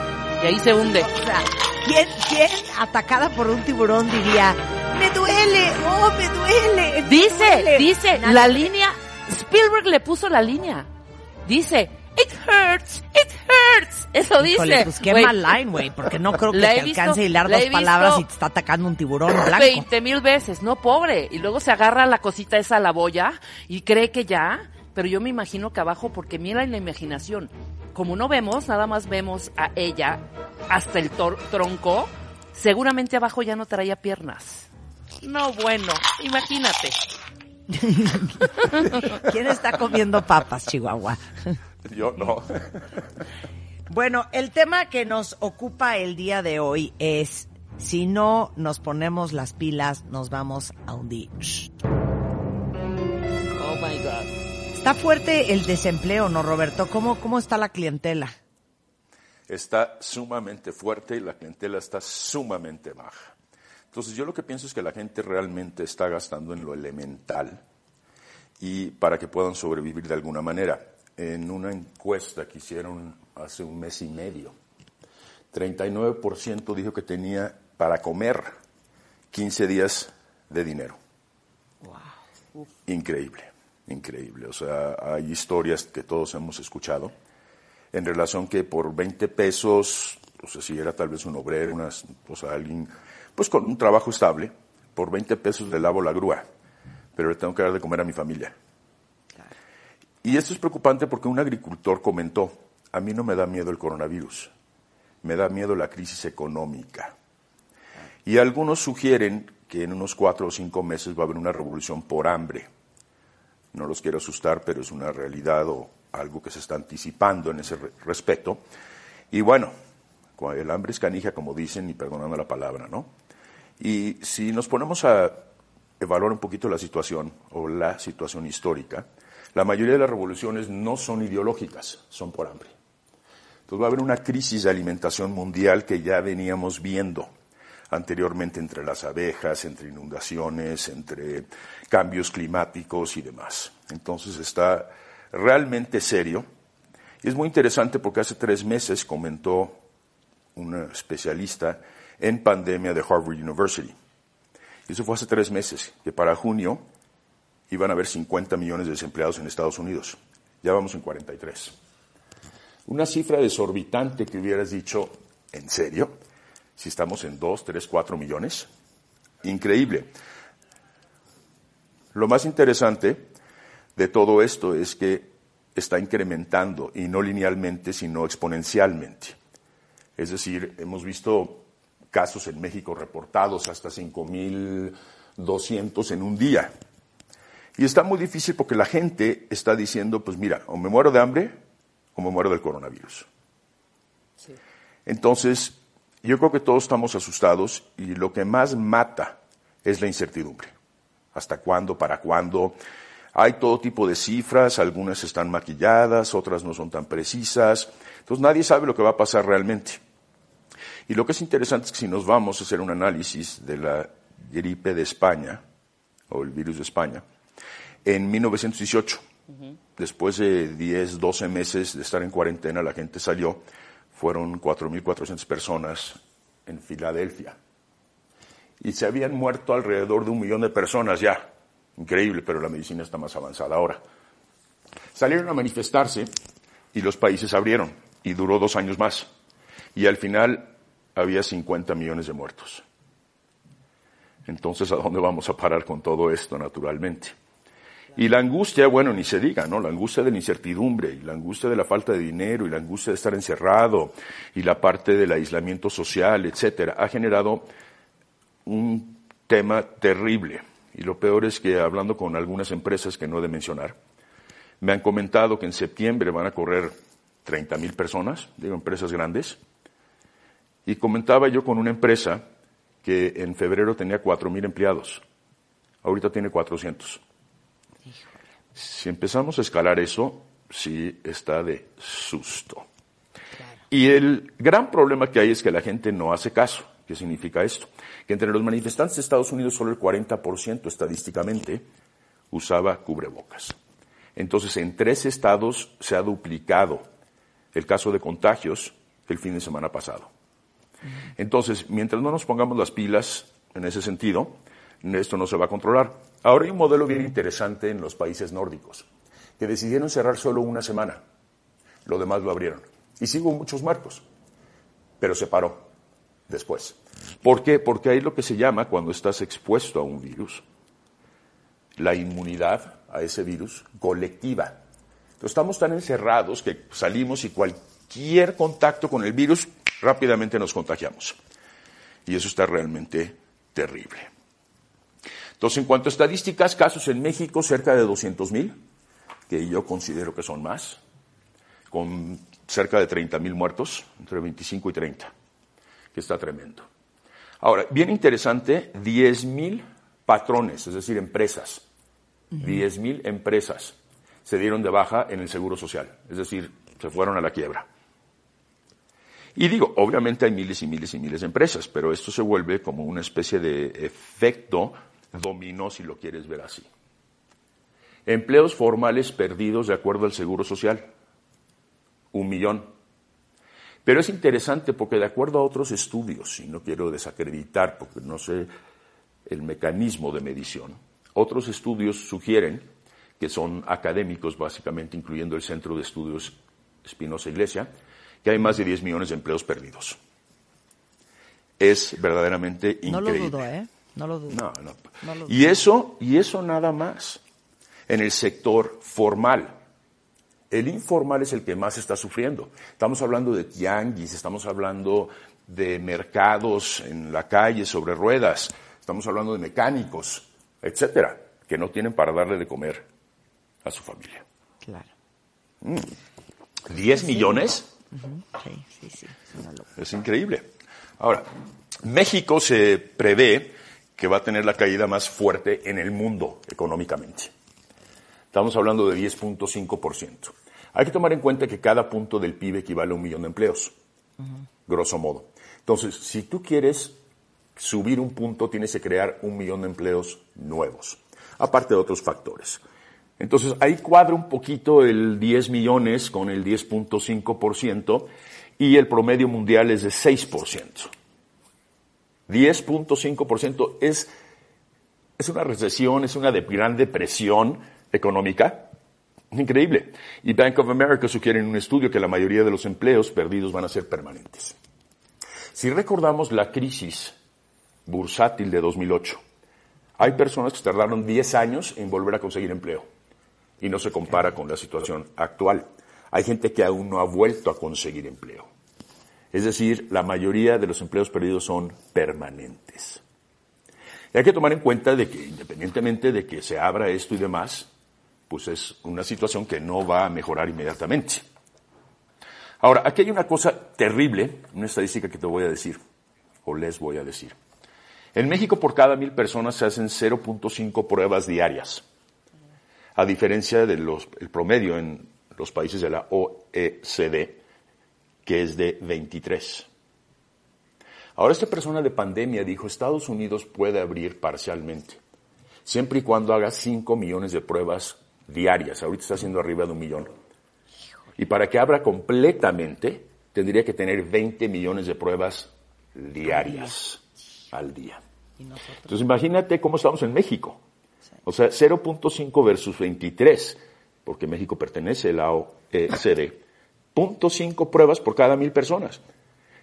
Y ahí se hunde. O sea, ¿quién, ¿quién atacada por un tiburón diría, me duele, oh, me duele? me Dice, duele"? dice, Nadie. la línea, Spielberg le puso la línea. Dice, it hurts, it hurts. Eso dice. Híjole, pues qué Güey, mal line, güey, porque no creo que te visto- alcance a hilar la dos palabras y te está atacando un tiburón blanco. 20 mil veces, no pobre. Y luego se agarra la cosita esa a la boya y cree que ya, pero yo me imagino que abajo, porque mira en la imaginación, como no vemos, nada más vemos a ella hasta el tronco, seguramente abajo ya no traía piernas. No, bueno, imagínate. ¿Quién está comiendo papas, Chihuahua? Yo no. Bueno, el tema que nos ocupa el día de hoy es si no nos ponemos las pilas, nos vamos a hundir. Oh my God. Está fuerte el desempleo, ¿no, Roberto? ¿Cómo, cómo está la clientela? Está sumamente fuerte y la clientela está sumamente baja. Entonces yo lo que pienso es que la gente realmente está gastando en lo elemental y para que puedan sobrevivir de alguna manera. En una encuesta que hicieron hace un mes y medio, 39% dijo que tenía para comer 15 días de dinero. Increíble, increíble. O sea, hay historias que todos hemos escuchado en relación que por 20 pesos o sea, si era tal vez un obrero, una, o sea, alguien, pues con un trabajo estable, por 20 pesos le lavo la grúa, pero le tengo que dar de comer a mi familia. Y esto es preocupante porque un agricultor comentó, a mí no me da miedo el coronavirus, me da miedo la crisis económica. Y algunos sugieren que en unos cuatro o cinco meses va a haber una revolución por hambre. No los quiero asustar, pero es una realidad o algo que se está anticipando en ese re- respecto. Y bueno, el hambre es canija, como dicen, y perdonando la palabra, ¿no? Y si nos ponemos a evaluar un poquito la situación o la situación histórica, la mayoría de las revoluciones no son ideológicas, son por hambre. Entonces va a haber una crisis de alimentación mundial que ya veníamos viendo anteriormente entre las abejas, entre inundaciones, entre cambios climáticos y demás. Entonces está realmente serio. Y es muy interesante porque hace tres meses comentó un especialista en pandemia de Harvard University. Y eso fue hace tres meses, que para junio iban a haber 50 millones de desempleados en Estados Unidos. Ya vamos en 43. Una cifra desorbitante que hubieras dicho, ¿en serio? Si estamos en 2, 3, 4 millones. Increíble. Lo más interesante de todo esto es que está incrementando, y no linealmente, sino exponencialmente. Es decir, hemos visto casos en México reportados hasta 5.200 en un día. Y está muy difícil porque la gente está diciendo, pues mira, o me muero de hambre o me muero del coronavirus. Entonces, yo creo que todos estamos asustados y lo que más mata es la incertidumbre. ¿Hasta cuándo? ¿Para cuándo? Hay todo tipo de cifras, algunas están maquilladas, otras no son tan precisas. Entonces nadie sabe lo que va a pasar realmente. Y lo que es interesante es que si nos vamos a hacer un análisis de la gripe de España, o el virus de España, en 1918, después de 10, 12 meses de estar en cuarentena, la gente salió, fueron 4.400 personas en Filadelfia. Y se habían muerto alrededor de un millón de personas ya. Increíble, pero la medicina está más avanzada ahora. Salieron a manifestarse y los países abrieron y duró dos años más. Y al final había 50 millones de muertos. Entonces, ¿a dónde vamos a parar con todo esto, naturalmente? Y la angustia, bueno, ni se diga, ¿no? La angustia de la incertidumbre, y la angustia de la falta de dinero, y la angustia de estar encerrado, y la parte del aislamiento social, etcétera, ha generado un tema terrible. Y lo peor es que hablando con algunas empresas que no he de mencionar, me han comentado que en septiembre van a correr 30 mil personas, digo, empresas grandes. Y comentaba yo con una empresa que en febrero tenía 4 mil empleados. Ahorita tiene 400. Si empezamos a escalar eso, sí está de susto. Y el gran problema que hay es que la gente no hace caso. ¿Qué significa esto? Que entre los manifestantes de Estados Unidos solo el 40% estadísticamente usaba cubrebocas. Entonces, en tres estados se ha duplicado el caso de contagios el fin de semana pasado. Entonces, mientras no nos pongamos las pilas en ese sentido, esto no se va a controlar. Ahora hay un modelo bien interesante en los países nórdicos, que decidieron cerrar solo una semana. Lo demás lo abrieron. Y hubo muchos muertos, pero se paró después. ¿Por qué? Porque hay lo que se llama, cuando estás expuesto a un virus, la inmunidad a ese virus colectiva. Entonces estamos tan encerrados que salimos y cualquier contacto con el virus rápidamente nos contagiamos. Y eso está realmente terrible. Entonces, en cuanto a estadísticas, casos en México, cerca de 200 mil, que yo considero que son más, con cerca de 30 mil muertos, entre 25 y 30, que está tremendo. Ahora, bien interesante, 10 mil patrones, es decir, empresas, 10 mil empresas se dieron de baja en el Seguro Social, es decir, se fueron a la quiebra. Y digo, obviamente hay miles y miles y miles de empresas, pero esto se vuelve como una especie de efecto dominó, si lo quieres ver así. Empleos formales perdidos de acuerdo al Seguro Social, un millón. Pero es interesante porque de acuerdo a otros estudios, y no quiero desacreditar porque no sé el mecanismo de medición, otros estudios sugieren, que son académicos básicamente, incluyendo el Centro de Estudios Espinosa Iglesia, que hay más de 10 millones de empleos perdidos. es verdaderamente No lo increíble. dudo, ¿eh? No lo dudo. No, no. No lo Y eso, y eso nada más. En el sector formal. El informal es el que más está sufriendo. Estamos hablando de tianguis, estamos hablando de mercados en la calle sobre ruedas, estamos hablando de mecánicos, etcétera, que no tienen para darle de comer a su familia. Claro. ¿10 millones? Sí, sí. Es increíble. Ahora, México se prevé que va a tener la caída más fuerte en el mundo económicamente. Estamos hablando de 10.5%. Hay que tomar en cuenta que cada punto del PIB equivale a un millón de empleos, grosso modo. Entonces, si tú quieres subir un punto, tienes que crear un millón de empleos nuevos, aparte de otros factores. Entonces, ahí cuadra un poquito el 10 millones con el 10.5% y el promedio mundial es de 6%. 10.5% es, es una recesión, es una gran depresión económica. Increíble. Y Bank of America sugiere en un estudio que la mayoría de los empleos perdidos van a ser permanentes. Si recordamos la crisis bursátil de 2008, hay personas que tardaron 10 años en volver a conseguir empleo y no se compara con la situación actual. Hay gente que aún no ha vuelto a conseguir empleo. Es decir, la mayoría de los empleos perdidos son permanentes. Y hay que tomar en cuenta de que independientemente de que se abra esto y demás, pues es una situación que no va a mejorar inmediatamente. Ahora, aquí hay una cosa terrible, una estadística que te voy a decir, o les voy a decir. En México por cada mil personas se hacen 0.5 pruebas diarias, a diferencia del promedio en los países de la OECD, que es de 23. Ahora esta persona de pandemia dijo, Estados Unidos puede abrir parcialmente, siempre y cuando haga 5 millones de pruebas diarias. Ahorita está haciendo arriba de un millón. Y para que abra completamente, tendría que tener 20 millones de pruebas diarias al día. Entonces imagínate cómo estamos en México. O sea, 0.5 versus 23, porque México pertenece a la OECD. 0.5 pruebas por cada mil personas.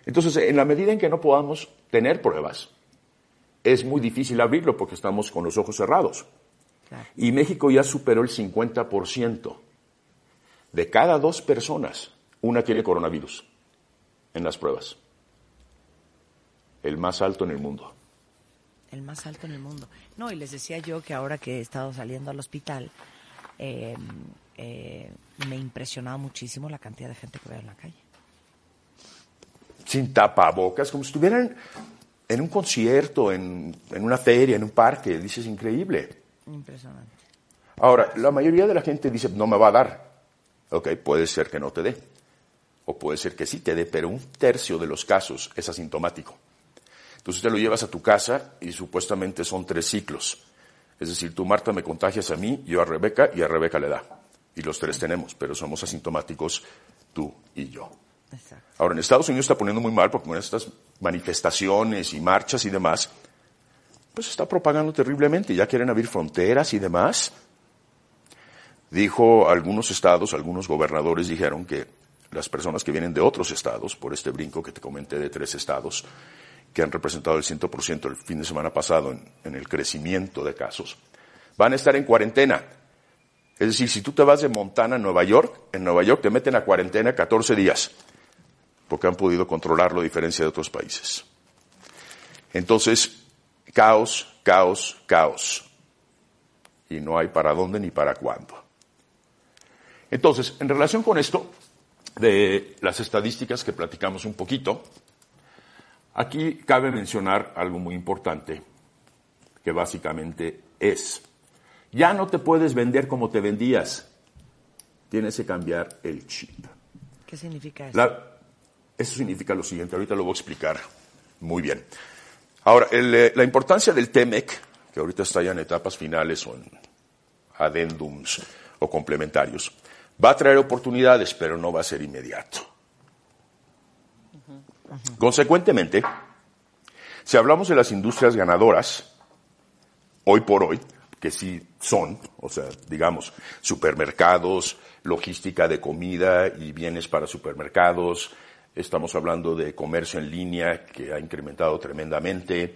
Entonces, en la medida en que no podamos tener pruebas, es muy difícil abrirlo porque estamos con los ojos cerrados. Claro. Y México ya superó el 50%. De cada dos personas, una tiene coronavirus en las pruebas. El más alto en el mundo. El más alto en el mundo. No, y les decía yo que ahora que he estado saliendo al hospital, eh, eh, me impresionaba muchísimo la cantidad de gente que veo en la calle. Sin tapabocas, como si estuvieran en un concierto, en, en una feria, en un parque. Dices, increíble. Impresionante. Ahora, la mayoría de la gente dice, no me va a dar. Ok, puede ser que no te dé. O puede ser que sí te dé, pero un tercio de los casos es asintomático. Entonces te lo llevas a tu casa y supuestamente son tres ciclos. Es decir, tú, Marta, me contagias a mí, yo a Rebeca y a Rebeca le da. Y los tres tenemos, pero somos asintomáticos tú y yo. Exacto. Ahora, en Estados Unidos está poniendo muy mal porque con estas manifestaciones y marchas y demás, pues está propagando terriblemente. Ya quieren abrir fronteras y demás. Dijo algunos estados, algunos gobernadores dijeron que las personas que vienen de otros estados, por este brinco que te comenté de tres estados, que han representado el 100% el fin de semana pasado en, en el crecimiento de casos, van a estar en cuarentena. Es decir, si tú te vas de Montana a Nueva York, en Nueva York te meten a cuarentena 14 días, porque han podido controlarlo a diferencia de otros países. Entonces, caos, caos, caos. Y no hay para dónde ni para cuándo. Entonces, en relación con esto, de las estadísticas que platicamos un poquito, aquí cabe mencionar algo muy importante, que básicamente es, ya no te puedes vender como te vendías, tienes que cambiar el chip. ¿Qué significa eso? La- eso significa lo siguiente, ahorita lo voy a explicar muy bien. Ahora, el, eh, la importancia del TEMEC, que ahorita está ya en etapas finales o en adendums o complementarios, va a traer oportunidades, pero no va a ser inmediato. Consecuentemente, si hablamos de las industrias ganadoras, hoy por hoy, que sí son, o sea, digamos, supermercados, logística de comida y bienes para supermercados, Estamos hablando de comercio en línea que ha incrementado tremendamente,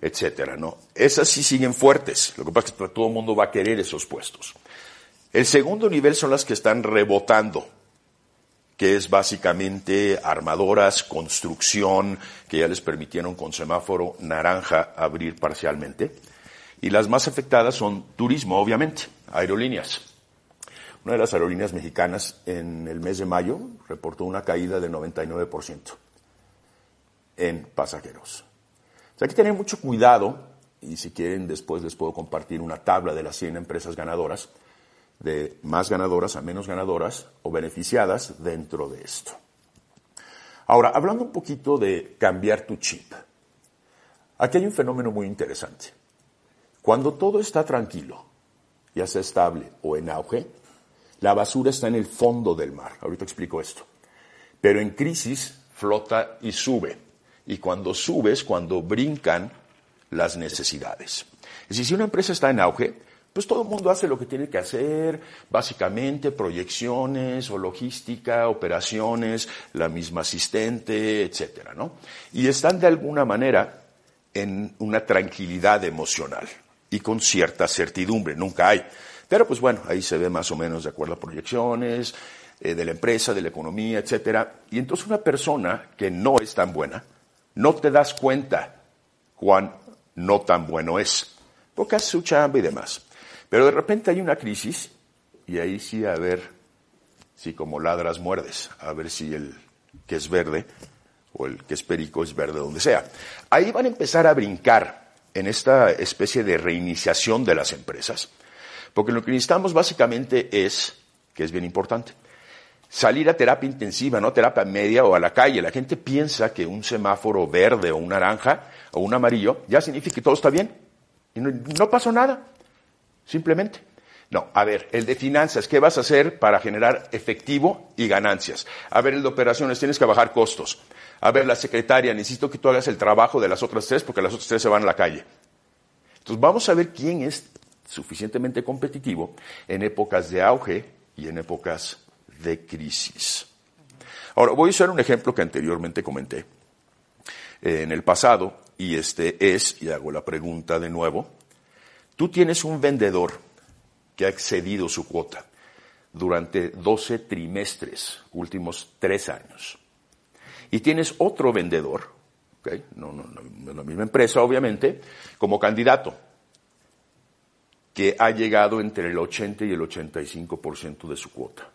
etcétera, ¿no? Esas sí siguen fuertes. Lo que pasa es que todo el mundo va a querer esos puestos. El segundo nivel son las que están rebotando, que es básicamente armadoras, construcción, que ya les permitieron con semáforo naranja abrir parcialmente. Y las más afectadas son turismo, obviamente, aerolíneas. Una de las aerolíneas mexicanas en el mes de mayo reportó una caída del 99% en pasajeros. O sea, hay que tener mucho cuidado y si quieren después les puedo compartir una tabla de las 100 empresas ganadoras, de más ganadoras a menos ganadoras o beneficiadas dentro de esto. Ahora, hablando un poquito de cambiar tu chip, aquí hay un fenómeno muy interesante. Cuando todo está tranquilo, ya sea estable o en auge, la basura está en el fondo del mar. Ahorita explico esto. Pero en crisis flota y sube. Y cuando sube es cuando brincan las necesidades. Es decir, si una empresa está en auge, pues todo el mundo hace lo que tiene que hacer, básicamente proyecciones o logística, operaciones, la misma asistente, etcétera, ¿no? Y están de alguna manera en una tranquilidad emocional y con cierta certidumbre, nunca hay. Pero pues bueno, ahí se ve más o menos de acuerdo a proyecciones eh, de la empresa, de la economía, etcétera. Y entonces una persona que no es tan buena, no te das cuenta cuán no tan bueno es, porque hace su chamba y demás. Pero de repente hay una crisis y ahí sí a ver si como ladras muerdes, a ver si el que es verde o el que es perico es verde donde sea. Ahí van a empezar a brincar en esta especie de reiniciación de las empresas porque lo que necesitamos básicamente es, que es bien importante, salir a terapia intensiva, no terapia media o a la calle. La gente piensa que un semáforo verde o un naranja o un amarillo ya significa que todo está bien. Y no, no pasó nada. Simplemente. No, a ver, el de finanzas, ¿qué vas a hacer para generar efectivo y ganancias? A ver, el de operaciones, tienes que bajar costos. A ver, la secretaria, necesito que tú hagas el trabajo de las otras tres porque las otras tres se van a la calle. Entonces vamos a ver quién es suficientemente competitivo en épocas de auge y en épocas de crisis. Ahora, voy a usar un ejemplo que anteriormente comenté eh, en el pasado, y este es, y hago la pregunta de nuevo, tú tienes un vendedor que ha excedido su cuota durante 12 trimestres, últimos tres años, y tienes otro vendedor, ¿okay? no, no, no, la misma empresa obviamente, como candidato, que ha llegado entre el 80 y el 85% de su cuota.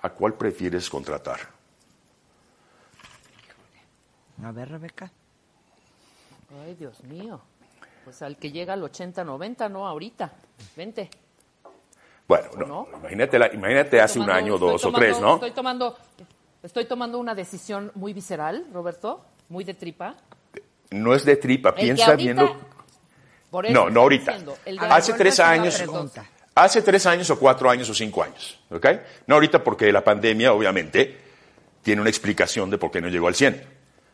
¿A cuál prefieres contratar? A ver, Rebeca. Ay, Dios mío. Pues al que llega al 80, 90, no ahorita. Vente. Bueno, no, no? Imagínate, la- imagínate hace un año, dos o tres, ¿no? Estoy tomando, estoy tomando una decisión muy visceral, Roberto, muy de tripa. No es de tripa, El piensa ahorita- viendo... Por eso No, no ahorita. diciendo, Hace tres años, hace tres años o cuatro años o cinco años, ¿ok? No ahorita porque la pandemia, obviamente, tiene una explicación de por qué no llegó al 100.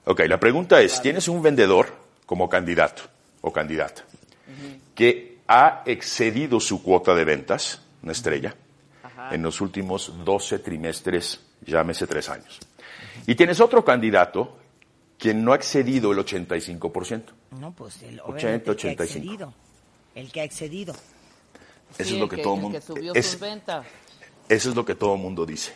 Ok, la pregunta es, ¿tienes un vendedor como candidato o candidata que ha excedido su cuota de ventas, una estrella, en los últimos 12 trimestres, llámese tres años? Y tienes otro candidato que no ha excedido el 85%. No, pues el, 80, obviamente el que ha 85. excedido. El que ha excedido. Eso Sí, es lo el que, todo el mundo... que subió es- sus ventas. eso es lo que todo mundo dice.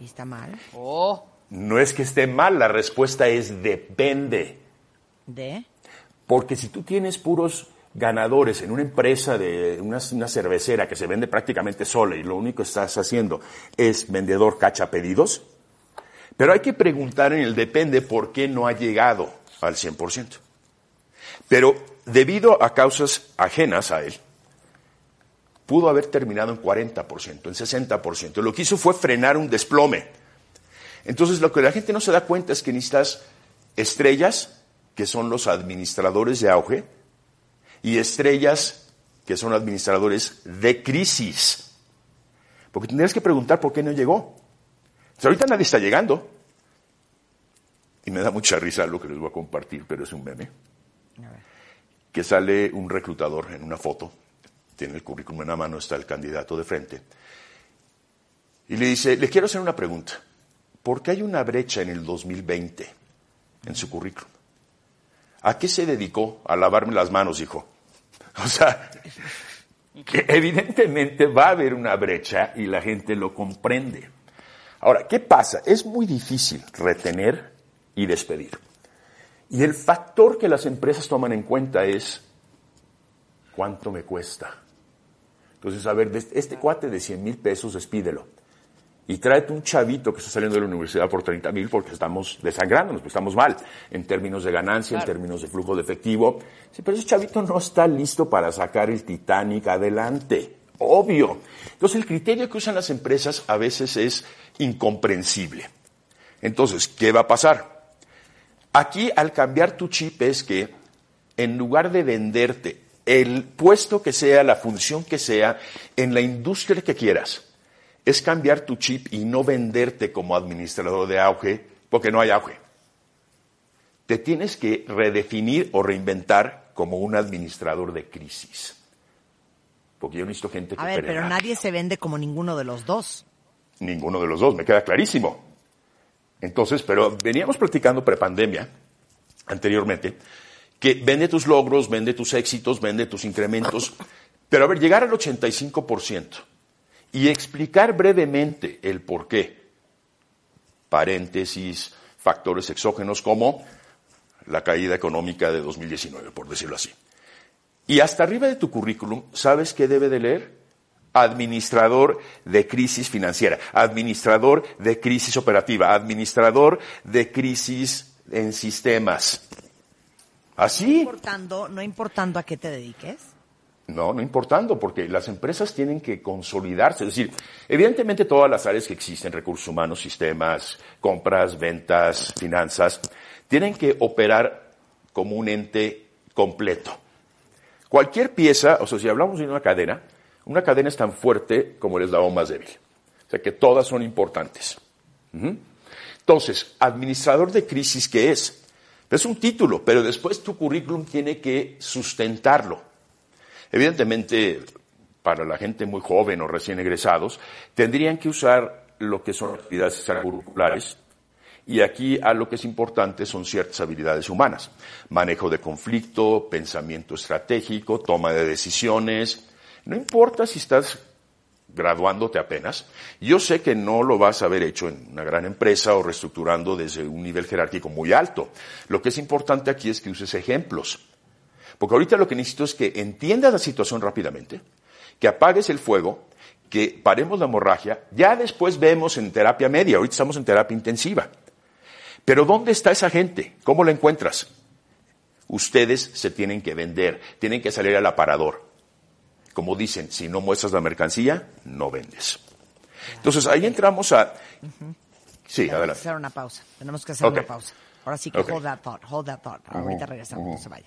¿Y está mal? Oh, No es que esté mal, la respuesta es depende. ¿De? Porque si tú tienes puros ganadores en una empresa de una, cervecera que se vende prácticamente sola y lo único que estás haciendo es vendedor cacha pedidos, pero hay que preguntar en el depende por qué no ha llegado al 100%. Pero debido a causas ajenas a él, pudo haber terminado en 40%, en 60%. Lo que hizo fue frenar un desplome. Entonces, lo que la gente no se da cuenta es que necesitas estrellas, que son los administradores de auge, y estrellas, que son administradores de crisis. Porque tendrías que preguntar por qué no llegó. O sea, ahorita nadie está llegando. Y me da mucha risa lo que les voy a compartir, pero es un meme. Que sale un reclutador en una foto, tiene el currículum en la mano, está el candidato de frente. Y le dice, le quiero hacer una pregunta. ¿por qué hay una brecha en el 2020 en su currículum? ¿A qué se dedicó? A lavarme las manos, hijo. O sea, que evidentemente va a haber una brecha y la gente lo comprende. Ahora, ¿qué pasa? Es muy difícil retener y despedir. Y el factor que las empresas toman en cuenta es cuánto me cuesta. Entonces, a ver, de este cuate de 100 mil pesos, despídelo. Y tráete un chavito que está saliendo de la universidad por 30 mil porque estamos desangrándonos, porque estamos mal en términos de ganancia, en términos de flujo de efectivo. Sí, pero ese chavito no está listo para sacar el Titanic adelante. Obvio. Entonces, el criterio que usan las empresas a veces es incomprensible. Entonces, ¿qué va a pasar? Aquí, al cambiar tu chip, es que en lugar de venderte el puesto que sea, la función que sea, en la industria que quieras, es cambiar tu chip y no venderte como administrador de auge, porque no hay auge. Te tienes que redefinir o reinventar como un administrador de crisis. Porque yo necesito gente que A ver, opere pero nadie se vende como ninguno de los dos. Ninguno de los dos, me queda clarísimo. Entonces, pero veníamos platicando prepandemia, anteriormente, que vende tus logros, vende tus éxitos, vende tus incrementos, pero a ver, llegar al 85% y explicar brevemente el por qué. Paréntesis, factores exógenos como la caída económica de 2019, por decirlo así. Y hasta arriba de tu currículum, ¿sabes qué debe de leer? Administrador de crisis financiera, administrador de crisis operativa, administrador de crisis en sistemas. No Así. importando, no importando a qué te dediques. No, no importando, porque las empresas tienen que consolidarse. Es decir, evidentemente todas las áreas que existen, recursos humanos, sistemas, compras, ventas, finanzas, tienen que operar como un ente completo. Cualquier pieza, o sea, si hablamos de una cadena, una cadena es tan fuerte como el eslabón más débil. O sea, que todas son importantes. Entonces, administrador de crisis, ¿qué es? Es un título, pero después tu currículum tiene que sustentarlo. Evidentemente, para la gente muy joven o recién egresados, tendrían que usar lo que son actividades extracurriculares. Y aquí a lo que es importante son ciertas habilidades humanas. Manejo de conflicto, pensamiento estratégico, toma de decisiones. No importa si estás graduándote apenas. Yo sé que no lo vas a haber hecho en una gran empresa o reestructurando desde un nivel jerárquico muy alto. Lo que es importante aquí es que uses ejemplos. Porque ahorita lo que necesito es que entiendas la situación rápidamente, que apagues el fuego, que paremos la hemorragia, ya después vemos en terapia media, ahorita estamos en terapia intensiva. Pero ¿dónde está esa gente? ¿Cómo la encuentras? Ustedes se tienen que vender, tienen que salir al aparador. Como dicen, si no muestras la mercancía, no vendes. Entonces ahí entramos a... Sí, Tenemos que hacer una pausa. Tenemos que hacer Ok. una pausa. Ahora sí que hold that thought, hold that thought. Ahorita regresamos, no se vaya.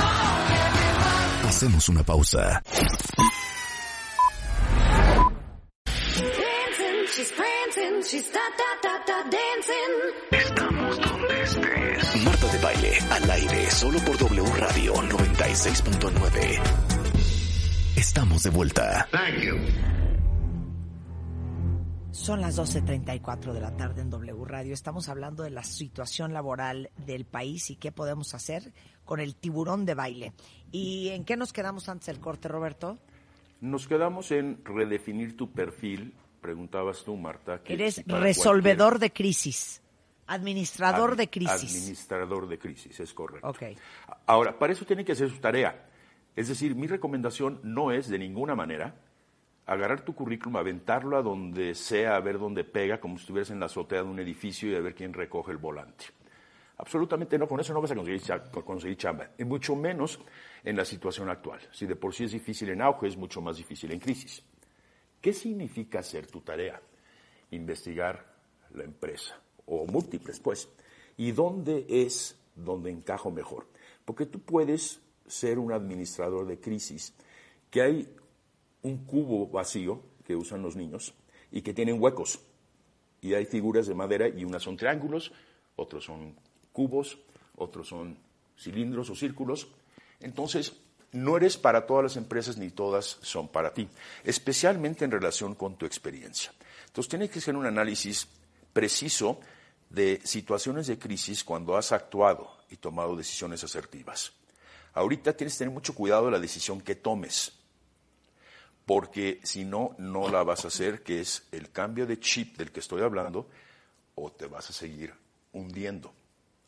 Hacemos una pausa. Estamos donde estés. Marta de baile, al aire, solo por W Radio 96.9. Estamos de vuelta. Son las 12.34 de la tarde en W Radio. Estamos hablando de la situación laboral del país y qué podemos hacer con el tiburón de baile. ¿Y en qué nos quedamos antes del corte, Roberto? Nos quedamos en redefinir tu perfil. Preguntabas tú, Marta. que Eres resolvedor de crisis, administrador Ad- de crisis. Administrador de crisis, es correcto. Ok. Ahora, para eso tiene que hacer su tarea. Es decir, mi recomendación no es de ninguna manera agarrar tu currículum, aventarlo a donde sea, a ver dónde pega, como si estuvieras en la azotea de un edificio y a ver quién recoge el volante. Absolutamente no, con eso no vas a conseguir, conseguir chamba, y mucho menos en la situación actual. Si de por sí es difícil en auge, es mucho más difícil en crisis. ¿Qué significa hacer tu tarea? Investigar la empresa, o múltiples, pues. ¿Y dónde es donde encajo mejor? Porque tú puedes ser un administrador de crisis, que hay un cubo vacío que usan los niños y que tienen huecos. Y hay figuras de madera y unas son triángulos, otros son cubos, otros son cilindros o círculos. Entonces, no eres para todas las empresas ni todas son para ti, especialmente en relación con tu experiencia. Entonces, tienes que hacer un análisis preciso de situaciones de crisis cuando has actuado y tomado decisiones asertivas. Ahorita tienes que tener mucho cuidado de la decisión que tomes, porque si no, no la vas a hacer, que es el cambio de chip del que estoy hablando, o te vas a seguir hundiendo.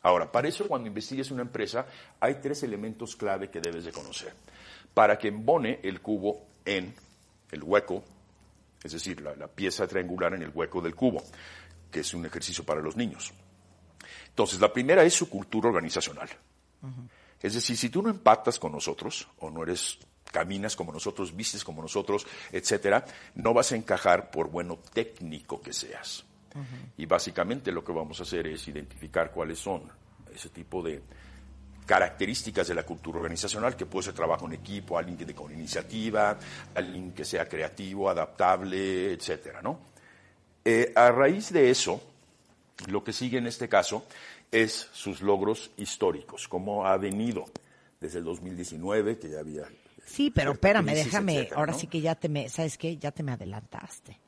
Ahora, para eso cuando investigues una empresa hay tres elementos clave que debes de conocer. Para que embone el cubo en el hueco, es decir, la, la pieza triangular en el hueco del cubo, que es un ejercicio para los niños. Entonces, la primera es su cultura organizacional. Es decir, si tú no empatas con nosotros, o no eres, caminas como nosotros, vistes como nosotros, etcétera, no vas a encajar por bueno técnico que seas. Y básicamente lo que vamos a hacer es identificar cuáles son ese tipo de características de la cultura organizacional, que puede ser trabajo en equipo, alguien que con iniciativa, alguien que sea creativo, adaptable, etcétera, ¿no? Eh, a raíz de eso, lo que sigue en este caso es sus logros históricos, cómo ha venido desde el 2019, que ya había... Sí, pero espérame, crisis, déjame, etcétera, ahora ¿no? sí que ya te me, ¿sabes qué? Ya te me adelantaste.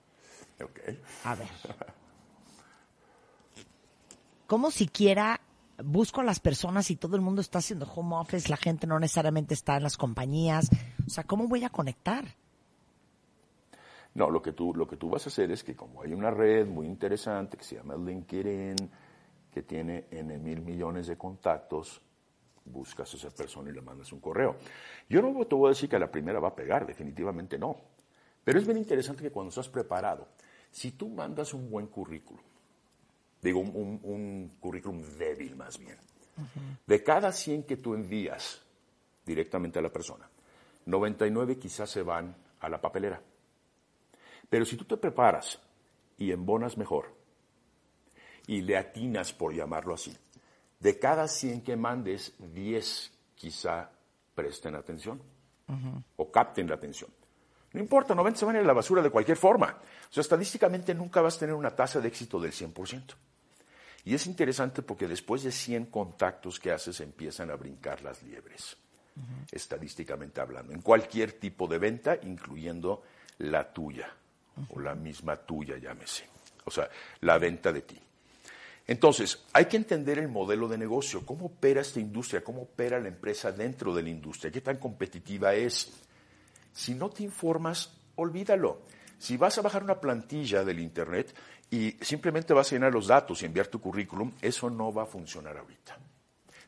Ok. A ver. ¿Cómo siquiera busco a las personas y todo el mundo está haciendo home office, la gente no necesariamente está en las compañías? O sea, ¿cómo voy a conectar? No, lo que tú, lo que tú vas a hacer es que como hay una red muy interesante que se llama LinkedIn, que tiene N mil millones de contactos, buscas a esa persona y le mandas un correo. Yo no te voy a decir que la primera va a pegar, definitivamente no. Pero es bien interesante que cuando estás preparado, si tú mandas un buen currículum, digo, un, currículum débil más bien, de cada 100 que tú envías directamente a la persona, 99 quizás se van a la papelera. Pero si tú te preparas y embonas mejor y le atinas, por llamarlo así, de cada 100 que mandes, 10 quizá presten atención o capten la atención. No importa, 90 se van a la basura de cualquier forma. O sea, estadísticamente nunca vas a tener una tasa de éxito del 100%. Y es interesante porque después de 100 contactos que haces empiezan a brincar las liebres, estadísticamente hablando, en cualquier tipo de venta, incluyendo la tuya o la misma tuya, llámese. O sea, la venta de ti. Entonces, hay que entender el modelo de negocio, cómo opera esta industria, cómo opera la empresa dentro de la industria, qué tan competitiva es. Si no te informas, olvídalo. Si vas a bajar una plantilla del Internet y simplemente vas a llenar los datos y enviar tu currículum, eso no va a funcionar ahorita.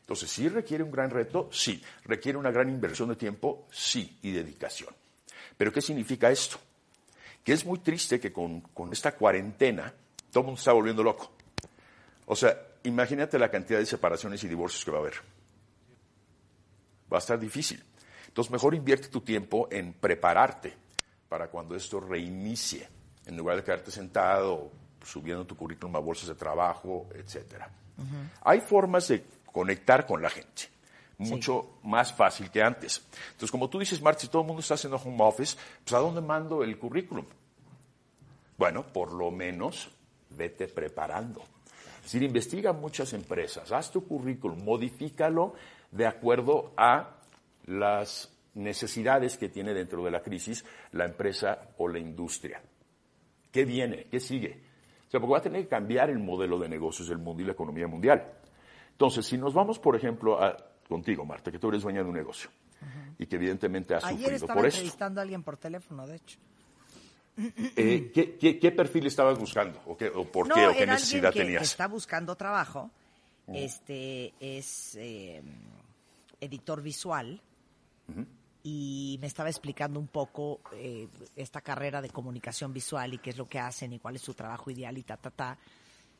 Entonces, ¿sí requiere un gran reto? Sí. ¿Requiere una gran inversión de tiempo? Sí, y dedicación. Pero ¿qué significa esto? Que es muy triste que con, con esta cuarentena todo el mundo está volviendo loco. O sea, imagínate la cantidad de separaciones y divorcios que va a haber. Va a estar difícil. Entonces, mejor invierte tu tiempo en prepararte para cuando esto reinicie, en lugar de quedarte sentado subiendo tu currículum a bolsas de trabajo, etcétera. Hay formas de conectar con la gente, mucho más fácil que antes. Entonces, como tú dices, Marta, si todo el mundo está haciendo home office, pues ¿a dónde mando el currículum? Bueno, por lo menos vete preparando. Es decir, investiga muchas empresas, haz tu currículum, modifícalo de acuerdo a las necesidades que tiene dentro de la crisis la empresa o la industria. ¿Qué viene? ¿Qué sigue? O sea, porque va a tener que cambiar el modelo de negocios del mundo y la economía mundial. Entonces, si nos vamos, por ejemplo, a, contigo, Marta, que tú eres dueña de un negocio y que evidentemente has Ayer sufrido estaba por eso. entrevistando a alguien por teléfono, de hecho. Eh, ¿qué, qué, qué perfil estabas buscando? ¿O, qué, o por no, qué? ¿O qué era necesidad que, que tenías? está buscando trabajo. Este es eh, editor visual y me estaba explicando un poco eh, esta carrera de comunicación visual y qué es lo que hacen y cuál es su trabajo ideal y ta, ta, ta.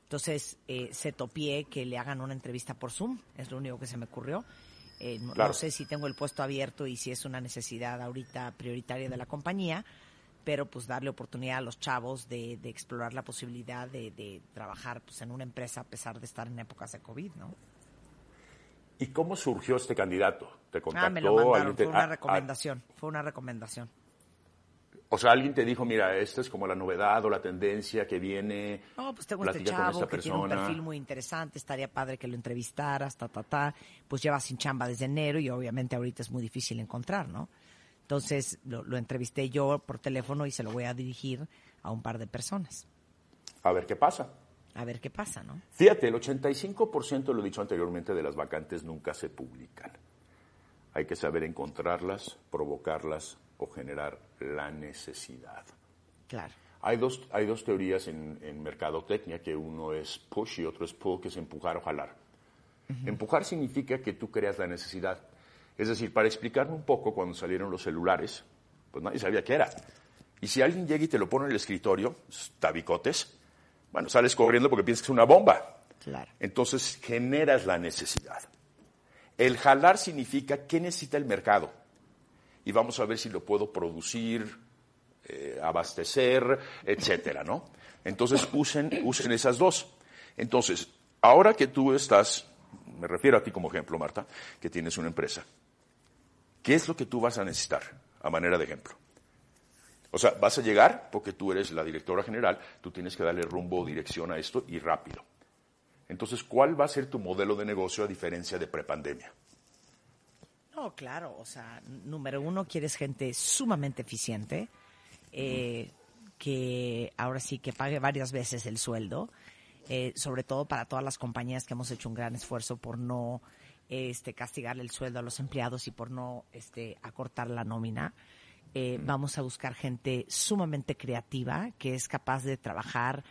Entonces eh, se topié que le hagan una entrevista por Zoom, es lo único que se me ocurrió. Eh, no, sé si tengo el puesto abierto y si es una necesidad ahorita prioritaria de la compañía, pero pues darle oportunidad a los chavos de, de explorar la posibilidad de, de trabajar pues en una empresa a pesar de estar en épocas de COVID, ¿no? ¿Y cómo surgió este candidato? ¿Te contactó? Ah, me lo mandaron, alguien te- fue una ah, ah, recomendación, fue una recomendación. o sea, alguien te dijo, mira, esta es como la novedad o la tendencia que viene. No, pues tengo este chavo que tiene un persona. perfil muy interesante, estaría padre que lo entrevistaras, ta, ta, ta. Pues lleva sin chamba desde enero y obviamente ahorita es muy difícil encontrar, ¿no? Entonces lo, lo entrevisté yo por teléfono y se lo voy a dirigir a un par de personas. A ver qué pasa. A ver qué pasa, ¿no? Fíjate, el 85%, lo he dicho anteriormente, de las vacantes nunca se publican. Hay que saber encontrarlas, provocarlas o generar la necesidad. Claro. Hay dos, hay dos teorías en, en mercadotecnia, que uno es push y otro es pull, que es empujar o jalar. Empujar significa que tú creas la necesidad. Es decir, para explicarme un poco, cuando salieron los celulares, pues nadie sabía qué era. Y si alguien llega y te lo pone en el escritorio, tabicotes, bueno, sales corriendo porque piensas que es una bomba. Claro. Entonces generas la necesidad. El jalar significa qué necesita el mercado. Y vamos a ver si lo puedo producir, eh, abastecer, etcétera, ¿no? Entonces usen, usen esas dos. Entonces, ahora que tú estás, me refiero a ti como ejemplo, Marta, que tienes una empresa, ¿qué es lo que tú vas a necesitar a manera de ejemplo? O sea, vas a llegar porque tú eres la directora general, tú tienes que darle rumbo dirección a esto y rápido. Entonces, ¿cuál va a ser tu modelo de negocio a diferencia de prepandemia? No, claro, o sea, número uno, quieres gente sumamente eficiente, eh, que ahora sí que pague varias veces el sueldo, eh, sobre todo para todas las compañías que hemos hecho un gran esfuerzo por no este, castigarle el sueldo a los empleados y por no este, acortar la nómina. Eh, Vamos a buscar gente sumamente creativa que es capaz de trabajar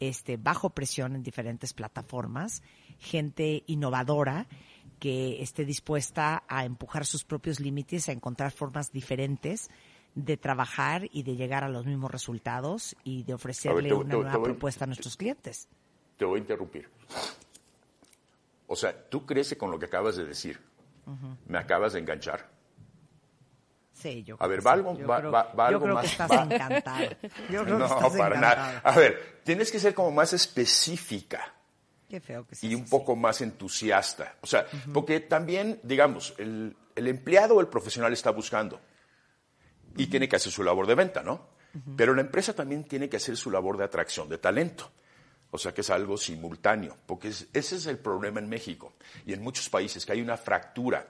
este, bajo presión en diferentes plataformas, gente innovadora que esté dispuesta a empujar sus propios límites, a encontrar formas diferentes de trabajar y de llegar a los mismos resultados y de ofrecerle te- una te- te nueva voy- propuesta a nuestros clientes. Te voy a interrumpir. O sea, ¿tú crees que con lo que acabas de decir me acabas de enganchar? Sí, yo A ver, va algo, Yo va, creo- va- va yo algo creo más. que estás encantado. Yo creo no, que estás para encantado. nada. A ver, tienes que ser como más específica Qué feo que y un así. poco más entusiasta. O sea, porque también, digamos, el, el empleado o el profesional está buscando y tiene que hacer su labor de venta, ¿no? Pero la empresa también tiene que hacer su labor de atracción de talento. O sea, que es algo simultáneo, porque es- ese es el problema en México y en muchos países, que hay una fractura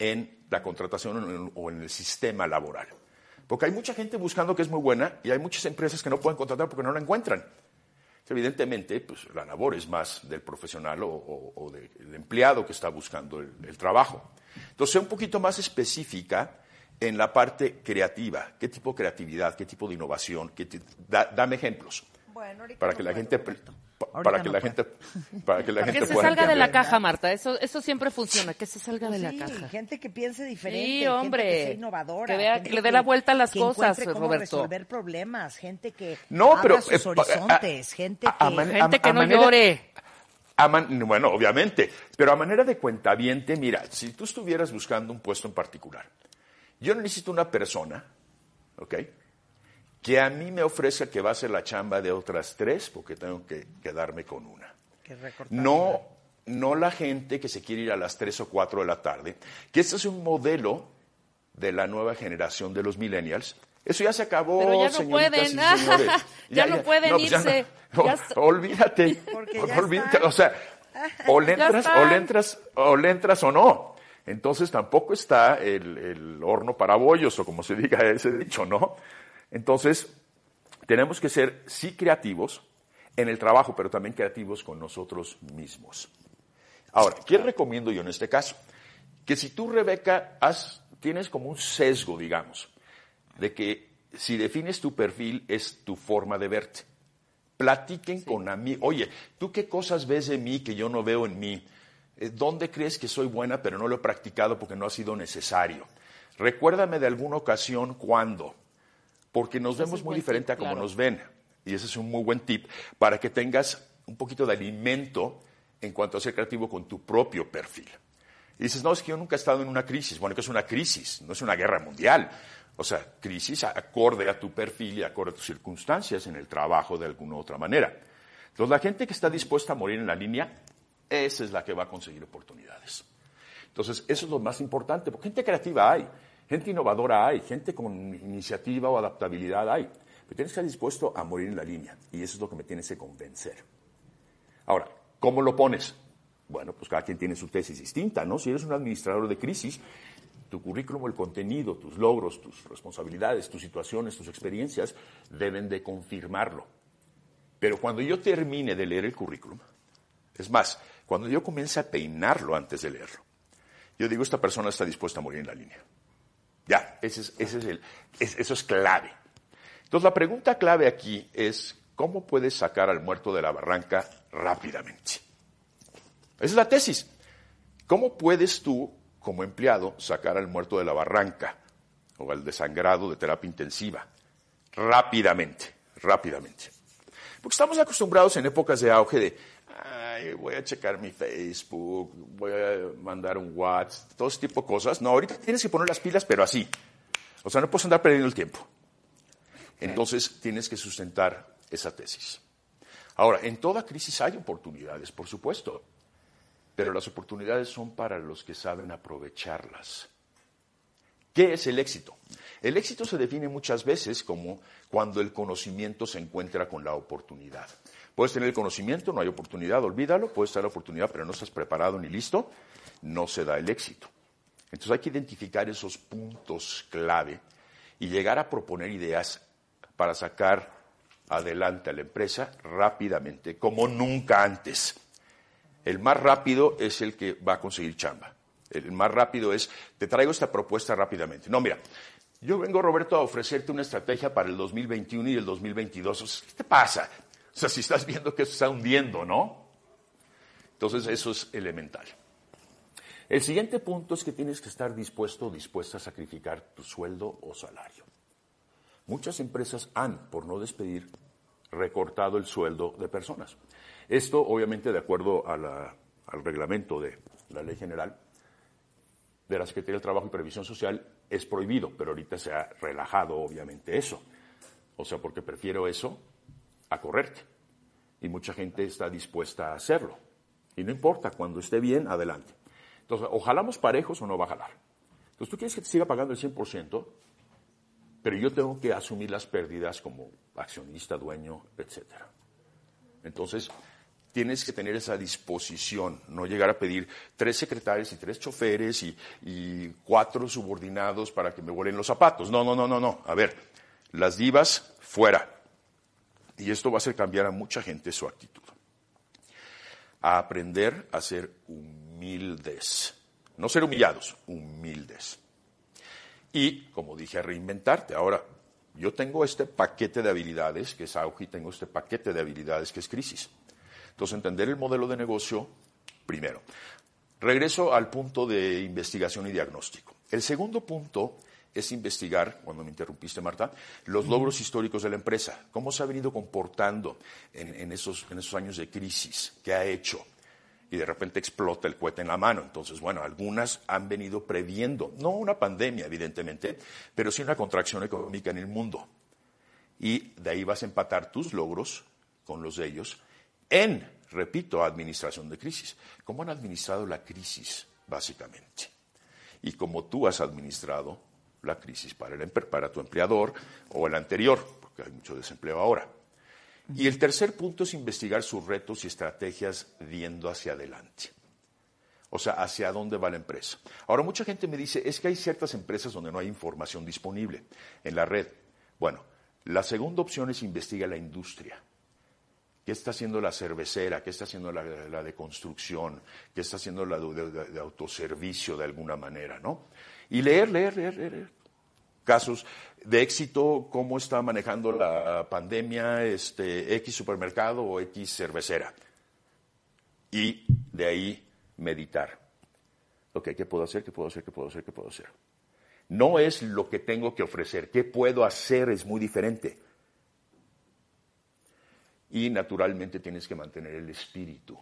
en la contratación o en- el sistema laboral. Porque hay mucha gente buscando que es muy buena y hay muchas empresas que no pueden contratar porque no la encuentran. Evidentemente, pues la labor es más del profesional o, o- o del empleado que está buscando el, el trabajo. Entonces, sea un poquito más específica en la parte creativa. ¿Qué tipo de creatividad? ¿Qué tipo de innovación? ¿Qué ti- da- dame ejemplos. Bueno, Para que la gente. Para que no la gente, para que la Que gente se pueda salga de la caja, Marta. Eso, eso siempre funciona, que se salga de la Sí, caja. gente que piense diferente, Sí, gente hombre. que sea innovadora, Que vea- gente que le dé la vuelta a las que cosas, cómo Roberto. resolver problemas, gente que No, abra pero, sus eh, horizontes, a- gente a- a que Gente a- que a no manera- llore. A man- bueno, obviamente, pero a manera de cuentaviente, mira, si tú estuvieras buscando un puesto en particular, yo necesito una persona, ¿ok? Que a mí me ofrezca que va a hacer la chamba de otras tres porque tengo que quedarme con una. que recortar. No, no la gente que se quiere ir a las 3 o 4 de la tarde, que este es un modelo de la nueva generación de los millennials. Eso ya se acabó, Pero ya no señoritas pueden. y señores. Ya no pueden pues ya irse. no. Ya olvídate. Olvídate. O sea, o le entras, o le entras, o le entras o no. Entonces tampoco está el, el horno para bollos, o como se diga ese dicho, ¿no? Entonces, tenemos que ser, sí, creativos en el trabajo, pero también creativos con nosotros mismos. Ahora, ¿qué recomiendo yo en este caso? Que si tú, Rebeca, has, tienes como un sesgo, digamos, de que si defines tu perfil es tu forma de verte. Platiquen con a mí. Oye, ¿tú qué cosas ves de mí que yo no veo en mí? Eh, ¿Dónde crees que soy buena pero no lo he practicado porque no ha sido necesario? Recuérdame de alguna ocasión cuándo porque nos vemos muy diferente tip, a como claro. nos ven. Y ese es un muy buen tip para que tengas un poquito de alimento en cuanto a ser creativo con tu propio perfil. Y dices, no, es que yo nunca he estado en una crisis. Bueno, que es una crisis? No es una guerra mundial. O sea, crisis acorde a tu perfil y acorde a tus circunstancias en el trabajo de alguna u otra manera. Entonces, la gente que está dispuesta a morir en la línea, esa es la que va a conseguir oportunidades. Entonces, eso es lo más importante, porque gente creativa hay, gente innovadora hay, gente con iniciativa o adaptabilidad hay. Pero tienes que estar dispuesto a morir en la línea, y eso es lo que me tienes que convencer. Ahora, ¿cómo lo pones? Bueno, pues cada quien tiene su tesis distinta, ¿no? Si eres un administrador de crisis, tu currículum, el contenido, tus logros, tus responsabilidades, tus situaciones, tus experiencias deben de confirmarlo. Pero cuando yo termine de leer el currículum, es más, cuando yo comience a peinarlo antes de leerlo, yo digo, esta persona está dispuesta a morir en la línea. Ya, ese es, ese es el, es- eso es clave. Entonces, la pregunta clave aquí es, ¿cómo puedes sacar al muerto de la barranca rápidamente? Esa es la tesis. ¿Cómo puedes tú, como empleado, sacar al muerto de la barranca o al desangrado de terapia intensiva? Rápidamente, rápidamente. Porque estamos acostumbrados en épocas de auge de, voy a checar mi Facebook, voy a mandar un WhatsApp, todo ese tipo de cosas. No, ahorita tienes que poner las pilas, pero así. O sea, no puedes andar perdiendo el tiempo. Entonces, tienes que sustentar esa tesis. Ahora, en toda crisis hay oportunidades, por supuesto, pero las oportunidades son para los que saben aprovecharlas. ¿Qué es el éxito? El éxito se define muchas veces como cuando el conocimiento se encuentra con la oportunidad. Puedes tener el conocimiento, no hay oportunidad, olvídalo, puedes tener la oportunidad, pero no estás preparado ni listo, no se da el éxito. Entonces hay que identificar esos puntos clave y llegar a proponer ideas para sacar adelante a la empresa rápidamente, como nunca antes. El más rápido es el que va a conseguir chamba. El más rápido es, te traigo esta propuesta rápidamente. No, mira, yo vengo, Roberto, a ofrecerte una estrategia para el 2021 y el 2022. O sea, ¿Qué te pasa? O sea, si estás viendo que se está hundiendo, ¿no? Entonces, eso es elemental. El siguiente punto es que tienes que estar dispuesto o dispuesta a sacrificar tu sueldo o salario. Muchas empresas han, por no despedir, recortado el sueldo de personas. Esto, obviamente, de acuerdo al reglamento de la Ley General de la Secretaría del Trabajo y Previsión Social, es prohibido, pero ahorita se ha relajado, obviamente, eso. O sea, porque prefiero eso a correrte. Y mucha gente está dispuesta a hacerlo. Y no importa, cuando esté bien, adelante. Entonces, o jalamos parejos o no va a jalar. Entonces, tú quieres que te siga pagando el 100%, pero yo tengo que asumir las pérdidas como accionista, dueño, etcétera. Entonces, tienes que tener esa disposición, no llegar a pedir tres secretarios y tres choferes y, y cuatro subordinados para que me vuelen los zapatos. No, no, no, no, no. A ver, las divas fuera. Y esto va a hacer cambiar a mucha gente su actitud. A aprender a ser humildes. No ser humillados, humildes. Y, como dije, a reinventarte. Ahora, yo tengo este paquete de habilidades que es auge y tengo este paquete de habilidades que es crisis. Entonces, entender el modelo de negocio primero. Regreso al punto de investigación y diagnóstico. El segundo punto es investigar, cuando me interrumpiste, Marta, los logros históricos de la empresa. ¿Cómo se ha venido comportando en, en esos, en esos años de crisis? ¿Qué ha hecho? y de repente explota el cohete en la mano. Entonces, bueno, algunas han venido previendo, no una pandemia, evidentemente, pero sí una contracción económica en el mundo. Y de ahí vas a empatar tus logros con los de ellos en, repito, administración de crisis. ¿Cómo han administrado la crisis, básicamente? Y cómo tú has administrado la crisis para, el, para tu empleador o el anterior, porque hay mucho desempleo ahora. Y el tercer punto es investigar sus retos y estrategias viendo hacia adelante. O sea, hacia dónde va la empresa. Ahora, mucha gente me dice, es que hay ciertas empresas donde no hay información disponible en la red. Bueno, la segunda opción es investiga la industria. ¿Qué está haciendo la cervecera? ¿Qué está haciendo la, de construcción? ¿Qué está haciendo la de autoservicio de alguna manera? ¿no? Y leer, leer, leer, leer. casos de éxito, cómo está manejando la pandemia este, X supermercado o X cervecera. Y de ahí meditar. Ok, ¿qué puedo hacer? ¿Qué puedo hacer? ¿Qué puedo hacer? ¿Qué puedo hacer? No es lo que tengo que ofrecer. ¿Qué puedo hacer? Es muy diferente. Y naturalmente tienes que mantener el espíritu,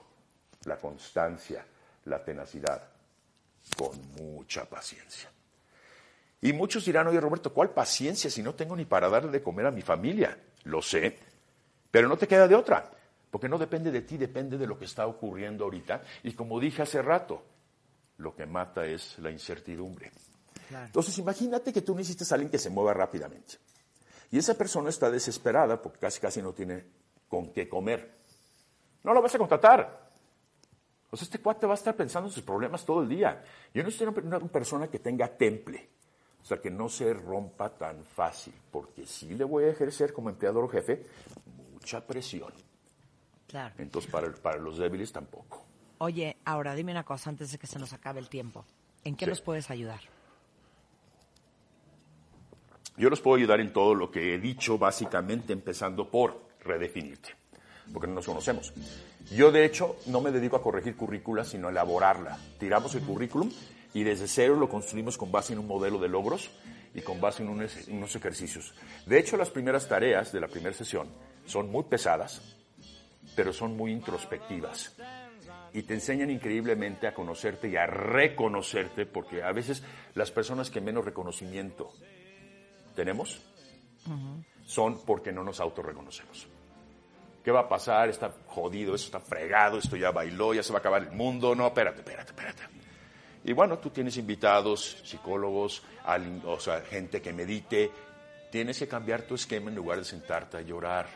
la constancia, la tenacidad, con mucha paciencia. Y muchos dirán, oye Roberto, ¿cuál paciencia si no tengo ni para darle de comer a mi familia? Lo sé, pero no te queda de otra, porque no depende de ti, depende de lo que está ocurriendo ahorita. Y como dije hace rato, lo que mata es la incertidumbre. Entonces imagínate que tú necesitas a alguien que se mueva rápidamente. Y esa persona está desesperada porque casi casi no tiene con qué comer. No lo vas a contratar. O sea, este cuate va a estar pensando en sus problemas todo el día. Yo no estoy una persona que tenga temple. O sea, que no se rompa tan fácil, porque sí le voy a ejercer como empleador jefe mucha presión. Claro. Entonces, para, para los débiles tampoco. Oye, ahora dime una cosa antes de que se nos acabe el tiempo. ¿En qué Sí. nos puedes ayudar? Yo los puedo ayudar en todo lo que he dicho, básicamente empezando por redefinirte, porque no nos conocemos. Yo, de hecho, no me dedico a corregir currícula, sino a elaborarla. Tiramos el currículum y desde cero lo construimos con base en un modelo de logros y con base en unos, unos ejercicios. De hecho, las primeras tareas de la primera sesión son muy pesadas, pero son muy introspectivas y te enseñan increíblemente a conocerte y a reconocerte, porque a veces las personas que menos reconocimiento tenemos son porque no nos autorreconocemos. ¿Qué va a pasar? Está jodido, eso está fregado, esto ya bailó, ya se va a acabar el mundo. No, espérate, espérate, espérate. Y bueno, tú tienes invitados, psicólogos, al- o sea, gente que medite. Tienes que cambiar tu esquema en lugar de sentarte a llorar.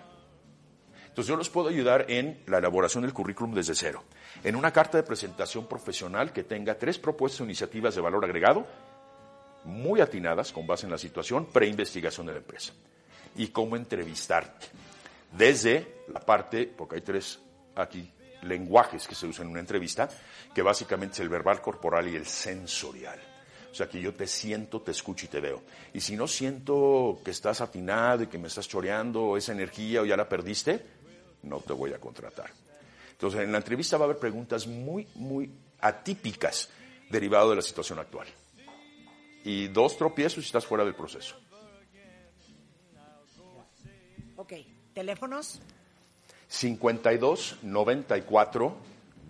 Entonces yo los puedo ayudar en la elaboración del currículum desde cero, en una carta de presentación profesional que tenga tres propuestas o iniciativas de valor agregado, muy atinadas con base en la situación, preinvestigación de la empresa, y cómo entrevistarte. Desde la parte, porque hay tres aquí lenguajes que se usan en una entrevista, que básicamente es el verbal corporal y el sensorial. O sea, que yo te siento, te escucho y te veo. Y si no siento que estás atinado y que me estás choreando esa energía o ya la perdiste, no te voy a contratar. Entonces, en la entrevista va a haber preguntas muy, muy atípicas derivado de la situación actual. Y dos tropiezos y estás fuera del proceso. Ok, teléfonos. 52 94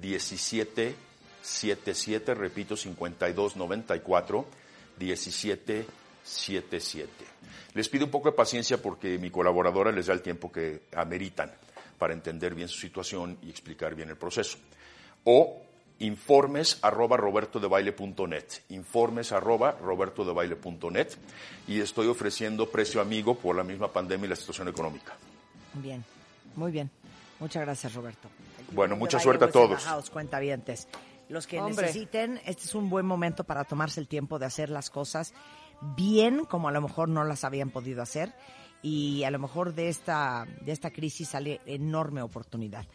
17 77, repito, 52 94 17 77. Les pido un poco de paciencia porque mi colaboradora les da el tiempo que ameritan para entender bien su situación y explicar bien el proceso. O informes arroba robertodebaile.net, informes arroba robertodebaile.net y estoy ofreciendo precio amigo por la misma pandemia y la situación económica. Bien, muy bien. Muchas gracias, Roberto. Bueno, mucha suerte a todos. House, cuentavientes. Los que Hombre. necesiten, este es un buen momento para tomarse el tiempo de hacer las cosas bien, como a lo mejor no las habían podido hacer. Y a lo mejor de esta, de esta crisis sale enorme oportunidad.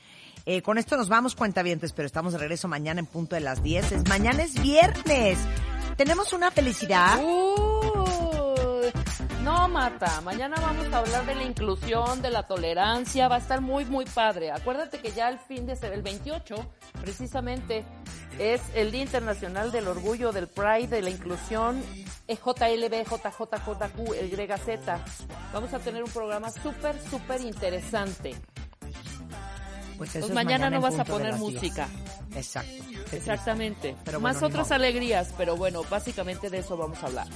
Eh, con esto nos vamos, cuentavientes, pero estamos de regreso mañana en punto de las 10. Es, mañana es viernes. Tenemos una felicidad. Uy, no, Marta, mañana vamos a hablar de la inclusión, de la tolerancia, va a estar muy, muy padre. Acuérdate que ya el fin de el 28, precisamente, es el Día Internacional del Orgullo, del Pride, de la Inclusión, es JLB, JJJQ, el YZ. Vamos a tener un programa súper, súper interesante. Pues eso Pues mañana, no vas a poner las 10. música. Exacto. Exactamente. Pero Más bueno, otras alegrías, pero bueno, básicamente de eso vamos a hablar.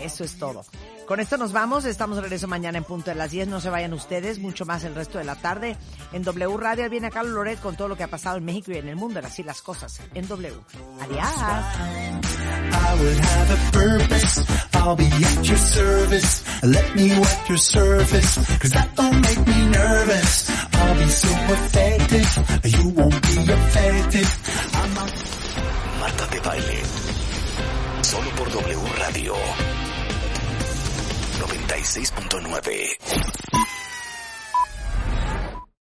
Eso es todo. Con esto nos vamos. Estamos de regreso mañana en punto de las 10. No se vayan ustedes, mucho más el resto de la tarde. En W Radio viene Carlos Loret con todo lo que ha pasado en México y en el mundo. en Así las cosas. En W. Adiós. A. I'll be at your service. Let me wet your surface. Cause that don't make me nervous. I'll be so effective. You won't be affected. I'm not Marta de Baile. Solo por W Radio. 96.9.